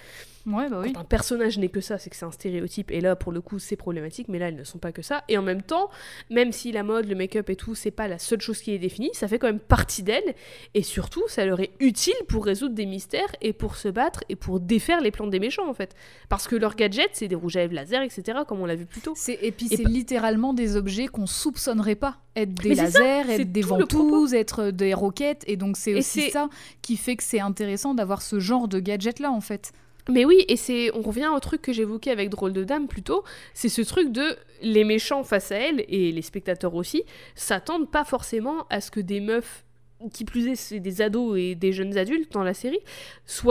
Ouais, bah oui. Quand un personnage n'est que ça, c'est que c'est un stéréotype. Et là, pour le coup, c'est problématique. Mais là, elles ne sont pas que ça. Et en même temps, même si la mode, le make-up et tout, c'est pas la seule chose qui est définie, ça fait quand même partie d'elles. Et surtout, ça leur est utile pour résoudre des mystères et pour se battre et pour défaire les plans des méchants, en fait. Parce que leurs gadgets, c'est des rouges à lèvres laser, etc., comme on l'a vu plus tôt. C'est, et puis c'est pas- littéralement des objets qu'on soupçonnerait pas être des Mais c'est ça, lasers, être des ventouses, être des roquettes. Et donc c'est aussi ça qui fait que c'est intéressant d'avoir ce genre de gadget-là en fait. Mais oui, et c'est, on revient au truc que j'évoquais avec Drôle de Dame plus tôt, c'est ce truc de les méchants face à elle, et les spectateurs aussi, s'attendent pas forcément à ce que des meufs, qui plus est, c'est des ados et des jeunes adultes dans la série,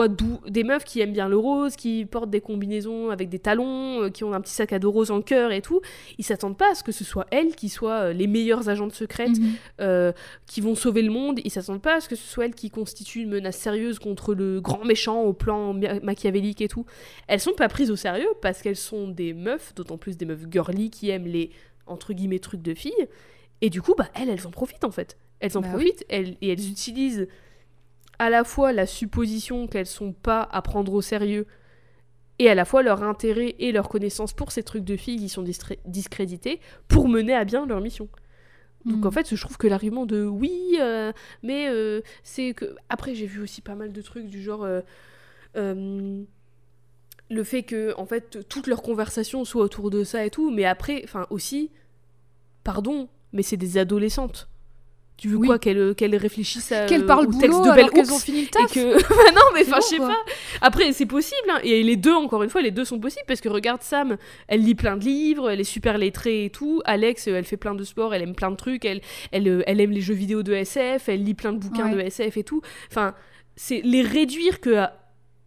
doux, des meufs qui aiment bien le rose, qui portent des combinaisons avec des talons, euh, qui ont un petit sac à dos rose en cœur et tout, ils s'attendent pas à ce que ce soit elles qui soient euh, les meilleures agentes secrètes, euh, qui vont sauver le monde. Ils s'attendent pas à ce que ce soit elles qui constituent une menace sérieuse contre le grand méchant au plan ma- machiavélique et tout. Elles sont pas prises au sérieux parce qu'elles sont des meufs, d'autant plus des meufs girly qui aiment les entre guillemets trucs de filles. Et du coup, bah elles, elles en profitent en fait. Elles en Bah oui. profitent elles, et elles utilisent à la fois la supposition qu'elles sont pas à prendre au sérieux et à la fois leur intérêt et leur connaissance pour ces trucs de filles qui sont discrédités pour mener à bien leur mission. Donc en fait, je trouve que l'argument de oui, euh, mais euh, c'est que. Après, j'ai vu aussi pas mal de trucs du genre. euh, le fait que, en fait, toutes leurs conversations soient autour de ça et tout, mais après, enfin aussi. Pardon, mais c'est des adolescentes. Tu veux Oui. quoi Qu'elles qu'elles réfléchissent à, Qu'elles parlent au boulot texte de alors Bell qu'elles ont fini le et taf. que [laughs] Bah non mais enfin bon, je sais quoi. pas après c'est possible hein. et les deux encore une fois les deux sont possibles parce que regarde Sam elle lit plein de livres elle est super lettrée et tout Alex euh, elle fait plein de sport elle aime plein de trucs elle elle, euh, elle aime les jeux vidéo de SF elle lit plein de bouquins Ouais. de SF et tout enfin c'est les réduire que à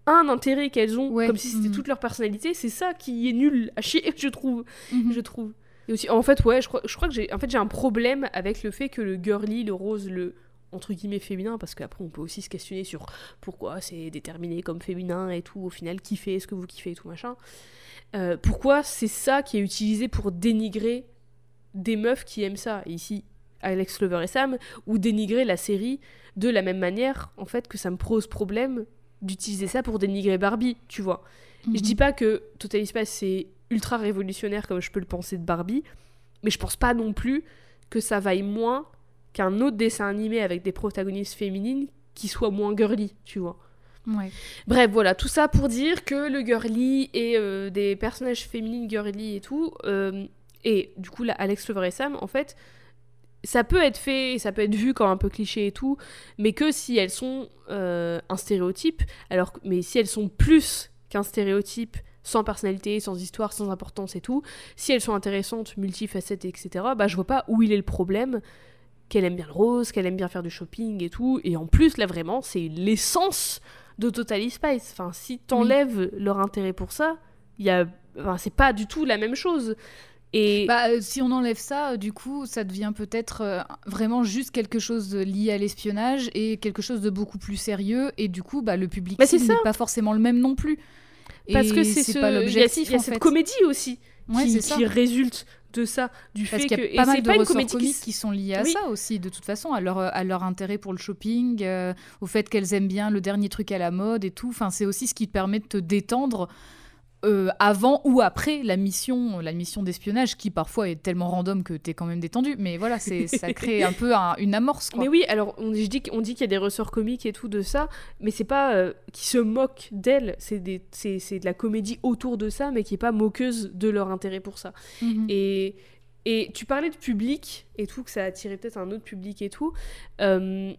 un intérêt qu'elles ont Ouais. comme si c'était Mhm. toute leur personnalité c'est ça qui est nul à chier [laughs] je trouve Mhm. je trouve. Et aussi, en fait, ouais, je crois, je crois que j'ai, en fait, un problème avec le fait que le girly, le rose, le entre guillemets féminin, parce qu'après on peut aussi se questionner sur pourquoi c'est déterminé comme féminin et tout, au final, kiffez, ce que vous kiffez et tout machin. Euh, pourquoi c'est ça qui est utilisé pour dénigrer des meufs qui aiment ça, ici Alex Clover et Sam, ou dénigrer la série de la même manière, en fait, que ça me pose problème d'utiliser ça pour dénigrer Barbie, tu vois. Je Mhm. dis pas que Total Space c'est ultra révolutionnaire comme je peux le penser de Barbie, mais je pense pas non plus que ça vaille moins qu'un autre dessin animé avec des protagonistes féminines qui soit moins girly, tu vois. Ouais. Bref, voilà, tout ça pour dire que le girly et euh, des personnages féminines girly et tout, euh, et du coup, là, Alex Lever et Sam, en fait, ça peut être fait, ça peut être vu comme un peu cliché et tout, mais que si elles sont euh, un stéréotype, alors mais si elles sont plus qu'un stéréotype, sans personnalité, sans histoire, sans importance et tout, si elles sont intéressantes, multifacettes, etc., bah je vois pas où il est le problème, qu'elle aime bien le rose, qu'elle aime bien faire du shopping et tout, et en plus là vraiment c'est l'essence de Totally Spice. Enfin si t'enlèves leur intérêt pour ça, y a, enfin, c'est pas du tout la même chose. Et Bah, euh, si on enlève ça, euh, du coup, ça devient peut-être euh, vraiment juste quelque chose lié à l'espionnage et quelque chose de beaucoup plus sérieux. Et du coup, bah, le public Bah, n'est pas forcément le même non plus. Parce que c'est ce... pas il y a- l'objectif il y a, cette fait. comédie aussi Ouais, qui, qui résulte de ça, du Parce fait qu'il y a pas mal de pas ressorts qui comiques s- qui sont liés à Oui. ça aussi, de toute façon, à leur, à leur intérêt pour le shopping, euh, au fait qu'elles aiment bien le dernier truc à la mode et tout. Enfin, c'est aussi ce qui te permet de te détendre euh, avant ou après la mission, la mission d'espionnage, qui parfois est tellement random que t'es quand même détendu. Mais voilà, c'est [laughs] ça crée un peu un- une amorce. Quoi. Mais oui, alors on, je dis, on dit qu'il y a des ressorts comiques et tout de ça, mais c'est pas euh, qui se moquent d'elles, c'est de la comédie autour de ça, mais qui est pas moqueuse de leur intérêt pour ça. Mhm. Et, et tu parlais de public et tout, que ça attirait peut-être un autre public et tout. Euh,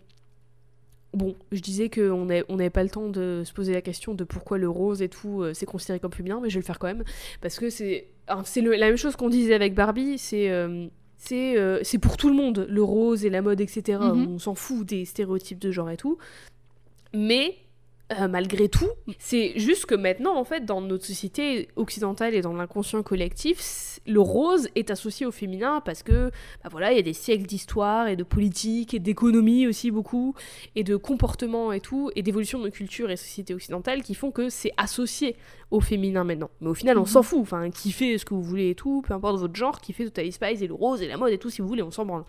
bon, je disais qu'on n'avait pas le temps de se poser la question de pourquoi le rose et tout, euh, c'est considéré comme féminin, mais je vais le faire quand même. Parce que c'est la même chose qu'on disait avec Barbie, c'est. euh, c'est euh, c'est pour tout le monde, le rose et la mode, etc. Mhm. On s'en fout des stéréotypes de genre et tout. Mais euh, malgré tout, c'est juste que maintenant, en fait, dans notre société occidentale et dans l'inconscient collectif, le rose est associé au féminin parce que, bah voilà, il y a des siècles d'histoire et de politique et d'économie aussi beaucoup, et de comportement et tout, et d'évolution de nos cultures et sociétés occidentales qui font que c'est associé au féminin maintenant. Mais au final, on Mhm. s'en fout. Enfin, kiffez ce que vous voulez et tout, peu importe votre genre, kiffez Totally Spice et le rose et la mode et tout, si vous voulez, on s'en branle.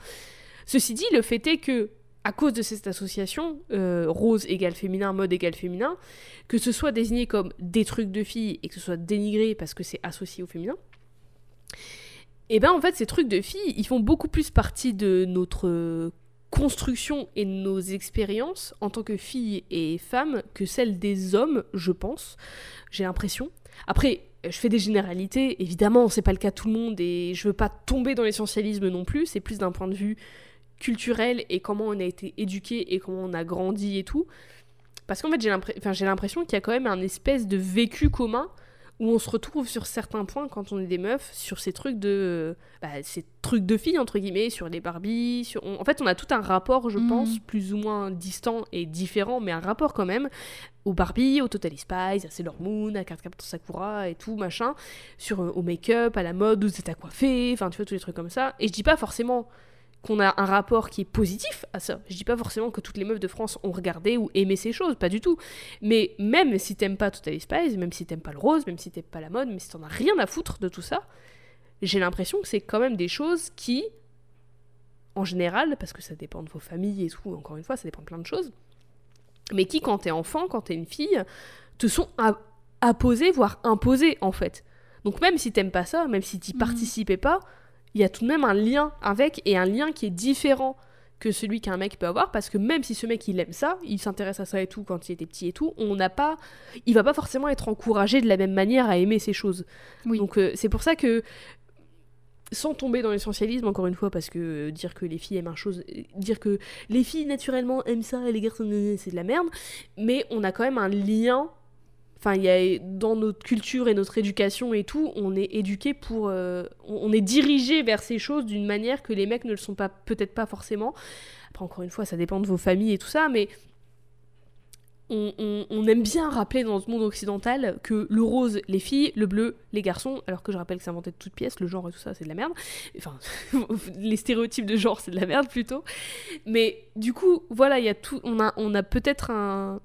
Ceci dit, le fait est que, à cause de cette association, euh, rose égale féminin, mode égale féminin, que ce soit désigné comme des trucs de filles et que ce soit dénigré parce que c'est associé au féminin, et ben en fait, ces trucs de filles, ils font beaucoup plus partie de notre construction et de nos expériences en tant que filles et femmes que celles des hommes, je pense. J'ai l'impression. Après, je fais des généralités, évidemment, c'est pas le cas de tout le monde et je veux pas tomber dans l'essentialisme non plus, c'est plus d'un point de vue culturel et comment on a été éduqué et comment on a grandi et tout. Parce qu'en fait, j'ai l'impression qu'il y a quand même un espèce de vécu commun où on se retrouve sur certains points quand on est des meufs, sur ces trucs de. Bah, ces trucs de filles, entre guillemets, sur les Barbies. Sur... on- En fait, on a tout un rapport, je Mhm. pense, plus ou moins distant et différent, mais un rapport quand même, aux Barbie, au Totally Spice, à Sailor Moon, à Cardcaptor Sakura et tout, machin, sur, euh, au make-up, à la mode, où c'est à coiffer, enfin, tu vois, tous les trucs comme ça. Et je dis pas forcément qu'on a un rapport qui est positif à ça. Je dis pas forcément que toutes les meufs de France ont regardé ou aimé ces choses, pas du tout. Mais même si t'aimes pas Totally Spice, même si t'aimes pas le rose, même si t'aimes pas la mode, même si t'en as rien à foutre de tout ça, j'ai l'impression que c'est quand même des choses qui, en général, parce que ça dépend de vos familles et tout, encore une fois, ça dépend de plein de choses, mais qui, quand t'es enfant, quand t'es une fille, te sont apposées, voire imposées, en fait. Donc même si t'aimes pas ça, même si t'y Mhm. participais pas, il y a tout de même un lien avec, et un lien qui est différent que celui qu'un mec peut avoir, parce que même si ce mec il aime ça, il s'intéresse à ça et tout quand il était petit et tout, on n'a pas, il va pas forcément être encouragé de la même manière à aimer ces choses. Oui. Donc euh, c'est pour ça que sans tomber dans l'essentialisme encore une fois parce que euh, dire que les filles aiment un chose euh, dire que les filles naturellement aiment ça et les garçons c'est de la merde mais on a quand même un lien enfin il y a dans notre culture et notre éducation et tout on est éduqué pour euh, on, est dirigé vers ces choses d'une manière que les mecs ne le sont pas peut-être pas forcément après encore une fois ça dépend de vos familles et tout ça mais on, aime bien rappeler dans ce monde occidental que le rose, les filles, le bleu, les garçons, alors que je rappelle que c'est inventé de toutes pièces, le genre et tout ça, c'est de la merde. Enfin, [laughs] les stéréotypes de genre, c'est de la merde plutôt. Mais du coup, voilà, il y a tout, on a, on a peut-être un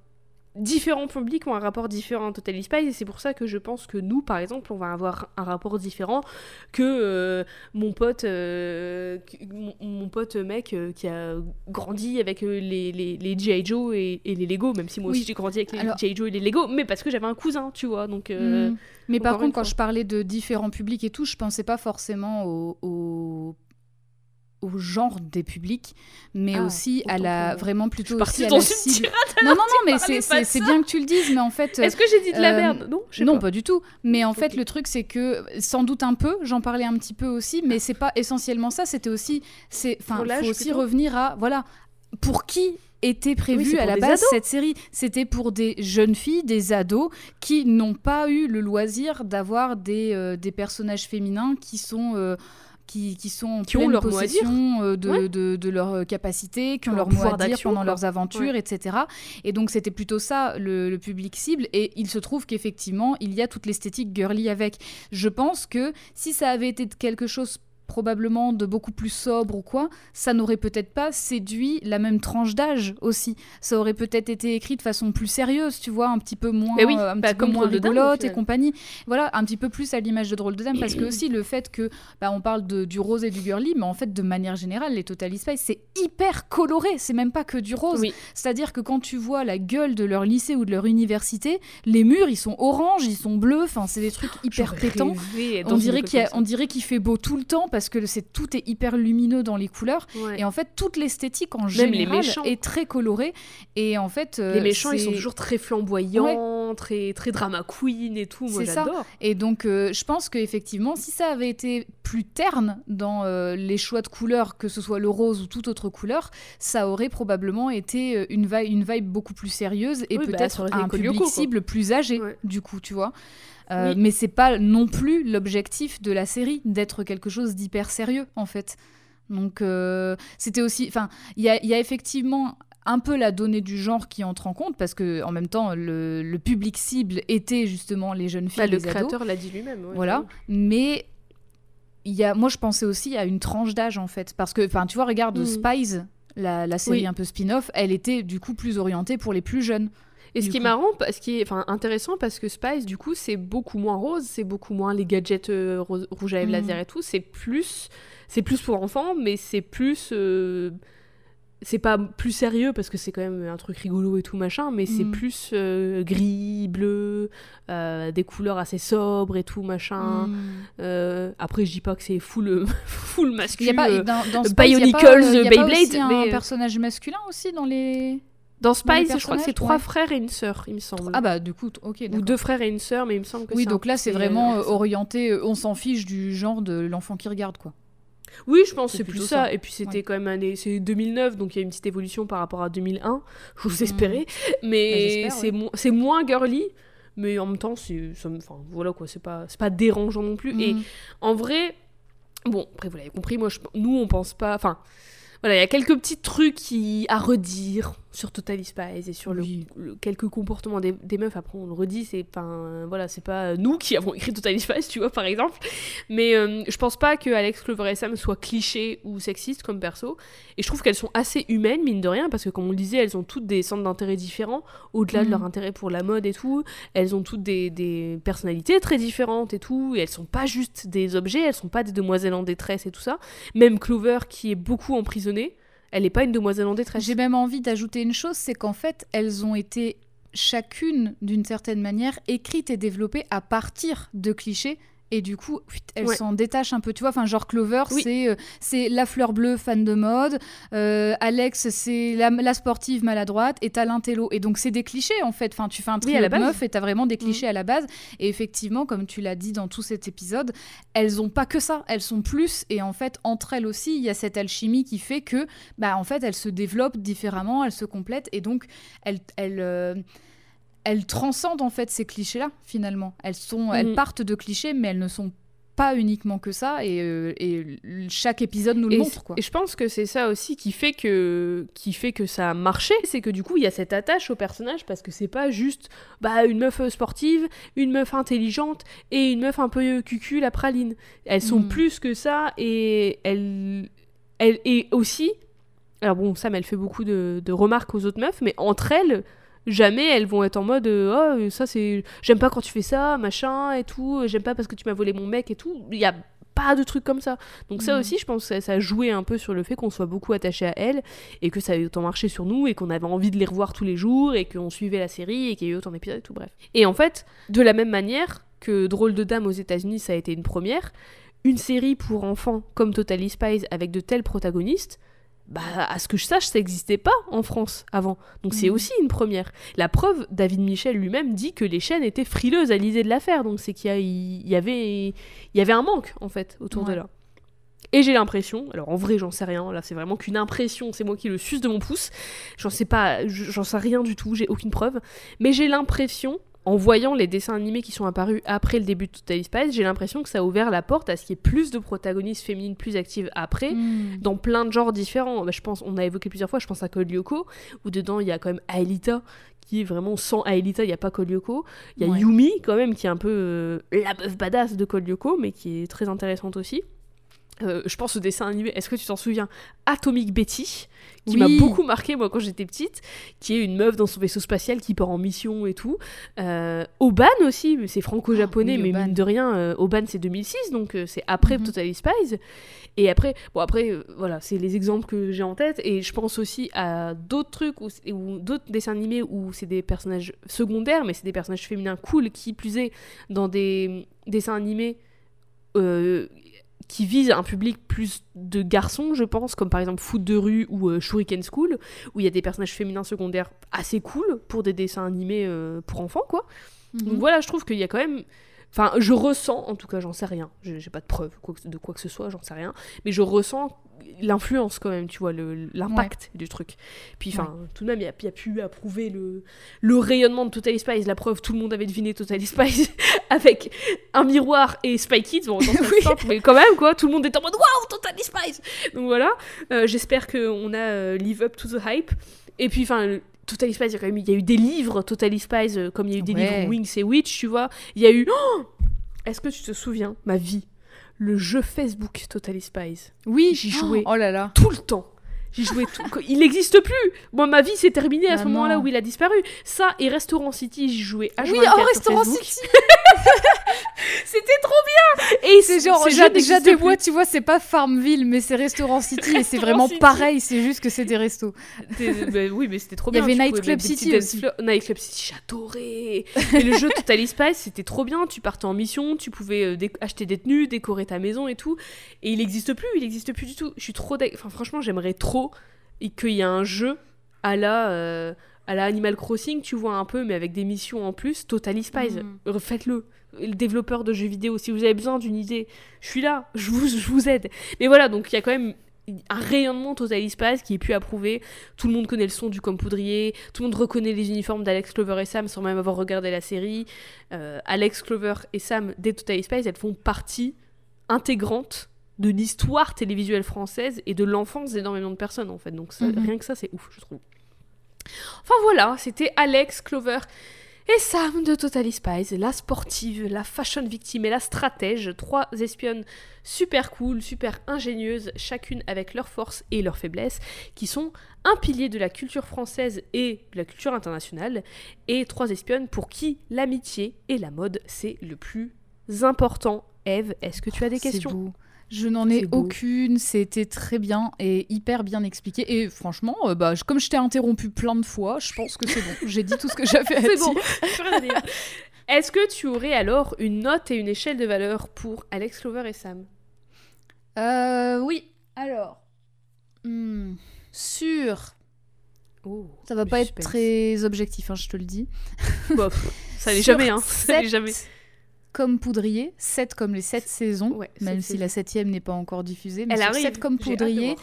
différents publics ont un rapport différent à Totally Spice et c'est pour ça que je pense que nous par exemple on va avoir un rapport différent que euh, mon pote euh, mon, mon pote mec euh, qui a grandi avec les, les, les G.I. Joe et, et les Lego même si moi Oui. aussi j'ai grandi avec les Alors- G.I. Joe et les Lego mais parce que j'avais un cousin tu vois donc euh, Mm. Mais par contre, quand je parlais de différents publics et tout, je pensais pas forcément aux, aux au genre des publics, mais Ah, aussi à la vraiment plutôt aussi à la cible. Non, non, non, mais c'est bien que tu le dises, mais en fait. Est-ce que j'ai dit de la euh, merde? Non, non, pas. pas. du tout. Mais en fait, le truc, c'est que sans doute un peu, j'en parlais un petit peu aussi, mais c'est pas essentiellement ça. C'était aussi, c'est, enfin, faut aussi plutôt revenir à, voilà, pour qui était prévu Oui, c'est à la base ados. cette série? C'était pour des jeunes filles, des ados qui n'ont pas eu le loisir d'avoir des, euh, des personnages féminins qui sont euh, qui, qui sont en Qui ont leur possession euh, de, Ouais. de, de leurs capacités, qui ont Leur leur mot à dire pendant quoi. leurs aventures, etc. Et donc c'était plutôt ça le, le public cible. Et il se trouve qu'effectivement, il y a toute l'esthétique girly avec. Je pense que si ça avait été quelque chose probablement de beaucoup plus sobre ou quoi, ça n'aurait peut-être pas séduit la même tranche d'âge aussi. Ça aurait peut-être été écrit de façon plus sérieuse, tu vois, un petit peu moins, oui, euh, un bah, petit peu moins rigolote et compagnie. Voilà, un petit peu plus à l'image de Drôle de Dame, parce que aussi le fait que, bah, on parle de, du rose et du girly, mais en fait, de manière générale, les Totally Spice, c'est hyper coloré, c'est même pas que du rose. Oui. C'est-à-dire que quand tu vois la gueule de leur lycée ou de leur université, les murs, ils sont oranges, ils sont bleus, enfin, c'est des trucs hyper pétants. dirait qu'il on dirait qu'il fait beau tout le temps parce que c'est tout est hyper lumineux dans les couleurs. Ouais. et en fait toute l'esthétique en Même les général méchants. est très colorée et en fait euh, Les méchants, ils sont toujours très flamboyants, très, très drama queen et tout. Moi, C'est ça. j'adore. et donc euh, je pense qu'effectivement si ça avait été plus terne dans euh, les choix de couleurs que ce soit le rose ou toute autre couleur ça aurait probablement été une vibe une vibe beaucoup plus sérieuse et Oui, bah, peut-être été un public cible plus âgé Ouais. du coup tu vois Euh, Oui. mais c'est pas non plus l'objectif de la série d'être quelque chose d'hyper sérieux en fait donc euh, c'était aussi enfin il y a, il y a effectivement un peu la donnée du genre qui entre en compte parce que en même temps le, le public cible était justement les jeunes filles Bah, le les créateur l'a dit lui-même. ouais, voilà mais il y a moi je pensais aussi à une tranche d'âge en fait parce que enfin tu vois regarde Mhm. Spies la, la série Oui. un peu spin-off elle était du coup plus orientée pour les plus jeunes Et ce qui est marrant, ce qui est enfin, intéressant, parce que Spice, du coup, c'est beaucoup moins rose, c'est beaucoup moins les gadgets euh, rouge à lèvres Mhm. laser et tout. C'est plus, c'est plus pour enfants, mais c'est plus, euh, c'est pas plus sérieux parce que c'est quand même un truc rigolo et tout machin, mais c'est Mhm. plus euh, gris, bleu, euh, des couleurs assez sobres et tout machin. Euh, après, je dis pas que c'est full, [laughs] full Il y masculin. a pas dans, dans Spies, il y a Bionicles, pas, euh, il y a pas Beyblade, aussi un mais- personnage masculin aussi dans les Dans Spice, je crois que c'est trois frères et une sœur, il me semble. ah bah du coup ok Ou deux frères et une sœur, mais il me semble que oui donc là c'est vraiment euh, orienté euh, on s'en fiche du genre de l'enfant qui regarde quoi Oui, je pense C'est plus ça. ça. Et puis c'était Ouais. quand même année, c'est 2009, donc il y a une petite évolution par rapport à 2001. Je vous Mhm. espérais, Bah, mais j'espère, c'est mo- c'est moins girly. Mais en même temps, c'est, enfin voilà quoi, c'est pas, c'est pas dérangeant non plus. Et Mhm. en vrai, bon, après vous l'avez compris, moi, je- nous on pense pas, enfin. Voilà, il y a quelques petits trucs qui, à redire sur Total Spies et sur le- Oui. le, quelques comportements des, des meufs. Après, on le redit, c'est pas, voilà, c'est pas nous qui avons écrit Total Spies, tu vois, par exemple. Mais euh, je pense pas que Alex Clover et Sam soient clichés ou sexistes comme perso. Et je trouve qu'elles sont assez humaines, mine de rien, parce que comme on le disait, elles ont toutes des centres d'intérêt différents, au-delà de leur intérêt pour la mode et tout. Elles ont toutes des, des personnalités très différentes et tout. Et elles sont pas juste des objets, elles sont pas des demoiselles en détresse et tout ça. Même Clover, qui est beaucoup emprisonnée, elle est pas une demoiselle en détresse. J'ai même envie d'ajouter une chose, c'est qu'en fait, elles ont été chacune, d'une certaine manière, écrites et développées à partir de clichés. Et du coup, pfft, elles Ouais. s'en détachent un peu. Tu vois, enfin, genre Clover, Oui. c'est euh, c'est la fleur bleue fan de mode. euh, Alex, c'est la, la sportive maladroite. Et t'as l'intello. Et donc, c'est des clichés, en fait. Enfin, tu fais un Oui, trio à la de base. meufs et t'as vraiment des clichés à la base. Et effectivement, comme tu l'as dit dans tout cet épisode, elles ont pas que ça. Elles sont plus. Et en fait, entre elles aussi, il y a cette alchimie qui fait que, bah, en fait, elles se développent différemment, elles se complètent. Et donc, elles, elles, euh, elles transcendent en fait ces clichés-là, finalement. Elles, sont, elles Mhm. partent de clichés, mais elles ne sont pas uniquement que ça. Et, euh, et chaque épisode nous le et, montre, quoi. et je pense que c'est ça aussi qui fait que qui fait que ça a marché, c'est que du coup il y a cette attache au personnage parce que c'est pas juste bah une meuf euh, sportive, une meuf intelligente et une meuf un peu euh, cucu la praline. Elles sont Mm. plus que ça et elles elles et aussi alors bon Sam elle fait beaucoup de, de remarques aux autres meufs mais entre elles jamais elles vont être en mode euh, oh ça c'est j'aime pas quand tu fais ça machin et tout j'aime pas parce que tu m'as volé mon mec et tout. Il y a pas de trucs comme ça. Donc ça Mhm. aussi je pense que ça, a joué un peu sur le fait qu'on soit beaucoup attaché à elles et que ça a autant marché sur nous et qu'on avait envie de les revoir tous les jours et qu'on suivait la série et qu'il y a eu autant d'épisodes et tout bref. Et en fait de la même manière que Drôle de Dame aux États-Unis ça a été une première une série pour enfants comme Totally Spies avec de tels protagonistes, bah, à ce que je sache, ça n'existait pas en France avant. Donc c'est Mhm. aussi une première. La preuve, David Michel lui-même dit que les chaînes étaient frileuses à l'idée de la faire. Donc c'est qu'il y, avait, il y avait un manque, en fait, autour de là. Et j'ai l'impression, alors en vrai j'en sais rien, là c'est vraiment qu'une impression, c'est moi qui le suce de mon pouce, j'en sais pas, j'en sais rien du tout, j'ai aucune preuve, mais j'ai l'impression, en voyant les dessins animés qui sont apparus après le début de Total Spice, j'ai l'impression que ça a ouvert la porte à ce qu'il y ait plus de protagonistes féminines plus actives après, Mm. dans plein de genres différents. Bah, je pense, on a évoqué plusieurs fois, je pense à Code Lyoko, où dedans il y a quand même Aelita, qui est vraiment sans Aelita, il n'y a pas Code Lyoko. Il y a Ouais. Yumi, quand même, qui est un peu euh, la meuf badass de Code Lyoko, mais qui est très intéressante aussi. Euh, je pense au dessin animé, est-ce que tu t'en souviens? Atomic Betty, qui Oui. m'a beaucoup marqué moi quand j'étais petite, qui est une meuf dans son vaisseau spatial qui part en mission et tout. Euh, Oban aussi, mais c'est franco-japonais, Ah, oui, mais mine de rien, euh, Oban c'est 2006, donc euh, c'est après Mhm. Totally Spies. Et après, bon après, euh, voilà, c'est les exemples que j'ai en tête, et je pense aussi à d'autres trucs, ou d'autres dessins animés où c'est des personnages secondaires, mais c'est des personnages féminins cool, qui plus est, dans des dessins animés euh, qui visent un public plus de garçons, je pense, comme par exemple Foot de rue ou euh, Shuriken School, où il y a des personnages féminins secondaires assez cool pour des dessins animés euh, pour enfants, quoi. Donc Mhm. voilà, je trouve qu'il y a quand même. Enfin, je ressens, en tout cas, j'en sais rien. J'ai pas de preuve de quoi que ce soit, j'en sais rien. Mais je ressens l'influence quand même, tu vois, l'impact du truc. Puis, enfin, tout de même, il y, a- il y a pu approuver le, le rayonnement de Totally Spies. La preuve, tout le monde avait deviné Totally Spies [laughs] avec un miroir et Spy Kids. Bon, [laughs] Oui. simple, mais quand même, quoi. Tout le monde était en mode Waouh, Totally Spies Donc voilà. Euh, J'espère qu'on a euh, live up to the hype. Et puis, enfin. Totally Spies, il y a quand même il y a eu des livres Totally Spies, euh, comme il y a eu des Ouais. livres Wings et Witch, tu vois. Il y a eu. Oh Est-ce que tu te souviens, ma vie, le jeu Facebook Totally Spies? Oui, j'y jouais. Oh là là. Tout le temps. J'y jouais tout. Il n'existe plus. Moi, ma vie s'est terminée à ce moment-là où il a disparu. Ça et Restaurant City, j'y jouais H24 Oui, oh, Restaurant. City. [laughs] C'était trop bien. Et C'est genre, et plus. moi, tu vois, c'est pas Farmville, mais c'est Restaurant City et c'est vraiment City. pareil, c'est juste que c'est des restos. Bah oui, mais c'était trop Il y bien. avait Night Club des City aussi. Night Club City, j'adorais. Et le jeu Totally Spice, c'était trop bien. Tu partais en mission, tu pouvais euh, acheter des tenues, décorer ta maison et tout. Et il n'existe plus, il n'existe plus du tout. Je suis trop. Enfin, franchement, j'aimerais trop qu'il y ait un jeu à la. euh, à la Animal Crossing, tu vois un peu, mais avec des missions en plus, Totally Spies. Euh, Faites-le. Le développeur de jeux vidéo, si vous avez besoin d'une idée, je suis là, je vous, je vous aide. Mais voilà, donc il y a quand même un rayonnement Total Spies qui est pu approuver. Tout le monde connaît le son du comme poudrier, tout le monde reconnaît les uniformes d'Alex Clover et Sam sans même avoir regardé la série. Euh, Alex Clover et Sam des Total Spies, elles font partie intégrante de l'histoire télévisuelle française et de l'enfance d'énormément de personnes en fait. Donc ça- Mhm. rien que ça, c'est ouf, je trouve. Enfin voilà, c'était Alex Clover et Sam de Totally Spies, la sportive, la fashion victime et la stratège, trois espionnes super cool, super ingénieuses, chacune avec leurs forces et leurs faiblesses, qui sont un pilier de la culture française et de la culture internationale, et trois espionnes pour qui l'amitié et la mode, c'est le plus important. Eve, est-ce que tu as des questions? Je n'en ai C'est aucune, c'était très bien et hyper bien expliqué. Et franchement, euh, bah, je- comme je t'ai interrompu plein de fois, je pense que c'est bon. J'ai dit tout ce que j'avais à C'est dire. [laughs] bon, à dire. Est-ce que tu aurais alors une note et une échelle de valeur pour Alex Clover et Sam? Euh, oui, alors. hmm, Sur. Oh, Ça va pas être très objectif, hein, je te le dis. Pff, ça n'est [laughs] Sur jamais, hein. Ça n'est sept jamais. Comme poudrier, 7 comme les 7 saisons, Ouais, même si la septième n'est pas encore diffusée. Mais Elle arrive. 7 comme poudrier,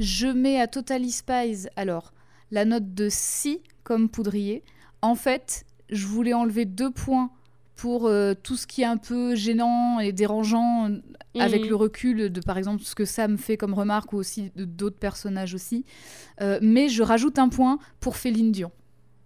je mets à Totally Spies, alors, la note de 6 comme poudrier. En fait, je voulais enlever deux points pour euh, tout ce qui est un peu gênant et dérangeant euh, avec le recul de, par exemple, ce que Sam fait comme remarque ou aussi d'autres personnages aussi. Euh, mais je rajoute un point pour Féline Dion.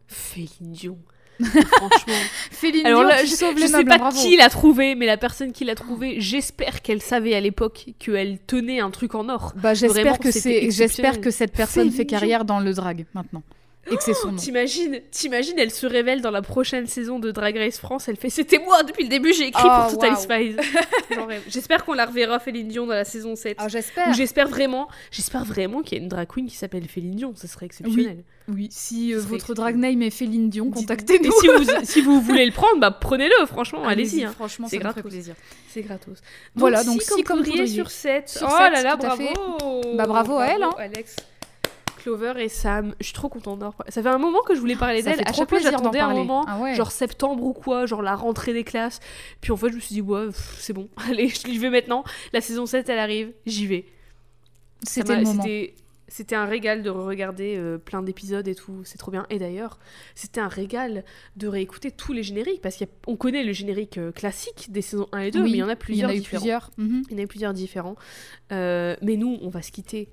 Féline Dion. Franchement. [laughs] Féline Alors là, je, je sais pas bravo. qui l'a trouvé, mais la personne qui l'a trouvé, j'espère qu'elle savait à l'époque qu'elle tenait un truc en or. Bah, j'espère que c'est, j'espère que cette personne Féline fait Dion. carrière dans le drag maintenant. Et que c'est son nom. T'imagines, t'imagines, elle se révèle dans la prochaine saison de Drag Race France, elle fait c'était moi depuis le début, j'ai écrit Oh, pour Total waouh. Spies. [laughs] J'espère qu'on la reverra Féline Dion dans la saison 7. Ah, Ou j'espère. j'espère vraiment, j'espère vraiment qu'il y a une drag queen qui s'appelle Féline Dion, ce serait exceptionnel. Oui, si euh, votre drag name est Féline Dion, contactez-nous. Si vous, [laughs] si vous voulez le prendre, bah prenez-le, franchement, allez-y. hein. Franchement, C'est ça gratos. plaisir. C'est gratos. Voilà, donc si comme sur 7. Sur oh là là, bravo. Bah, bravo à elle, hein. Alex. Clover et Sam, je suis trop contente d'en. Ça fait un moment que je voulais parler d'elle. À chaque fois, j'attendais un moment, Ah ouais. genre septembre ou quoi, genre la rentrée des classes. Puis en fait, je me suis dit, ouais, c'est bon, [laughs] allez, j'y vais maintenant. La saison 7, elle arrive, j'y vais. C'était m'a- le moment. C'était un régal de regarder plein d'épisodes et tout, c'est trop bien. Et d'ailleurs, c'était un régal de réécouter tous les génériques, parce qu'on connaît le générique euh, classique des saisons 1 et 2, Oui, mais il y en a Il y plusieurs en a eu plusieurs. Mhm. Il y en a eu plusieurs différents. Euh, mais nous, on va se quitter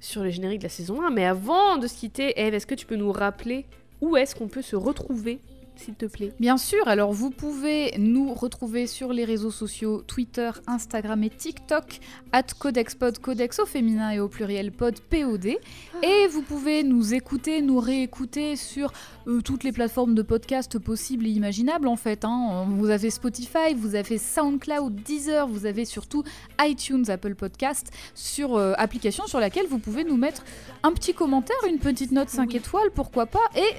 sur le générique de la saison 1. Mais avant de se quitter, Eve, est-ce que tu peux nous rappeler où est-ce qu'on peut se retrouver, s'il te plaît Bien sûr, alors vous pouvez nous retrouver sur les réseaux sociaux Twitter, Instagram et TikTok, at CodexPod, Codex au féminin et au pluriel pod POD. Et vous pouvez nous écouter, nous réécouter sur euh, toutes les plateformes de podcast possibles et imaginables en fait. hein. Vous avez Spotify, vous avez SoundCloud, Deezer, vous avez surtout iTunes, Apple Podcast, sur euh, application sur laquelle vous pouvez nous mettre un petit commentaire, une petite note 5 Oui. étoiles, pourquoi pas, et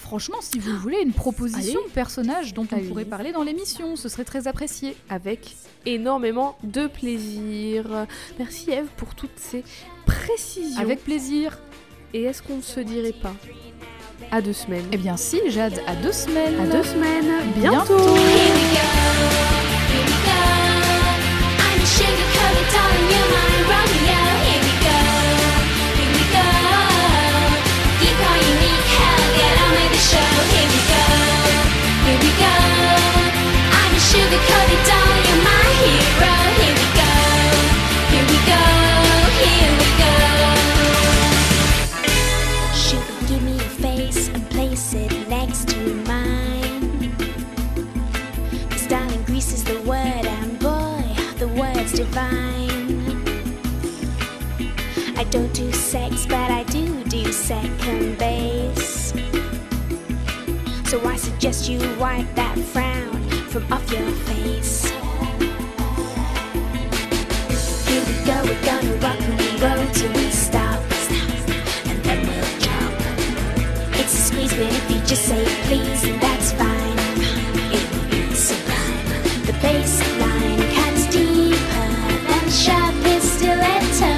franchement, si vous voulez une proposition de personnage dont on pourrait parler dans l'émission, ce serait très apprécié. Avec énormément de plaisir. Merci Eve pour toutes ces précisions. Avec plaisir. Et est-ce qu'on ne se dirait pas à deux semaines? Eh bien si, Jade, à deux semaines. À deux semaines, Bientôt. bientôt. Divine. I don't do sex, but I do do second base. So I suggest you wipe that frown from off your face. Here we go, we're gonna rock and roll till we stop. And then we'll drop. It's a squeeze, but if you just say please, then that's fine. It will be sublime. The bass line cuts deeper than a sharpest stiletto.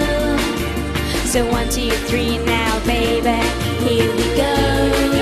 So one, two, three now, baby. Here we go.